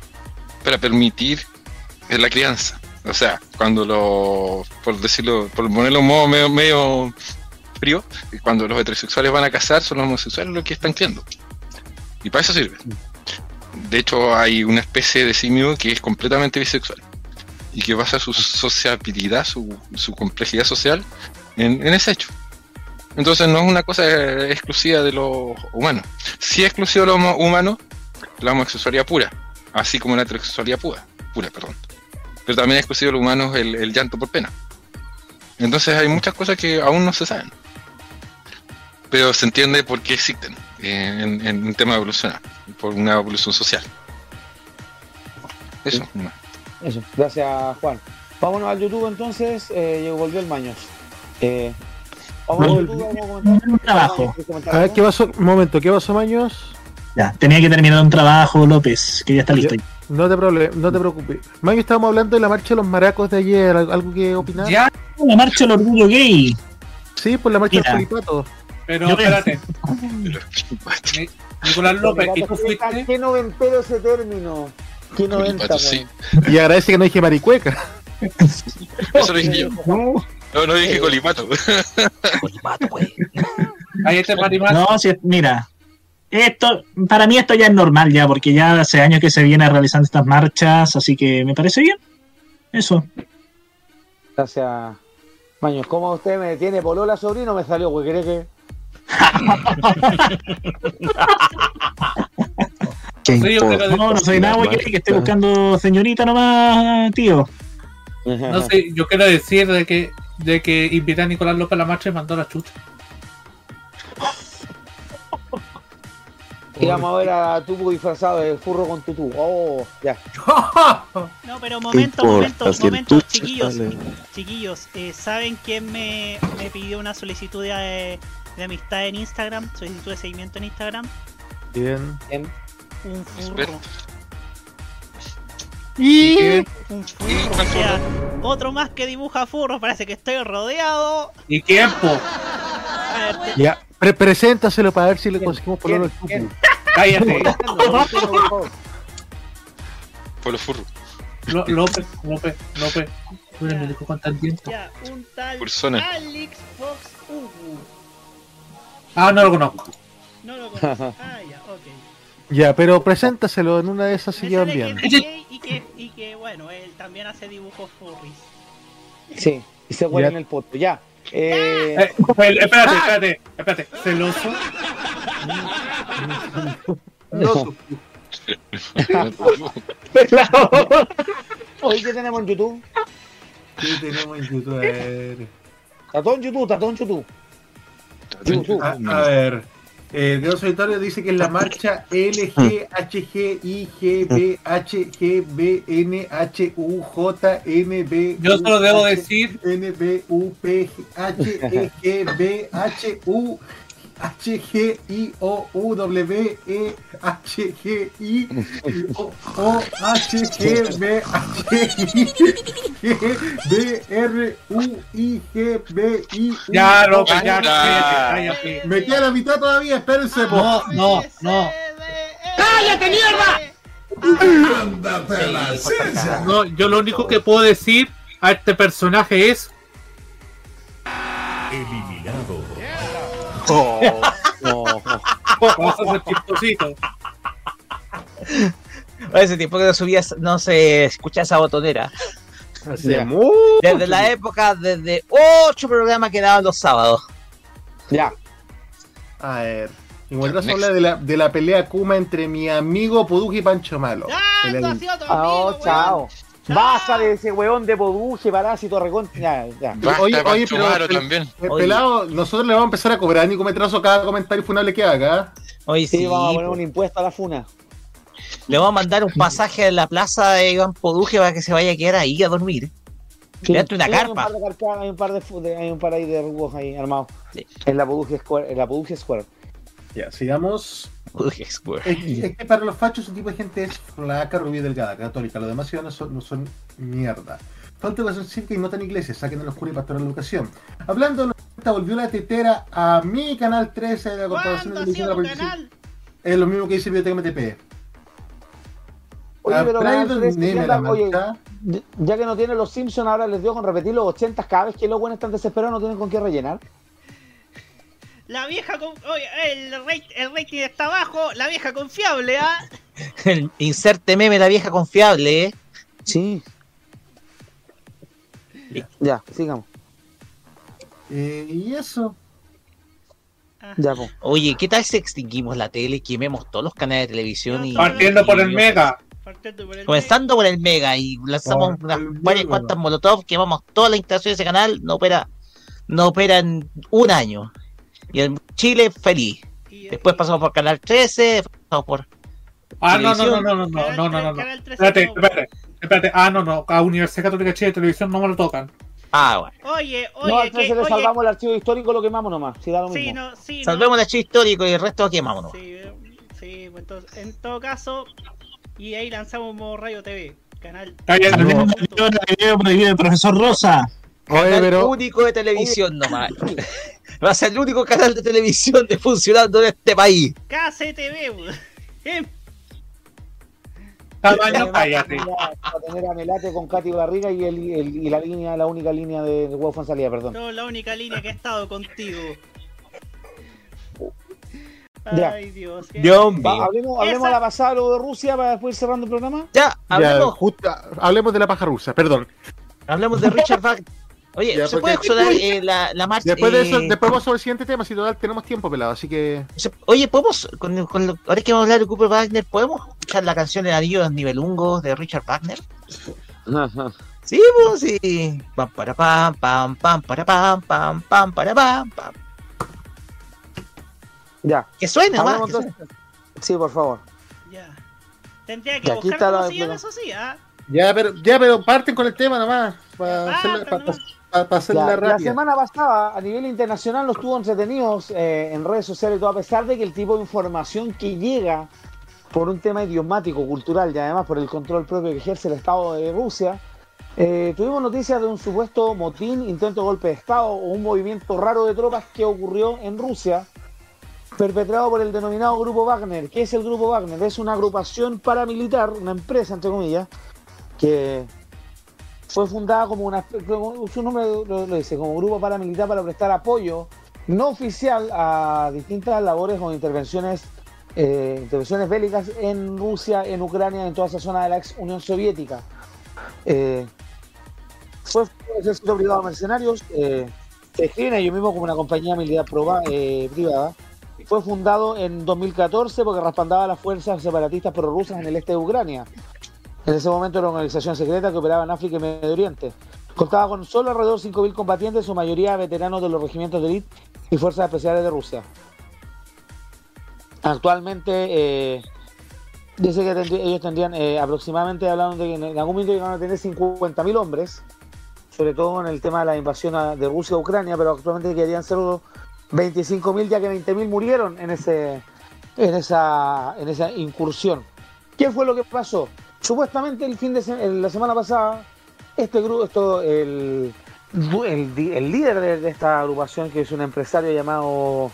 para permitir la crianza. O sea, cuando lo, por decirlo, por ponerlo modo medio, frío, cuando los heterosexuales van a casar, son los homosexuales los que están criando. Y para eso sirve. De hecho, hay una especie de simio que es completamente bisexual y que basa su sociabilidad, su, su complejidad social en, ese hecho. Entonces no es una cosa exclusiva de los humanos. Sí es exclusiva de los humanos la homosexualidad pura, así como la heterosexualidad pura, pura, perdón. Pero también es exclusivo de los humanos el, el llanto por pena. Entonces hay muchas cosas que aún no se saben. Pero se entiende por qué existen eh, en, en un tema evolucional, por una evolución social. Eso. no. Eso, gracias Juan. Vámonos al YouTube entonces, eh, llegó- volvió el Maños. Eh, vamos al YouTube, vamos a comentar. Trabajo. A ver, ¿qué pasó? Un momento, ¿qué pasó, Maños? Ya, tenía que terminar un trabajo, López, que ya está listo. No te, proble- no te preocupes. Maños, estábamos hablando de la marcha de los maracos de ayer. ¿Al- ¿Algo que opinar? Ya, la marcha del orgullo gay. Sí, por la marcha Mira. del Polipato. Pero Yo- espérate. Ni- Nicolás López, ¿y tú ¿Qué, fuiste? qué noventero ese término? ¿Qué noventa? Sí. Y agradece que no dije maricueca. *laughs* Eso lo dije yo. No, no dije colipato. Ahí este Marimar. No, si, mira, esto, para mí esto ya es normal ya, porque ya hace años que se viene realizando estas marchas, así que me parece bien. Eso. Gracias. Maños, ¿cómo usted me tiene polola, sobrino? Me salió, güey, ¿querés que...? No, no soy nada, güey, que estoy buscando señorita nomás, tío. No sé, yo quiero decir de que, de que invité a Nicolás López a la marcha y mandó la chucha. Y vamos a ver a Tupu disfrazado de furro con tutú. Oh, ya. *laughs* No, pero momento, momento, momento, chiquillos. sale? Chiquillos, eh, ¿saben quién me, me pidió una solicitud de, de amistad en Instagram? Solicitud de seguimiento en Instagram. Bien. Bien. Un furro. Y... Un furro. O sea, otro más que dibuja furros. Parece que estoy rodeado. ¿Y quién, po? A ver, te- Ya, pre- preséntaselo para ver si le conseguimos al ¿Quién? Tupu. Cállate. *laughs* Por los furros. Lo- López, López, López. Tú eres médico contendiente. ya, un tal Persona. Alex Fox Ugu. Ah, no lo conozco. No lo conozco. Ah, ya, ok. Ya, pero preséntaselo, en una de esas Me llevan bien. que y que, y que, bueno, él también hace dibujos furries. Sí, y se huele Ya. en el poto. Ya. Eh, Eh, espérate, espérate, espérate. Celoso. No, Hoy *laughs* ¿qué tenemos en YouTube? ¿Qué tenemos en YouTube? A ver. Está todo en YouTube, está todo en YouTube. YouTube. A, a ver. Eh, gran solitario dice que es la marcha LG, HG, IG, B, H, G, B, N, H, U, J, N, B. Yo solo debo H, decir- N, H, E, G, I, O, U, W, E, H, G, I, O, H, G, B, H, G, R, U, I, G, B, I, Ya, O, Roca, ya. Me queda la mitad todavía, espérense. No, no, no. ¡Cállate, mierda! Ándate la. No, yo lo único que puedo decir a este personaje es. Vas a ser chistosito. Hace tiempo que no subía, no se escucha esa botonera. Hace Desde la época, desde ocho programas que daban los sábados. Ya. A ver. Igual nos habla de la, de la pelea Kuma entre mi amigo Poduje y Pancho Malo. Pelea de- Ah, oh, chao. Baja de ese weón de Poduje, parásito, recontra. Ya, ya. Oye, oye, pero también. pelado, nosotros le vamos a empezar a cobrar Nicometrazo a cada comentario funable que haga. Hoy Sí, sí, vamos a poner po. un impuesto a la funa. le vamos a mandar un pasaje en la plaza de Iván Poduje para que se vaya a quedar ahí a dormir. Sí, Le una sí, Hay un carpa. par de carpas, hay un par de, fu- de- hay un par ahí de rugos ahí armados. En la Poduje Square. En la Poduje Square. Ya, sigamos. Es, que para los fachos ese tipo de gente es flaca, rubia y delgada, católica. Los demás ciudadanos son, no son mierda. Falta educación cívica y no tan iglesia, saquen el oscuro y pastoral educación. Hablando de los 90, volvió la tetera a mi canal 13 de la Corporación de Televisión de la Provincia. Es lo mismo que dice Biblioteca MTP. Oye, pero Brandon Canal 13 Neme, ya la anda- oye, ya que no tienen los Simpsons, ahora les dio con repetir los 80 cada vez que los buenos están desesperados, no tienen con qué rellenar. La vieja con... Oye, el, rate- el rating está bajo, la vieja confiable, ¿ah? *laughs* El Inserte meme la vieja confiable, ¿eh? Sí. Ya, sigamos. Eh, y eso. Ya, po. Oye, ¿qué tal si extinguimos la tele y quememos todos los canales de televisión? y Partiendo por el Mega. Comenzando por el Mega y lanzamos Por unas el varias cuantas molotov, quemamos todas las instalaciones de ese canal, no opera, no opera en un año. Y en Chile feliz. Después pasamos por Canal 13, después pasamos por Ah, no, no, no, no, no, no, no, no, no, no. Espérate, espérate, espérate. Ah, no, no. A Universidad Católica de Chile de Televisión no me lo tocan. Ah, bueno. Oye, oye, No, al que, 13 le oye, salvamos el archivo histórico, lo quemamos nomás. Si da lo mismo. Sí, no, sí, Salvemos el archivo histórico y el resto quemámonos. Sí, eh, sí, pues entonces, en todo caso, y ahí lanzamos modo Radio TV, canal. Cállate. No. del profesor Rosa. Oye, pero. único de televisión nomás. *laughs* Va a ser el único canal de televisión de funcionando en este país. KCTV. Eh, Tamaño, cállate. Va a tener a Melate con Katy Barriga y, el, el- y la línea, la única línea de, de huevo en salida, perdón. No, la única línea que he estado contigo. Ya. Ay, Dios. Dios Va, mío. hablemos hablemos a la pasada luego de Rusia para después ir cerrando el programa. Ya, Ya, hablemos, justo- hablemos de la paja rusa, perdón. hablemos de Richard Wagner. *laughs* Oye, Ya, ¿se porque- puede sonar eh, la, la marcha? Después de eso, eh, después vamos sobre el siguiente tema, si total tenemos tiempo, pelado, así que. Oye, ¿podemos, con, con lo- ahora que vamos a hablar de Cooper Wagner, ¿podemos escuchar la canción El Anillo de los Nivelungos de Richard Wagner? Sí, pues sí. Pam, para, pam, pam, pam, para, pam, pam, pam, para, pam, pam. Ya. Que suene que entonces. Sí, por favor. Ya. Tendría que Ya, aquí buscar está cómo la- se llama eso sí, ¿ah? Ya, pero, ya, pero parten con el tema nomás. Para para, para la semana pasada, a nivel internacional, los tuvo entretenidos eh, en redes sociales y todo, a pesar de que el tipo de información que llega por un tema idiomático, cultural y además por el control propio que ejerce el Estado de Rusia, eh, tuvimos noticias de un supuesto motín, intento de golpe de Estado o un movimiento raro de tropas que ocurrió en Rusia, perpetrado por el denominado Grupo Wagner. ¿Qué es el Grupo Wagner? Es una agrupación paramilitar, una empresa, entre comillas, que fue fundada como una su nombre lo, dice como grupo paramilitar para prestar apoyo no oficial a distintas labores o intervenciones eh, intervenciones bélicas en Rusia, en Ucrania, en toda esa zona de la ex Unión Soviética. Eh, fue un ejército privado de mercenarios, eh, se describen ellos mismos como una compañía militar proba- eh, privada. Fue fundado en 2014 porque respaldaba las fuerzas separatistas prorrusas en el este de Ucrania. En ese momento era una organización secreta que operaba en África y Medio Oriente. Contaba con solo alrededor de 5.000 combatientes, su mayoría veteranos de los regimientos de élite y fuerzas especiales de Rusia. Actualmente, eh, dice que ellos tendrían eh, aproximadamente, hablaron de que en algún momento llegaron a tener 50.000 hombres, sobre todo en el tema de la invasión de Rusia a Ucrania, pero actualmente querían ser unos 25.000, ya que 20.000 murieron en, ese, en, esa, en esa incursión. ¿Qué fue lo que pasó? Supuestamente el fin de se- la semana pasada, este grupo, esto, el, el, el líder de, de esta agrupación, que es un empresario llamado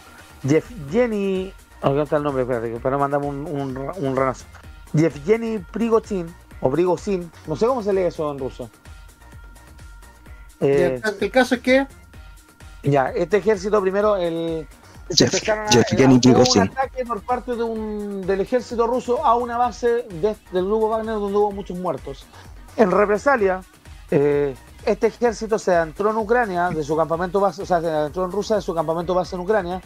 Jeff Jenny, ¿dónde está el nombre? Espérate, no mandamos un, un, un ranazo. Jeff Jenny Prigozhin, o Prigozhin, no sé cómo se lee eso en ruso. Eh, el, el caso es que ya, este ejército primero, el. Jeff- a- Jeff Prigozhin. un ataque por parte de un, del ejército ruso a una base de- del grupo Wagner donde hubo muchos muertos. En represalia, eh, este ejército se adentró en Ucrania, de su campamento base, o sea, se adentró en Rusia de su campamento base en Ucrania,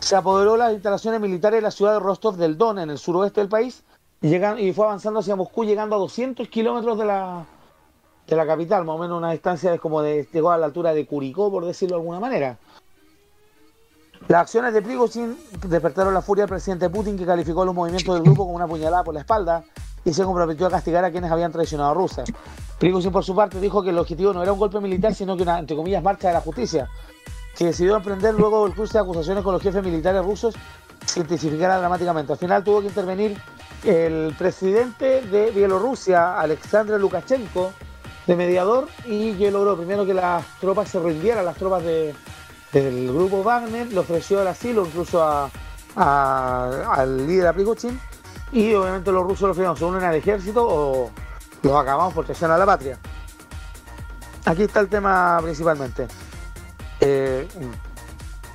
se apoderó de las instalaciones militares de la ciudad de Rostov del Don, en el suroeste del país, y, llegan- y fue avanzando hacia Moscú, llegando a 200 kilómetros de la, de la capital, más o menos una distancia de como de, llegó a la altura de Curicó, por decirlo de alguna manera. Las acciones de Prigozhin despertaron la furia del presidente Putin, que calificó los movimientos del grupo como una puñalada por la espalda y se comprometió a castigar a quienes habían traicionado a Rusia. Prigozhin, por su parte, dijo que el objetivo no era un golpe militar, sino que una, entre comillas, marcha de la justicia, que decidió emprender luego del cruce de acusaciones con los jefes militares rusos se intensificara dramáticamente. Al final tuvo que intervenir el presidente de Bielorrusia, Alexander Lukashenko, de mediador, y que logró primero que las tropas se rindieran, las tropas de, del grupo Wagner, le ofreció el asilo incluso al líder a Prigozhin, y obviamente los rusos lo ofrecieron, se unen al ejército o los acabamos por traición a la patria. Aquí está el tema principalmente. Eh,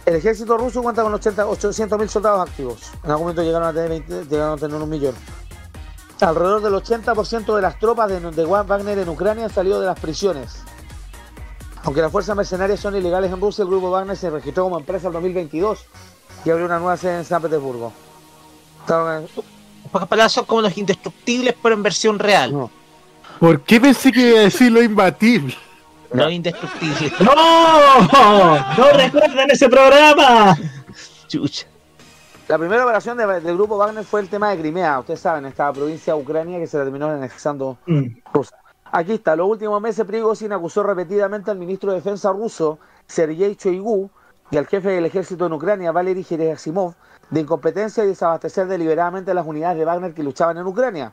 el ejército ruso cuenta con 800.000 soldados activos. En algún momento llegaron a tener, 20 llegaron a tener un millón. Alrededor del 80% de las tropas de, de Wagner en Ucrania salido de las prisiones. Aunque las fuerzas mercenarias son ilegales en Rusia, el grupo Wagner se registró como empresa en 2022 y abrió una nueva sede en San Petersburgo. Pocas palabras, son como los indestructibles, pero en versión real. ¿Por qué pensé que iba a decir lo imbatible? No indestructibles. *laughs* ¡No! ¡No recuerdan ese programa! Chucha. La primera operación de- del grupo Wagner fue el tema de Crimea, ustedes saben, esta provincia de Ucrania que se la terminó anexando Rusia. Aquí está, los últimos meses Prigozhin acusó repetidamente al ministro de Defensa ruso, Sergei Shoigu, y al jefe del ejército en Ucrania, Valery Gerasimov, de incompetencia y desabastecer deliberadamente las unidades de Wagner que luchaban en Ucrania.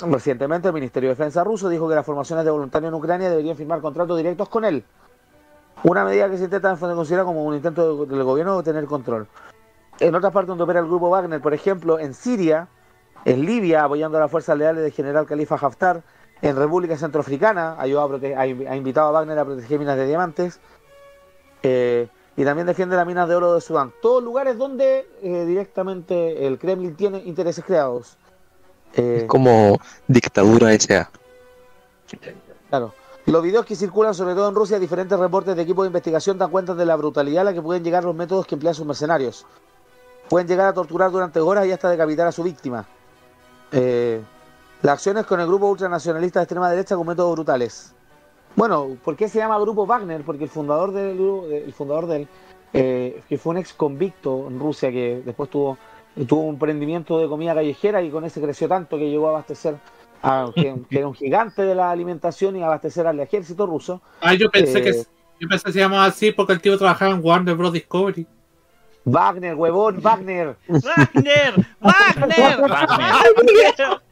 Recientemente el Ministerio de Defensa ruso dijo que las formaciones de voluntarios en Ucrania deberían firmar contratos directos con él. Una medida que se intenta considerar como un intento del gobierno de tener control. En otras partes donde opera el grupo Wagner, por ejemplo, en Siria, en Libia, apoyando a las fuerzas leales del general Khalifa Haftar, en República Centroafricana, ayudó a ha invitado a Wagner a proteger minas de diamantes, eh, y también defiende las minas de oro de Sudán. Todos lugares donde eh, directamente el Kremlin tiene intereses creados. Eh, Como dictadura S.A. Claro. Los videos que circulan, sobre todo en Rusia, diferentes reportes de equipos de investigación dan cuenta de la brutalidad a la que pueden llegar los métodos que emplean sus mercenarios. Pueden llegar a torturar durante horas y hasta decapitar a su víctima. Eh, las acciones con el grupo ultranacionalista de extrema derecha con métodos brutales. Bueno, ¿por qué se llama Grupo Wagner? Porque el fundador del grupo, el fundador del, eh, que fue un ex convicto en Rusia que después tuvo, tuvo un emprendimiento de comida callejera y con ese creció tanto que llegó a abastecer, a, que, que era un gigante de la alimentación y abastecer al ejército ruso. Ah, yo pensé Eh, que yo pensé que se llamaba así porque el tío trabajaba en Warner Bros. Discovery. Wagner, huevón, Wagner. ¡Wagner! ¡Wagner! *laughs*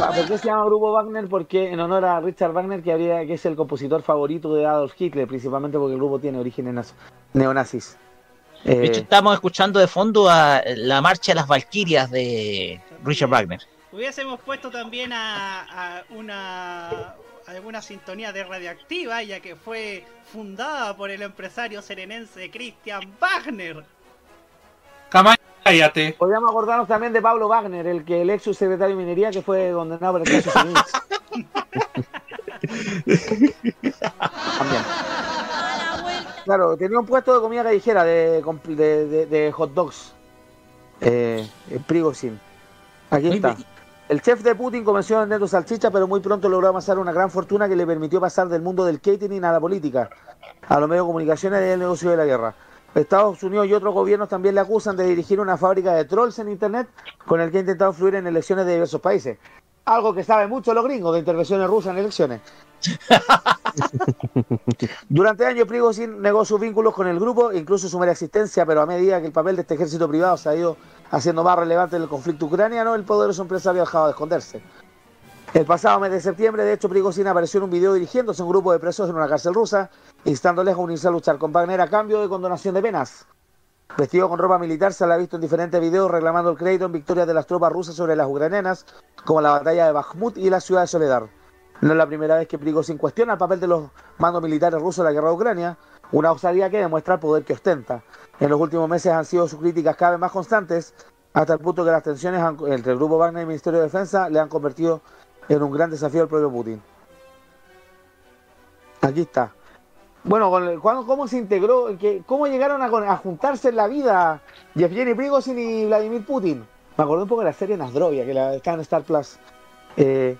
Va, ¿Por qué se llama Grupo Wagner? Porque en honor a Richard Wagner, que, habría, que es el compositor favorito de Adolf Hitler, principalmente porque el grupo tiene orígenes nazi- neonazis. Eh, De hecho, estamos escuchando de fondo a la marcha de las Valquirias de Richard Wagner. Hubiésemos puesto también a, a una alguna sintonía de radioactiva, ya que fue fundada por el empresario serenense Christian Wagner. Cállate. Podríamos acordarnos también de Pablo Wagner, el que el ex subsecretario de minería que fue condenado por el caso. *laughs* También. Claro, tenía un puesto de comida callejera de, de, de- de hot dogs. Eh, eh, Prigozhin. Aquí está. El chef de Putin comenzó vendiendo salchichas, pero muy pronto logró amasar una gran fortuna que le permitió pasar del mundo del catering a la política, a los medios de comunicación y al negocio de la guerra. Estados Unidos y otros gobiernos también le acusan de dirigir una fábrica de trolls en Internet con el que ha intentado influir en elecciones de diversos países. Algo que saben mucho los gringos de intervenciones rusas en elecciones. *laughs* Durante años Prigozhin negó sus vínculos con el grupo, incluso su mera existencia, pero a medida que el papel de este ejército privado se ha ido haciendo más relevante el conflicto ucraniano, el poderoso empresario ha dejado de esconderse. El pasado mes de septiembre, de hecho, Prigozhin apareció en un video dirigiéndose a un grupo de presos en una cárcel rusa, instándoles a unirse a luchar con Wagner a cambio de condonación de penas. Vestido con ropa militar, se la ha visto en diferentes videos reclamando el crédito en victorias de las tropas rusas sobre las ucranianas, como la batalla de Bakhmut y la ciudad de Soledar. No es la primera vez que Prigozhin cuestiona el papel de los mandos militares rusos en la guerra de Ucrania, una osadía que demuestra el poder que ostenta. En los últimos meses han sido sus críticas cada vez más constantes, hasta el punto que las tensiones entre el grupo Wagner y el Ministerio de Defensa le han convertido en un gran desafío al propio Putin. Aquí está. Bueno, con el- ¿cuándo- ¿cómo se integró? ¿Qué- ¿Cómo llegaron a, juntarse en la vida Yevgeny Prigozhin y Vladimir Putin? Me acordé un poco de la serie Nasdrovia, que la está en Star Plus. Eh,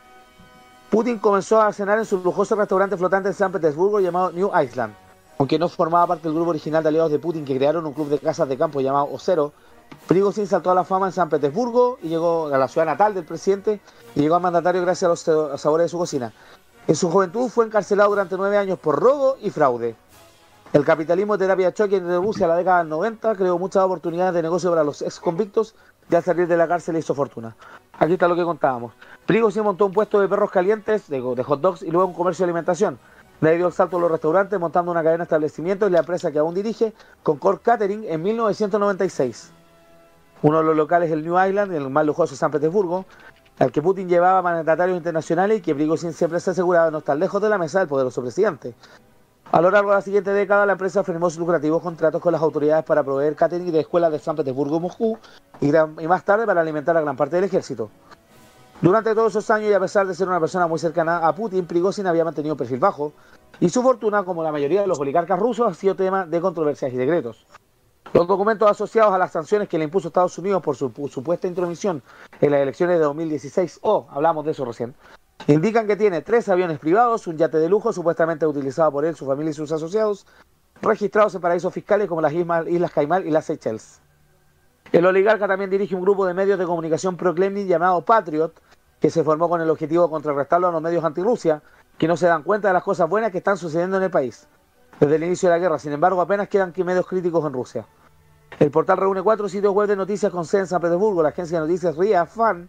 Putin comenzó a cenar en su lujoso restaurante flotante en San Petersburgo llamado New Iceland. Aunque no formaba parte del grupo original de aliados de Putin que crearon un club de casas de campo llamado Ocero, Prigozhin saltó a la fama en San Petersburgo y llegó a la ciudad natal del presidente y llegó a mandatario gracias a los sa- sabores de su cocina. En su juventud fue encarcelado durante nueve años por robo y fraude. El capitalismo de terapia de choque en Rusia en la década del 90 creó muchas oportunidades de negocio para los ex convictos y al salir de la cárcel hizo fortuna. Aquí está lo que contábamos. Prigozhin montó un puesto de perros calientes, de, de hot dogs y luego un comercio de alimentación. Le dio el salto a los restaurantes montando una cadena de establecimientos y la empresa que aún dirige, Concord Catering, en 1996. Uno de los locales el New Island, el más lujoso de San Petersburgo, al que Putin llevaba mandatarios internacionales y que Prigozhin siempre se aseguraba de no estar lejos de la mesa del poderoso presidente. A lo largo de la siguiente década, la empresa firmó sus lucrativos contratos con las autoridades para proveer catering de escuelas de San Petersburgo Moscú y más tarde para alimentar a gran parte del ejército. Durante todos esos años y a pesar de ser una persona muy cercana a Putin, Prigozhin había mantenido un perfil bajo y su fortuna, como la mayoría de los oligarcas rusos, ha sido tema de controversias y decretos. Los documentos asociados a las sanciones que le impuso Estados Unidos por su pu- supuesta intromisión en las elecciones de 2016, o hablamos de eso recién, indican que tiene tres aviones privados, un yate de lujo supuestamente utilizado por él, su familia y sus asociados, registrados en paraísos fiscales como las Islas, Islas Caimán y las Seychelles. El oligarca también dirige un grupo de medios de comunicación pro-Kremlin llamado Patriot, que se formó con el objetivo de contrarrestarlo a los medios anti-Rusia, que no se dan cuenta de las cosas buenas que están sucediendo en el país. Desde el inicio de la guerra, sin embargo, apenas quedan que medios críticos en Rusia. El portal reúne cuatro sitios web de noticias con sede en San Petersburgo, la agencia de noticias RIA Fan,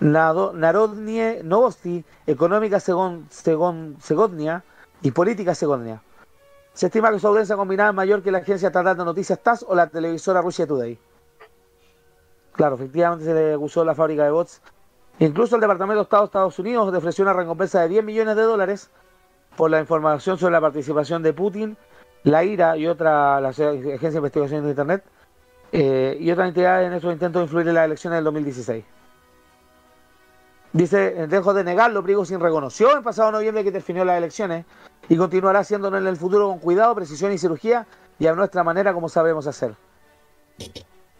Narodnie Novosti, Económica Segon- Segodnia y Política Segodnia. Se estima que su audiencia combinada es mayor que la agencia estatal de noticias TASS o la televisora Russia Today. Claro, efectivamente se le acusó la fábrica de bots. Incluso el Departamento de Estado de Estados Unidos ofreció una recompensa de 10 millones de dólares por la información sobre la participación de Putin, la IRA y otra, la Agencia de Investigación de Internet, eh, y otras entidades en esos intentos de influir en las elecciones del 2016. Dice, dejo de negarlo, Prigozhin reconoció el pasado noviembre que definió las elecciones y continuará haciéndolo en el futuro con cuidado, precisión y cirugía y a nuestra manera como sabemos hacer.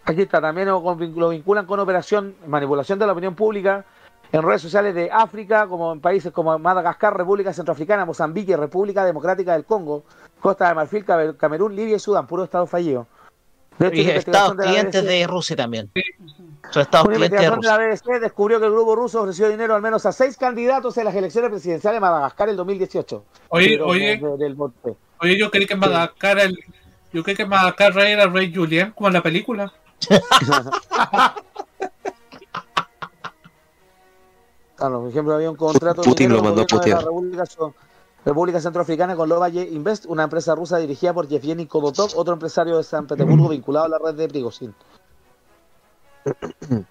Aquí está, también lo con- lo vinculan con operación, manipulación de la opinión pública en redes sociales de África, como en países como Madagascar, República Centroafricana, Mozambique, República Democrática del Congo, Costa de Marfil, Camerún, Libia y Sudán, puro estado fallido. De hecho, Y estados de clientes BBC de Rusia también. Son estados una clientes de investigación de Rusia. la BBC descubrió que el grupo ruso ofreció dinero al menos a seis candidatos en las elecciones presidenciales de Madagascar en 2018. Oye, oye. de- del bote. Oye, yo creí que Madagascar el, yo creí que Madagascar era el rey Julián, como en la película. *laughs* Claro, por ejemplo, había un contrato Putin lo mandó de la. República, Centroafricana con Lovalle Invest, una empresa rusa dirigida por Yevgeny Kodotov, otro empresario de San Petersburgo vinculado a la red de Prigozhin. *clears throat*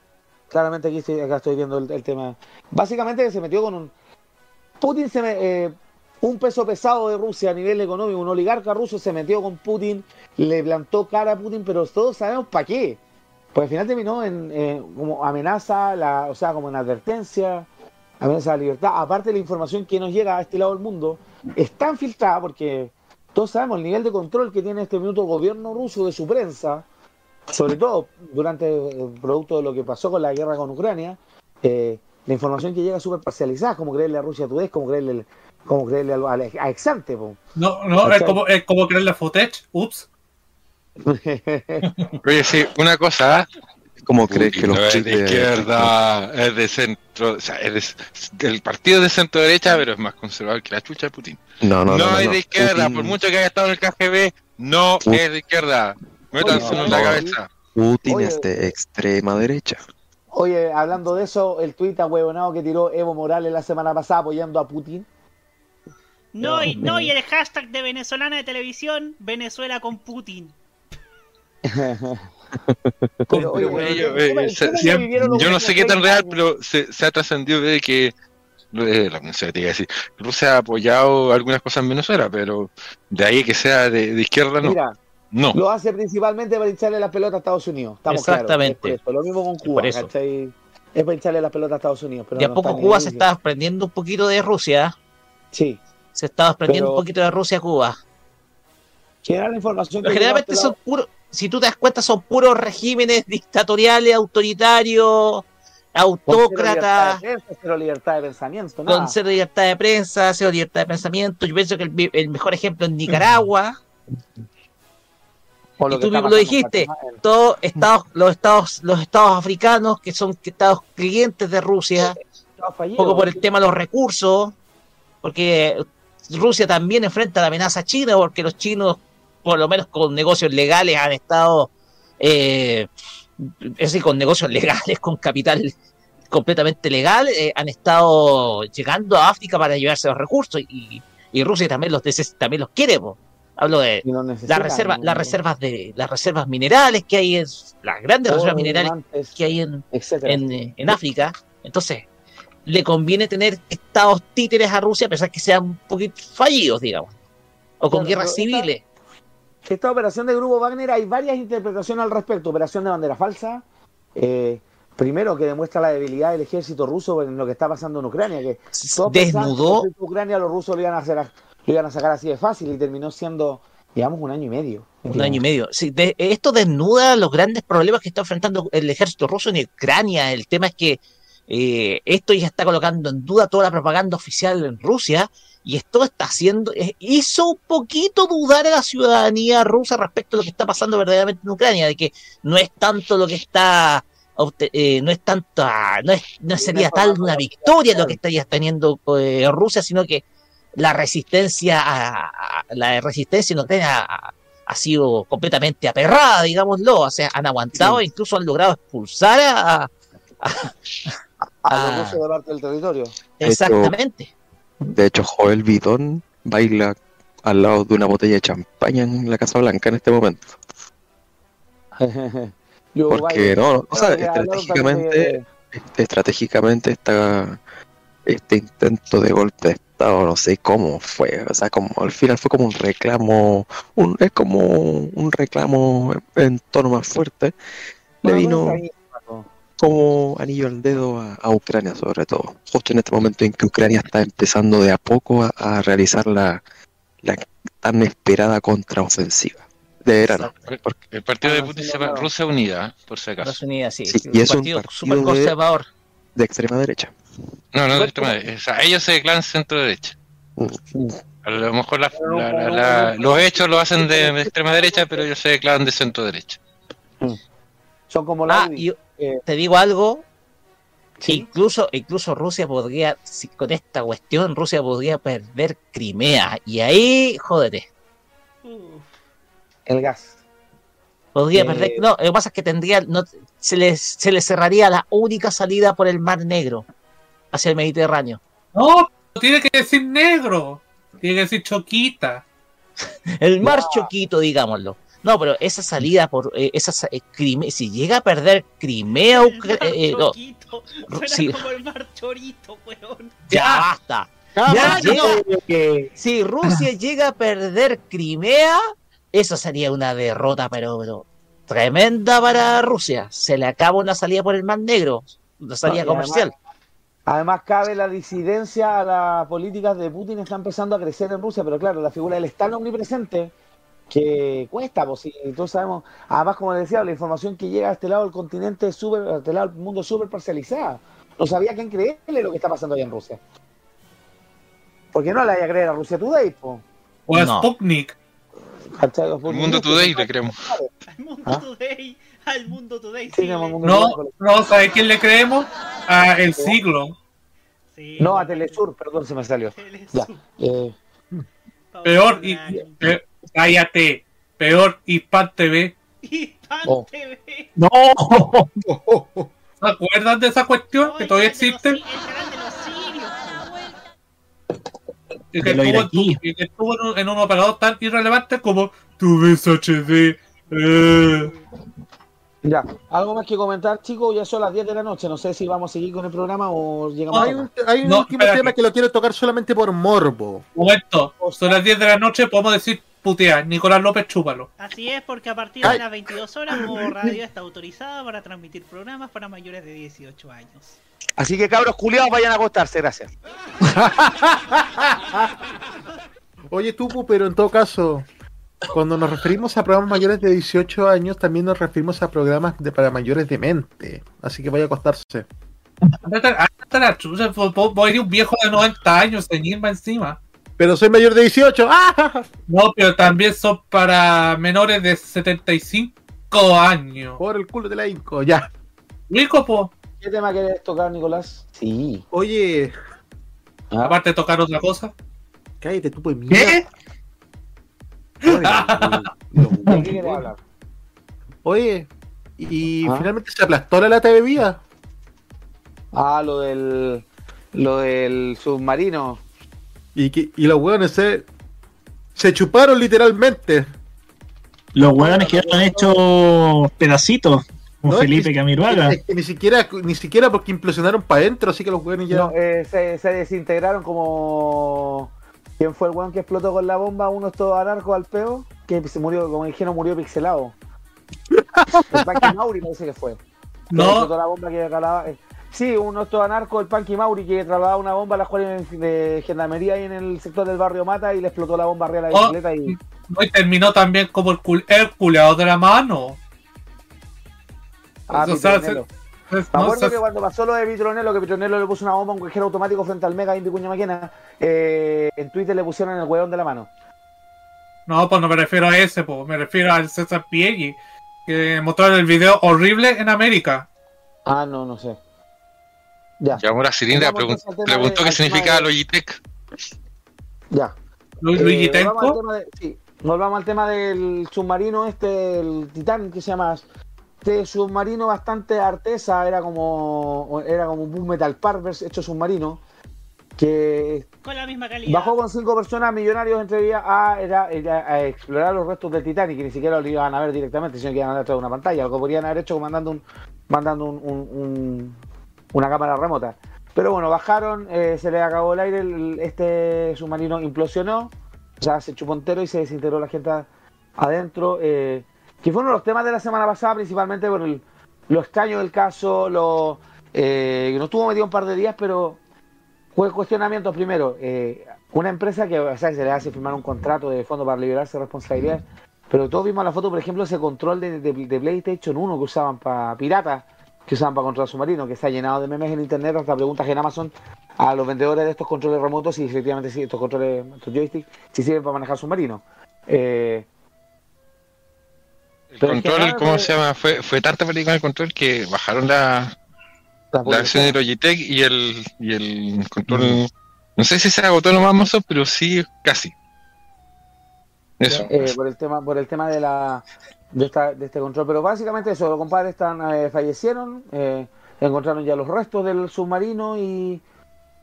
Claramente aquí estoy, acá estoy viendo el, el tema. Básicamente se metió con un... Putin se me- eh, un peso pesado de Rusia a nivel económico, un oligarca ruso se metió con Putin, le plantó cara a Putin, pero todos sabemos para qué. Pues al final terminó en eh, como amenaza, la, o sea, como en advertencia, amenaza a la libertad. Aparte, la información que nos llega a este lado del mundo es tan filtrada porque todos sabemos el nivel de control que tiene en este minuto el gobierno ruso de su prensa, sobre todo durante el producto de lo que pasó con la guerra con Ucrania. eh, la información que llega es súper parcializada, como creerle a Rusia Today, como creerle, como creerle al- al- a Exante. po. No, no, es como, es como creer la footage. Ups. *laughs* Oye, sí, una cosa, ¿ah? ¿Cómo crees que no los es de izquierda, es de centro, o sea, es de- el partido es de centro derecha, pero es más conservador que la chucha de Putin. No, no, no. no, es no. de izquierda, Putin- por mucho que haya estado en el KGB, no Put- es de izquierda. Métanse en la cabeza. Putin Oye. es de extrema derecha. Oye, hablando de eso, el tuit ahuevonado que tiró Evo Morales la semana pasada apoyando a Putin. No, y, no, y el hashtag de venezolana de televisión, Venezuela con Putin. *laughs* Pero, oye, Oye, yo, ¿cómo- eh, se- se- no sé qué tan 30 real, pero se, se ha trascendido de que eh, la Unión Soviética, iba a decir, Rusia ha apoyado algunas cosas en Venezuela, pero de ahí que sea de, de izquierda, no. Mira, no. lo hace principalmente para hincharle la pelota a Estados Unidos. Estamos Exactamente. claros. Es por eso. Lo mismo con Cuba. Es para hincharle la pelota a Estados Unidos. Pero De a no poco Cuba se está desprendiendo un poquito de Rusia. Sí. Se está desprendiendo Pero- un poquito de Rusia a Cuba. ¿Quién era la información Pero generalmente son puros, si tú te das cuenta, son puros regímenes dictatoriales, autoritarios, cero autócratas, libertad de prensa, cero libertad de pensamiento, nada. con cero libertad de prensa, cero libertad de pensamiento. Yo pienso que el, mejor ejemplo es Nicaragua. Lo y tú mismo lo dijiste, todos estados, los estados, los estados africanos que son estados clientes de Rusia, Estaba un poco por el tema de los recursos, porque Rusia también enfrenta la amenaza china, porque los chinos, por lo menos con negocios legales, han estado, eh, es decir, con negocios *laughs* legales, con capital completamente legal, eh, han estado llegando a África para llevarse los recursos y, y Rusia también los también los quiere. po. Hablo de las reservas, las reservas de las reservas minerales que hay en las grandes reservas minerales que hay en, eh, en África. Entonces, le conviene tener estados títeres a Rusia, a pesar que sean un poquito fallidos, digamos, o con Claro, guerras esta- civiles. Esta operación de Grupo Wagner hay varias interpretaciones al respecto. Operación de bandera falsa. eh, primero, que demuestra la debilidad del ejército ruso en lo que está pasando en Ucrania. Que Desnudó, Ucrania los rusos lo iban, a hacer, lo iban a sacar así de fácil y terminó siendo, digamos, un año y medio. un año y medio. Sí, de- esto desnuda los grandes problemas que está enfrentando el ejército ruso en Ucrania. El tema es que eh, esto ya está colocando en duda toda la propaganda oficial en Rusia y esto está haciendo, eh, hizo un poquito dudar a la ciudadanía rusa respecto a lo que está pasando verdaderamente en Ucrania, de que no es tanto lo que está, eh, no es tanto, no, es, no sería tal una victoria lo que estaría teniendo eh, Rusia, sino que la resistencia, a, a- la resistencia en Ucrania ha, ha sido completamente aperrada, digámoslo, o sea, han aguantado e incluso han logrado expulsar a, a- A Ah. los rusos de parte del territorio. exactamente. De hecho, Joel Bidón baila al lado de una botella de champaña en la Casa Blanca en este momento. *laughs* Yo, Porque no, o sea, estratégicamente, también estratégicamente está este intento de golpe de estado, no sé cómo fue, o sea, como al final fue como un reclamo, un, es como un reclamo en tono más fuerte, le vino pues. Como anillo al dedo a, a Ucrania sobre todo, justo en este momento en que Ucrania está empezando de a poco a, a realizar la, la tan esperada contraofensiva de verano. Porque- El partido de Ah, Putin sí, se llama. Rusia Unida, por si acaso. Estados Unidos, sí, y es un partido partido súper de- conservador. de extrema derecha. No, no, de extrema derecha. O sea, ellos se declaran centro derecha. A lo mejor la- la- la- la- los hechos lo hacen de, de extrema derecha, pero ellos se declaran de centro derecha. Son como la Ah, y te digo algo, Sí. incluso, incluso Rusia podría, si con esta cuestión, Rusia podría perder Crimea, y ahí, jódete, el gas. podría Eh, perder, no, lo que pasa es que tendría, no, se les, se les cerraría la única salida por el Mar Negro, hacia el Mediterráneo. No, tiene que decir negro. Tiene que decir choquita. *laughs* El Mar Choquito, digámoslo. No, pero esa salida por eh, esa sa- eh, Crimea, si llega a perder Crimea, Ucra- eh, eh, no, sí. como el mar chorito, weón. ya basta. Ya, basta, ya. no, que- Si Rusia llega a perder Crimea, eso sería una derrota, pero, pero tremenda para Rusia. Se le acaba una salida por el Mar Negro, una salida No, y además- comercial. Además, cabe la disidencia a las políticas de Putin está empezando a crecer en Rusia, pero claro, la figura del Estado omnipresente que cuesta, pues si todos sabemos, además como les decía, la información que llega a este lado del continente es súper, a este lado del mundo es súper parcializada. No sabía quién creerle lo que está pasando allá en Rusia. ¿Por qué no le vaya a creer a Rusia Today, po? O a No. Sputnik. Mundo. Today le creemos. Al mundo ¿Ah? today, al mundo today. Sí, sí, no, Mundo No, Today. no, ¿sabes quién le creemos? A El Siglo. sí, No, a Telesur, perdón, se me salió. Ya. Eh, Peor y. pe- cállate. Peor Hispan TV. Hispan Oh. TV. ¡No! *laughs* ¿Se acuerdan de esa cuestión que todavía existe? El canal de los sirios. Y que estuvo, en, iraquí. y que estuvo en, un, en un operador tan irrelevante como tu ves HD. eh. ya. ¿Algo más que comentar, chicos? Ya son las 10 de la noche. No sé si vamos a seguir con el programa o llegamos Hay a un, hay un No, último espérate. tema que lo quiero tocar solamente por morbo. Momento, son las 10 de la noche, podemos decir putear. Nicolás López, chúpalo. Así es, porque a partir de Ay. las 22 horas, Modo Radio está autorizada para transmitir programas para mayores de 18 años. Así que cabros culiados vayan a acostarse, gracias. *laughs* Oye, Tupu, pero en todo caso, cuando nos referimos a programas mayores de 18 años, también nos referimos a programas de, para mayores de mente. Así que vaya a acostarse. Ándate la chucha, vos vos eres un viejo de 90 años, ceñirme encima. Pero soy mayor de 18. ¡Ah! No, pero también son para menores de 75 años. Por el culo de la Inco, ya. Rico, po. ¿Qué tema querés tocar, Nicolás? Sí. Oye, Ah, Aparte de tocar otra cosa. cállate, Tupu de mierda. ¿Qué? ¿De qué querés hablar? Oye, y Ah. finalmente se aplastó la lata de bebida. Ah, lo del. Lo del submarino. Y, que, y los hueones se, se chuparon literalmente. Los hueones que han hecho pedacitos. Como No, Felipe Camiroaga. es que ni siquiera, ni siquiera porque implosionaron para adentro, así que los hueones ya. No, eh, se, se desintegraron como. ¿Quién fue el weón que explotó con la bomba? Uno todo anarco al peo. Que se murió, como dijeron, murió pixelado. *laughs* El Mauri parece que fue. Que No. explotó la bomba que trasladaba. Sí, uno es todo anarco, el Panky Mauri, que trasladaba una bomba a la escuela de gendarmería ahí en el sector del barrio Mata y le explotó la bomba arriba de la Oh. bicicleta y. No, y terminó también como el, cul el culeado de la mano. Ah, O sea, Pitronelo. se- Me se- no, acuerdo se- que cuando pasó lo de Pitronelo, que Pitronelo le puso una bomba a un cajero automático frente al Mega Indy Cuña Maquena, eh, en Twitter le pusieron el hueón de la mano. No, pues no me refiero a ese, pues me refiero al César Piegui, que mostraron el video horrible en América. Ah, no, no sé. Ya. Llamó la Cilinda, Vamos pregun- preguntó de- qué significaba de- Logitech. Ya. Lu- Eh, volvamos al tema de- sí, volvamos al tema del submarino este, el Titán, que se llama. Este submarino bastante artesa, era como era como un Metal Park vers- hecho submarino, que Con la misma calidad. bajó con cinco personas millonarios entre días a, era- era a explorar los restos del Titanic, que ni siquiera lo iban a ver directamente, sino que iban a ver de una pantalla, algo podrían haber hecho mandando un mandando un, un- un- una cámara remota. Pero bueno, bajaron, eh, se le acabó el aire, el- este submarino implosionó, o sea, se chupó entero y se desintegró la gente adentro. eh, que fue uno de los temas de la semana pasada, principalmente por el- lo extraño del caso, lo, eh, no estuvo metido un par de días, pero fue cuestionamientos primero. eh, una empresa que o sea, se le hace firmar un contrato de fondo para liberarse de responsabilidades, pero todos vimos la foto, por ejemplo, ese control de, de- de PlayStation 1 que usaban para piratas, que usaban para controlar submarinos, que se ha llenado de memes en internet, hasta preguntas en Amazon a los vendedores de estos controles remotos si efectivamente sí, estos controles, estos joysticks, si sirven para manejar submarinos. Eh, El control, ¿cómo pues- se llama? Fue, fue tanta película el control que bajaron la, la la versión de Logitech y el, y el control. No sé si se agotó nomás Amazon, pero sí, casi. Eso. eh, por el tema por el tema de la de, esta, de este control. Pero básicamente eso los compadres están eh, fallecieron eh, encontraron ya los restos del submarino y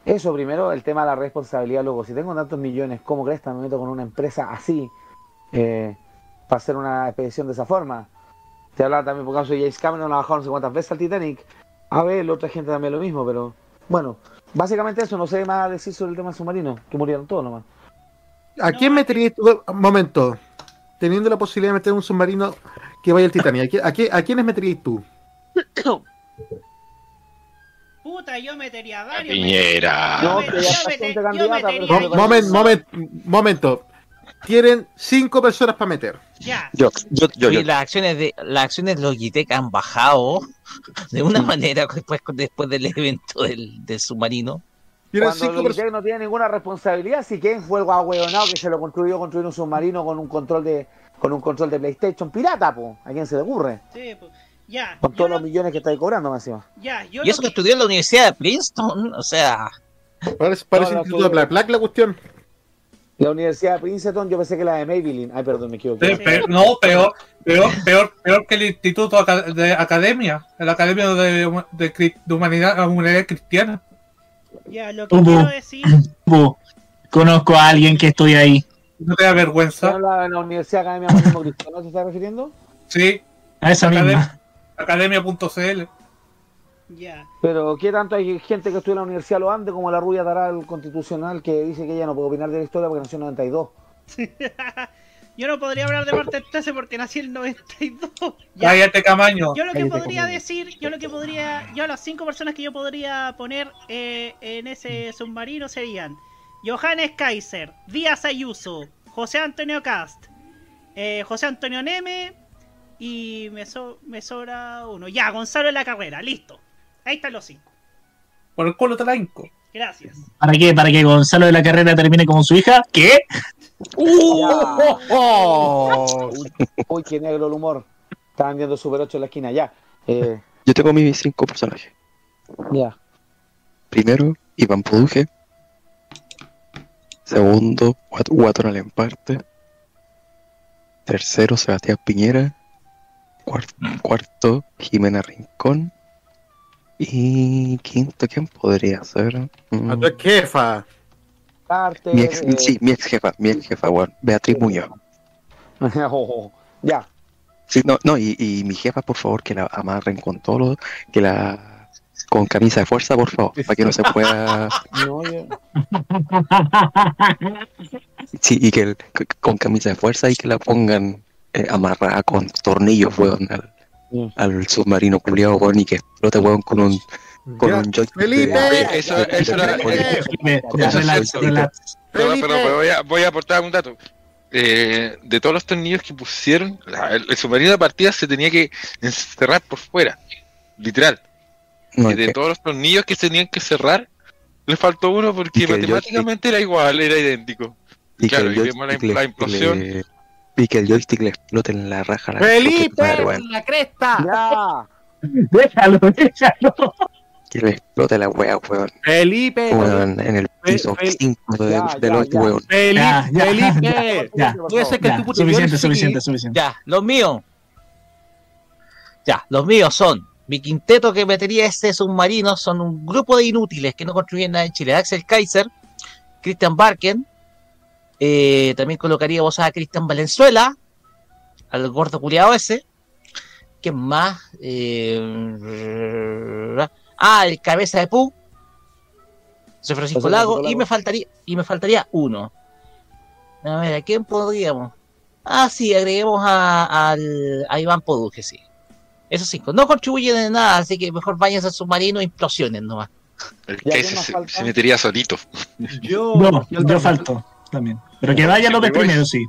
eso primero el tema de la responsabilidad luego si tengo tantos millones cómo crees que me meto con una empresa así eh, para hacer una expedición de esa forma te hablaba también por caso de James Cameron ha bajado no sé cuántas veces al Titanic. A ver la otra gente también lo mismo pero bueno básicamente eso no sé más decir sobre el tema submarino. Que murieron todos nomás. ¿A quién meterías tú? Un momento. Teniendo la posibilidad de meter un submarino que vaya al Titanic, ¿a, qui- a, qui- a quiénes meterías tú? *coughs* Puta, yo metería varios. Piñera. Yo yo Moment, moment, momento. Tienen cinco personas para meter. Ya. Yo, yo, yo, Oye, yo. las acciones de las acciones de Logitech han bajado de una manera *laughs* después, después del evento del, del submarino. Tienen Cuando Logitech no tiene ninguna responsabilidad, si quién fue el guahueonado que se lo construyó construir un submarino con un control de con un control de PlayStation pirata, po. ¿A quién se le ocurre? Sí, pues. Ya, Con todos los millones que estáis cobrando, más encima. ya, yo Y eso que estudió en la Universidad de Princeton, o sea. Parece, parece No, Instituto de Black Black la cuestión. La Universidad de Princeton, yo pensé que la de Maybelline. Ay, perdón, me equivoqué. Sí, no, peor, peor, peor, peor que el Instituto de Academia, la Academia de, de, de Humanidad, Humanidad Cristiana. Ya, lo que quiero decir, Conozco a alguien que estudia ahí. ¿No te da vergüenza? ¿No la, la Universidad Academia Cristiano se está refiriendo? Sí. A esa misma. Academia.cl. ya. Pero ¿qué tanto hay gente que estudia en la Universidad Lo Ande como la rubia Taral Constitucional que dice que ella no puede opinar de la historia porque nació en 92? *laughs* Yo no podría hablar de Martes 13 porque nací en el 92. Ya. Cállate, Camaño. Yo lo que Cállate, podría Camaño. decir, yo lo que podría, yo las cinco personas que yo podría poner eh, en ese submarino serían Johannes Kaiser, Díaz Ayuso, José Antonio Cast, eh, José Antonio Neme y me, so- me sobra uno. Ya, Gonzalo de la Carrera, listo. Ahí están los cinco. Por el culo te la. Gracias. ¿Para qué? ¿Para que Gonzalo de la Carrera termine como su hija? ¿Qué? Uy, *laughs* uy, qué negro el humor. Estaban viendo Super 8 en la esquina, ya. Eh, Yo tengo mis cinco personajes. ya. Primero, Iván Poduje. Segundo, Guatón Alemparte. Tercero, Sebastián Piñera. Cuar- Cuarto, Jimena Rincón. Y quinto, ¿quién podría ser? Mm, A tu jefa. Carter. mi ex, eh, sí, mi ex jefa, mi ex jefa, weón, Beatriz Muñoz. *laughs* oh, ya. Sí, no, no, y, y mi jefa, por favor, que la amarren con todo lo, que la con camisa de fuerza, por favor, para que no se *laughs* pueda, No, yo- sí, y que el- con camisa de fuerza y que la pongan eh, amarrada con tornillos, weón, al, al submarino culiado, weón, y que explote, weón, con un, con Ya. un joystick. Felipe. de- Eso, eso era- pero voy a, voy a aportar un dato. Eh, de todos los tornillos que pusieron, la- el, el submarino de partida se tenía que encerrar por fuera, literal. no, y es de todos los tornillos que se tenían que cerrar, le faltó uno porque Y matemáticamente era igual, era idéntico. y claro, que el y joystick vemos la, le- la implosión. le- y que el joystick le explote en la raja. la ¡Felipe! madre, weón. ¡La cresta! Ya. *laughs* Déjalo, déjalo. Que le explote la wea, weón. ¡Felipe! Weón, en el piso Fel- 5 de, Ya, del ya, hoyo, ya. weón. ¡Felipe! Ya, ¡Felipe! Ya, Puede ser que ya, el tipo- suficiente, suficiente, suficiente. Ya, los míos. Ya, los míos son. Mi quinteto que metería este submarino son un grupo de inútiles que no construyen nada en Chile. Axel Kaiser, Christian Barken. eh, también colocaría vos a Cristian Valenzuela, al gordo culiado ese. ¿Quién más? Eh, ah, el cabeza de Pu. José Francisco José Lago. Francisco Y Lago. me faltaría, y me faltaría uno. A ver, ¿a quién podríamos? Ah, sí, agreguemos a, al- a Iván Poduje, sí. Esos cinco. No contribuyen en nada, así que mejor váyanse al submarino e implosionen nomás. El ¿Y a que se, metería solito. Yo, No, yo, yo falto también. Pero que vaya López primero, sí.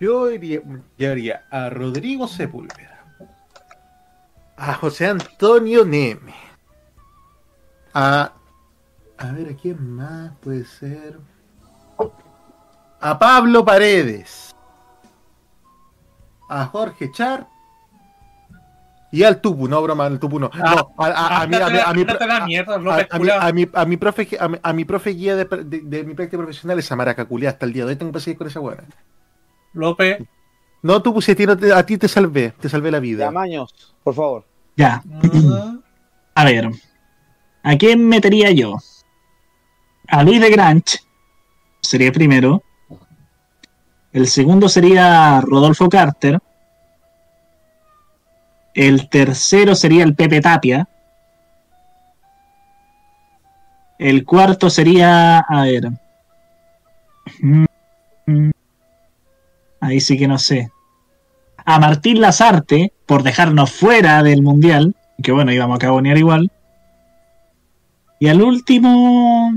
yo iría, llevaría a Rodrigo Sepúlveda, a José Antonio Neme, a. A ver, ¿a quién más puede ser? A Pablo Paredes, a Jorge Char y al Tupu, no broma, al Tupu no. No, a, a- a mi- profe, a mi, a mi profe guía de, de- de mi práctica profesional es Amaraca Culia hasta el día de hoy tengo que seguir con esa buena. López. No, tú pusiste, a ti, no te- a ti te salvé, te salvé la vida. Tamaños, por favor. Ya. ah, A ver. ¿A quién metería yo? A Luis de Granch. Sería el primero. El segundo sería Rodolfo Carter. El tercero sería el Pepe Tapia. El cuarto sería. A ver. Mm, Ahí sí que no sé. A Martín Lazarte, por dejarnos fuera del mundial. Que bueno, íbamos a cabonear igual. Y al último.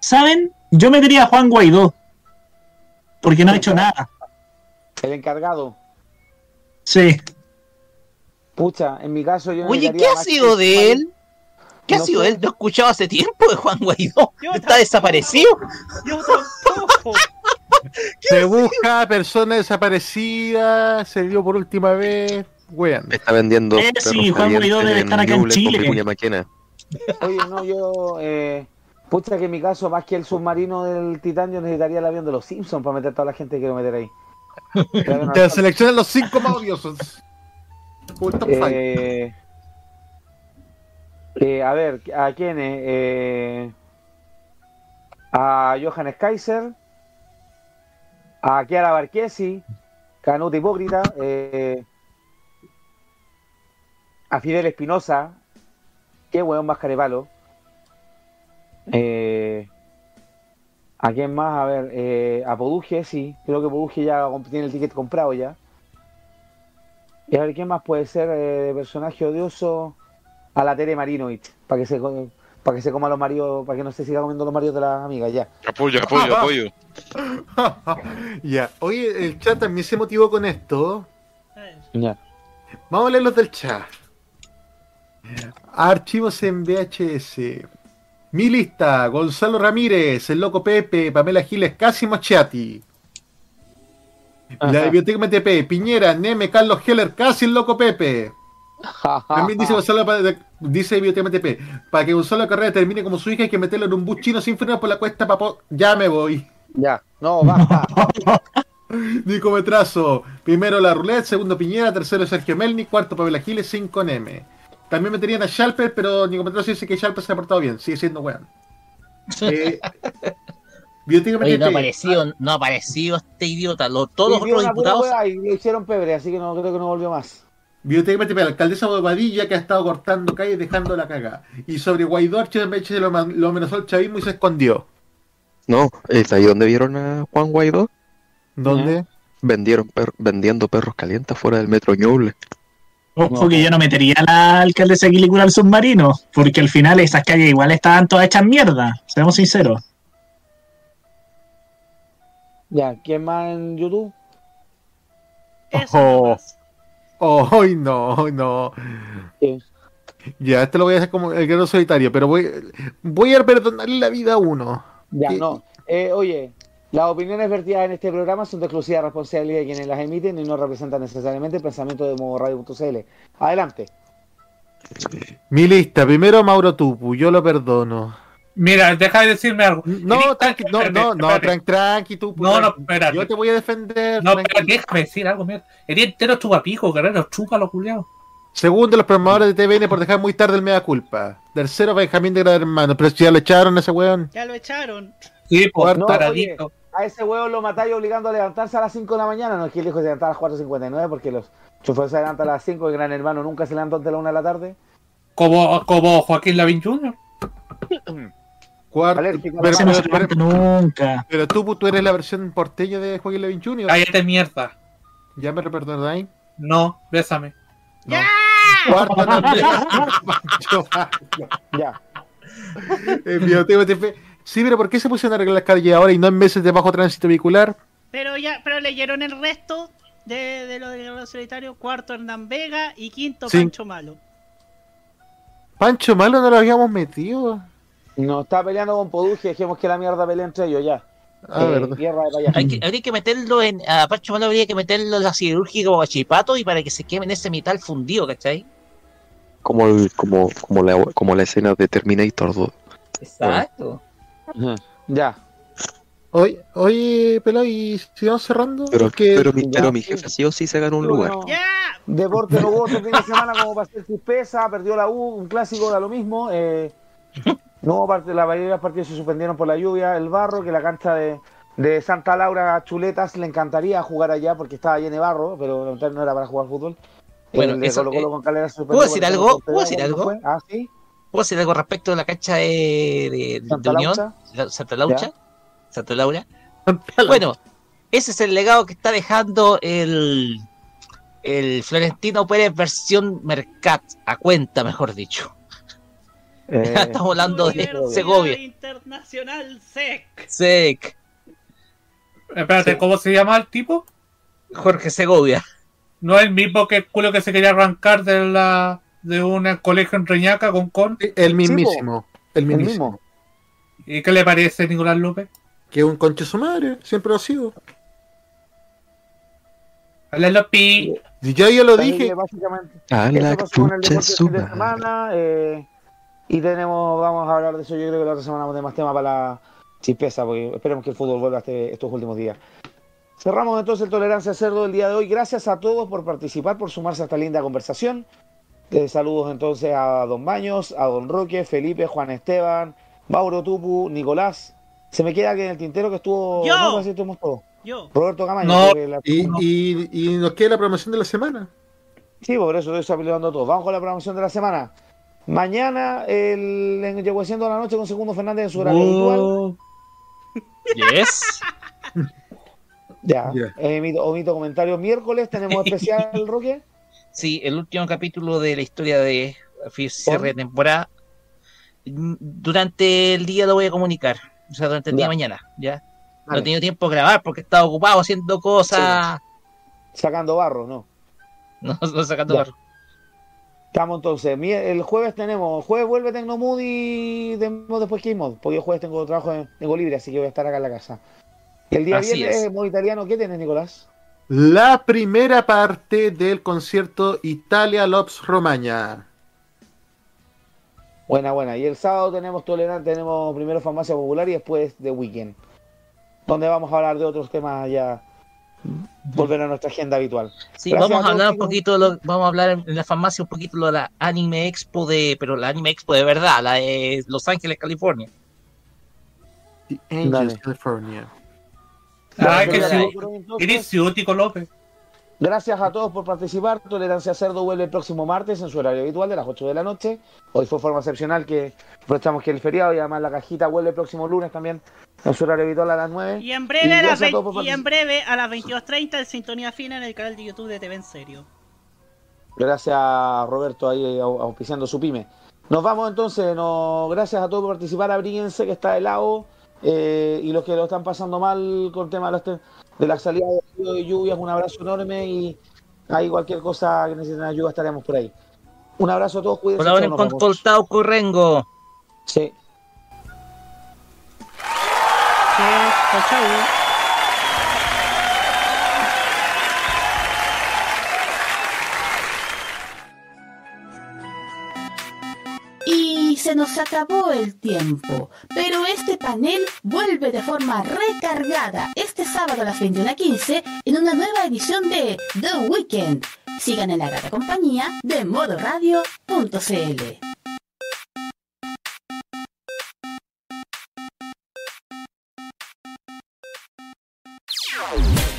¿Saben? Yo metería a Juan Guaidó. Porque no ha hecho nada. El encargado. Sí. Pucha, en mi caso yo Oye, ¿qué ha sido que- de él? ¿Qué ha sido sé. él? No he escuchado hace tiempo de Juan Guaidó. Está desaparecido. Yo tampoco. *laughs* Se busca persona desaparecida, se vio por última vez. Weón. Está vendiendo Eh, sí, Juan Guaidó calientes debe estar acá en Chile. Oye, no, yo. Eh, pucha, que en mi caso, más que el submarino del Titán, yo necesitaría el avión de los Simpsons para meter toda la gente que quiero meter ahí. Te seleccionan los cinco más odiosos. Eh, eh, a ver, ¿a quiénes? Eh, a Johannes Kaiser, a Chiara Barchesi, Canuto Hipócrita, eh, a Fidel Espinosa, qué weón más carepalo. Eh, ¿A quién más? A ver, eh, a Poduje, sí, creo que Poduje ya tiene el ticket comprado ya. Y a ver, ¿quién más puede ser de personaje odioso? A la Tere Marinovich, para que se para que se coma los maridos, para que no se siga comiendo los maridos de las amigas, ya. Apoyo, apoyo, apoyo. *laughs* ya, oye, el chat también se motivó con esto. Ya. Vamos a leer los del chat. Archivos en VHS. Mi lista, Gonzalo Ramírez, el loco Pepe, Pamela Giles, Casi Mochiati. La biblioteca MTP, Piñera, Neme, Carlos Heller, casi el loco Pepe. También dice *laughs* Gonzalo, dice Biblioteca MTP, para que Gonzalo Carrera termine como su hija hay que meterlo en un bus chino sin frenar por la cuesta, papo. Ya me voy. Ya, no, basta. *laughs* Nico Metrazo, primero la Roulette, segundo Piñera, tercero Sergio Melnik, cuarto Pamela Giles, cinco Neme. También meterían a Schalper, pero Nico Metrazo dice que Schalper se ha portado bien, sigue siendo weón. *laughs* Eh, Oye, no ha aparecido, no ha aparecido este idiota. Lo- todos los diputados. hueá y le hicieron pebre, así que no creo que no volvió más. Biblioteca MTP, la alcaldesa Bobadilla que ha estado cortando calles dejando la caga. Y sobre Guaidó, Archimeche lo, lo amenazó el chavismo y se escondió. No, ¿es ahí donde vieron a Juan Guaidó? ¿Dónde? Vendieron per- vendiendo perros calientes fuera del metro Ñuble. Ojo que yo no metería a la alcaldesa Quilicura al submarino, porque al final esas calles igual estaban todas hechas mierda, seamos sinceros. Ya, ¿quién más en YouTube? Oh, oh, ay, no, no. Ya, este lo voy a hacer como el guerrero solitario, pero voy, voy a perdonarle la vida a uno. Ya, no. Eh, oye, las opiniones vertidas en este programa son de exclusiva responsabilidad de quienes las emiten y no representan necesariamente el pensamiento de modoradio.cl. Adelante. Mi lista, primero Mauro Tupu, yo lo perdono. Mira, deja de decirme algo. No, tranqui, no, no, no, tranqui, tranqui, Tupu. No, no, espérate. Yo te voy a defender. No, pero déjame decir algo, mierda. El entero chupapico, guerrero, chúcalo, culiao. Segundo, los programadores de TVN por dejar muy tarde el mea culpa. Tercero, Benjamín de Gran Hermano, pero si ya lo echaron a ese weón. Ya lo echaron. Sí, pues, No, taradito. oye, a ese huevo lo matáis obligando a levantarse a las 5 de la mañana. No es que el hijo se levantara a las 4.59 porque los choferes se levantan a las 5 y Gran Hermano nunca se levantó antes de la 1 de la tarde. Como, como Joaquín Lavín Jr. *clears throat* Cuarto, Alérgico pero, no se pero- nunca. pero Tupu, tú eres la versión porteña de Joaquín Levin Jr. Cállate mierda. ¿Ya me reperdonáis? No, bésame. Cuarto, no. *laughs* Ya. El Biblioteca TP. Sí, pero ¿por qué se pusieron a arreglar las calles ahora y no en meses de bajo tránsito vehicular? Pero ya, pero leyeron el resto de, de lo del guerrero solitario. Cuarto Hernán Vega y quinto Sí. Pancho Malo. Pancho Malo no lo habíamos metido. No está peleando con Poduje, dejemos que la mierda pelee entre ellos ya. Ah, Eh, verdad. de. Hay que, habría que meterlo en. A Pacho Malo habría que meterlo en la cirúrgica o a Chipato y para que se queme en ese metal fundido, ¿cachai? Como, el- como, como, la, como la escena de Terminator 2. Exacto. Ya. Oye, oye, pelado, y si vamos cerrando. Pero, Porque- pero, mi, pero mi jefe sí o sí se ganó un lugar. Bueno, Deporte no hubo otro fin de semana como para hacer chispeza, perdió la U, un clásico da lo mismo. Eh, no hubo parte, la mayoría de los partidos se suspendieron por la lluvia, el barro, que la cancha de, de Santa Laura Chuletas le encantaría jugar allá porque estaba lleno de barro, pero no era para jugar fútbol. Bueno, el eso, Colo Colo eh, con Calera ¿puedo decir algo? ¿Puedo decir ¿cuándo algo? Ah, sí. ¿Puedo decir algo respecto de la cancha de, de, de Santa Unión? Laucha. La- Santa Laucha. Ya. Santa Laura. Bueno, ese es el legado que está dejando el, el Florentino Pérez versión Mercat, a cuenta, mejor dicho. Eh, *laughs* Estamos hablando de Segovia. Internacional SEC. Sec, Espérate, ¿cómo se llama el tipo? Jorge Segovia. No es el mismo que el culo que se quería arrancar de la, de un colegio en Reñaca con con. El mismísimo. el mismísimo. ¿Y qué le parece Nicolás López? Que es un conche su madre, siempre lo ha sido. Hola Lopi. Y ya yo lo dije. básicamente, A la pasó con el chucha deporte su madre. semana. eh, y tenemos, vamos a hablar de eso. Yo creo que la otra semana vamos a tener más tema para la chispeza, porque esperemos que el fútbol vuelva este- estos últimos días. Cerramos entonces el Tolerancia Cerdo del día de hoy. Gracias a todos por participar, por sumarse a esta linda conversación. Eh, saludos entonces a Don Baños, a Don Roque, Felipe, Juan Esteban, Mauro Tupu, Nicolás. Se me queda alguien en el tintero que estuvo. Yo. No, casi estuvimos todos. Yo. Roberto Camaño. No, que la- y, y, y nos queda la promoción de la semana. Sí, por eso estoy saludando a todos. Vamos con la programación de la semana. Mañana, el, en a la Noche con Segundo Fernández en su horario habitual. Yes. *laughs* Ya. Ya. Emito, omito comentarios. Miércoles tenemos especial, *laughs* Roque. Sí, el último capítulo de la historia de cierre de temporada. Mm, Durante el día lo voy a comunicar. O sea, durante el día Ya. de mañana. Ya. No he tenido tiempo de grabar porque he estado ocupado haciendo cosas. Sacando barro, ¿no? *laughs* No, no sacando Ya. barro. Estamos entonces. El jueves tenemos. Jueves vuelve Tecnomood y tenemos después Game Mod. Porque el jueves tengo trabajo, en- tengo libre, así que voy a estar acá en la casa. Y el día Así viernes, es. modo italiano, ¿qué tienes, Nicolás? La primera parte del concierto Italia Lops Romaña. Buena, buena. Y el sábado tenemos Tolerante, tenemos primero Farmacia Popular y después The Weekend. Donde vamos a hablar de otros temas ya. Volver a nuestra agenda habitual. Sí, Gracias vamos a hablar un poquito, de lo- vamos a hablar en la farmacia un poquito de la Anime Expo de, pero la Anime Expo de verdad, la de Los Ángeles, California. The Angels. California. Ah, que entonces, Eres ciútico, López. Gracias a todos por participar. Tolerancia Cerdo vuelve el próximo martes en su horario habitual de las 8 de la noche. Hoy fue forma excepcional que aprovechamos que el feriado y además la cajita vuelve el próximo lunes también en su horario habitual a las 9. Y en breve, a las, gracias a todos 20 por y en breve a las 22.30 en Sintonía Fina en el canal de YouTube de TV en Serio. Gracias a Roberto ahí au- auspiciando su pyme. Nos vamos entonces, no, gracias a todos por participar, abríguense que está helado eh, y los que lo están pasando mal con el tema de, las de la salida de y lluvias, un abrazo enorme y ahí cualquier cosa que necesiten ayuda estaremos por ahí. Un abrazo a todos, cuídense. Vemos. Coltauco Rengo. Sí. Chao, chao. Se nos acabó el tiempo, pero este panel vuelve de forma recargada este sábado a las 21.15 en una nueva edición de The Weekend. Sigan en la grata compañía de modoradio.cl.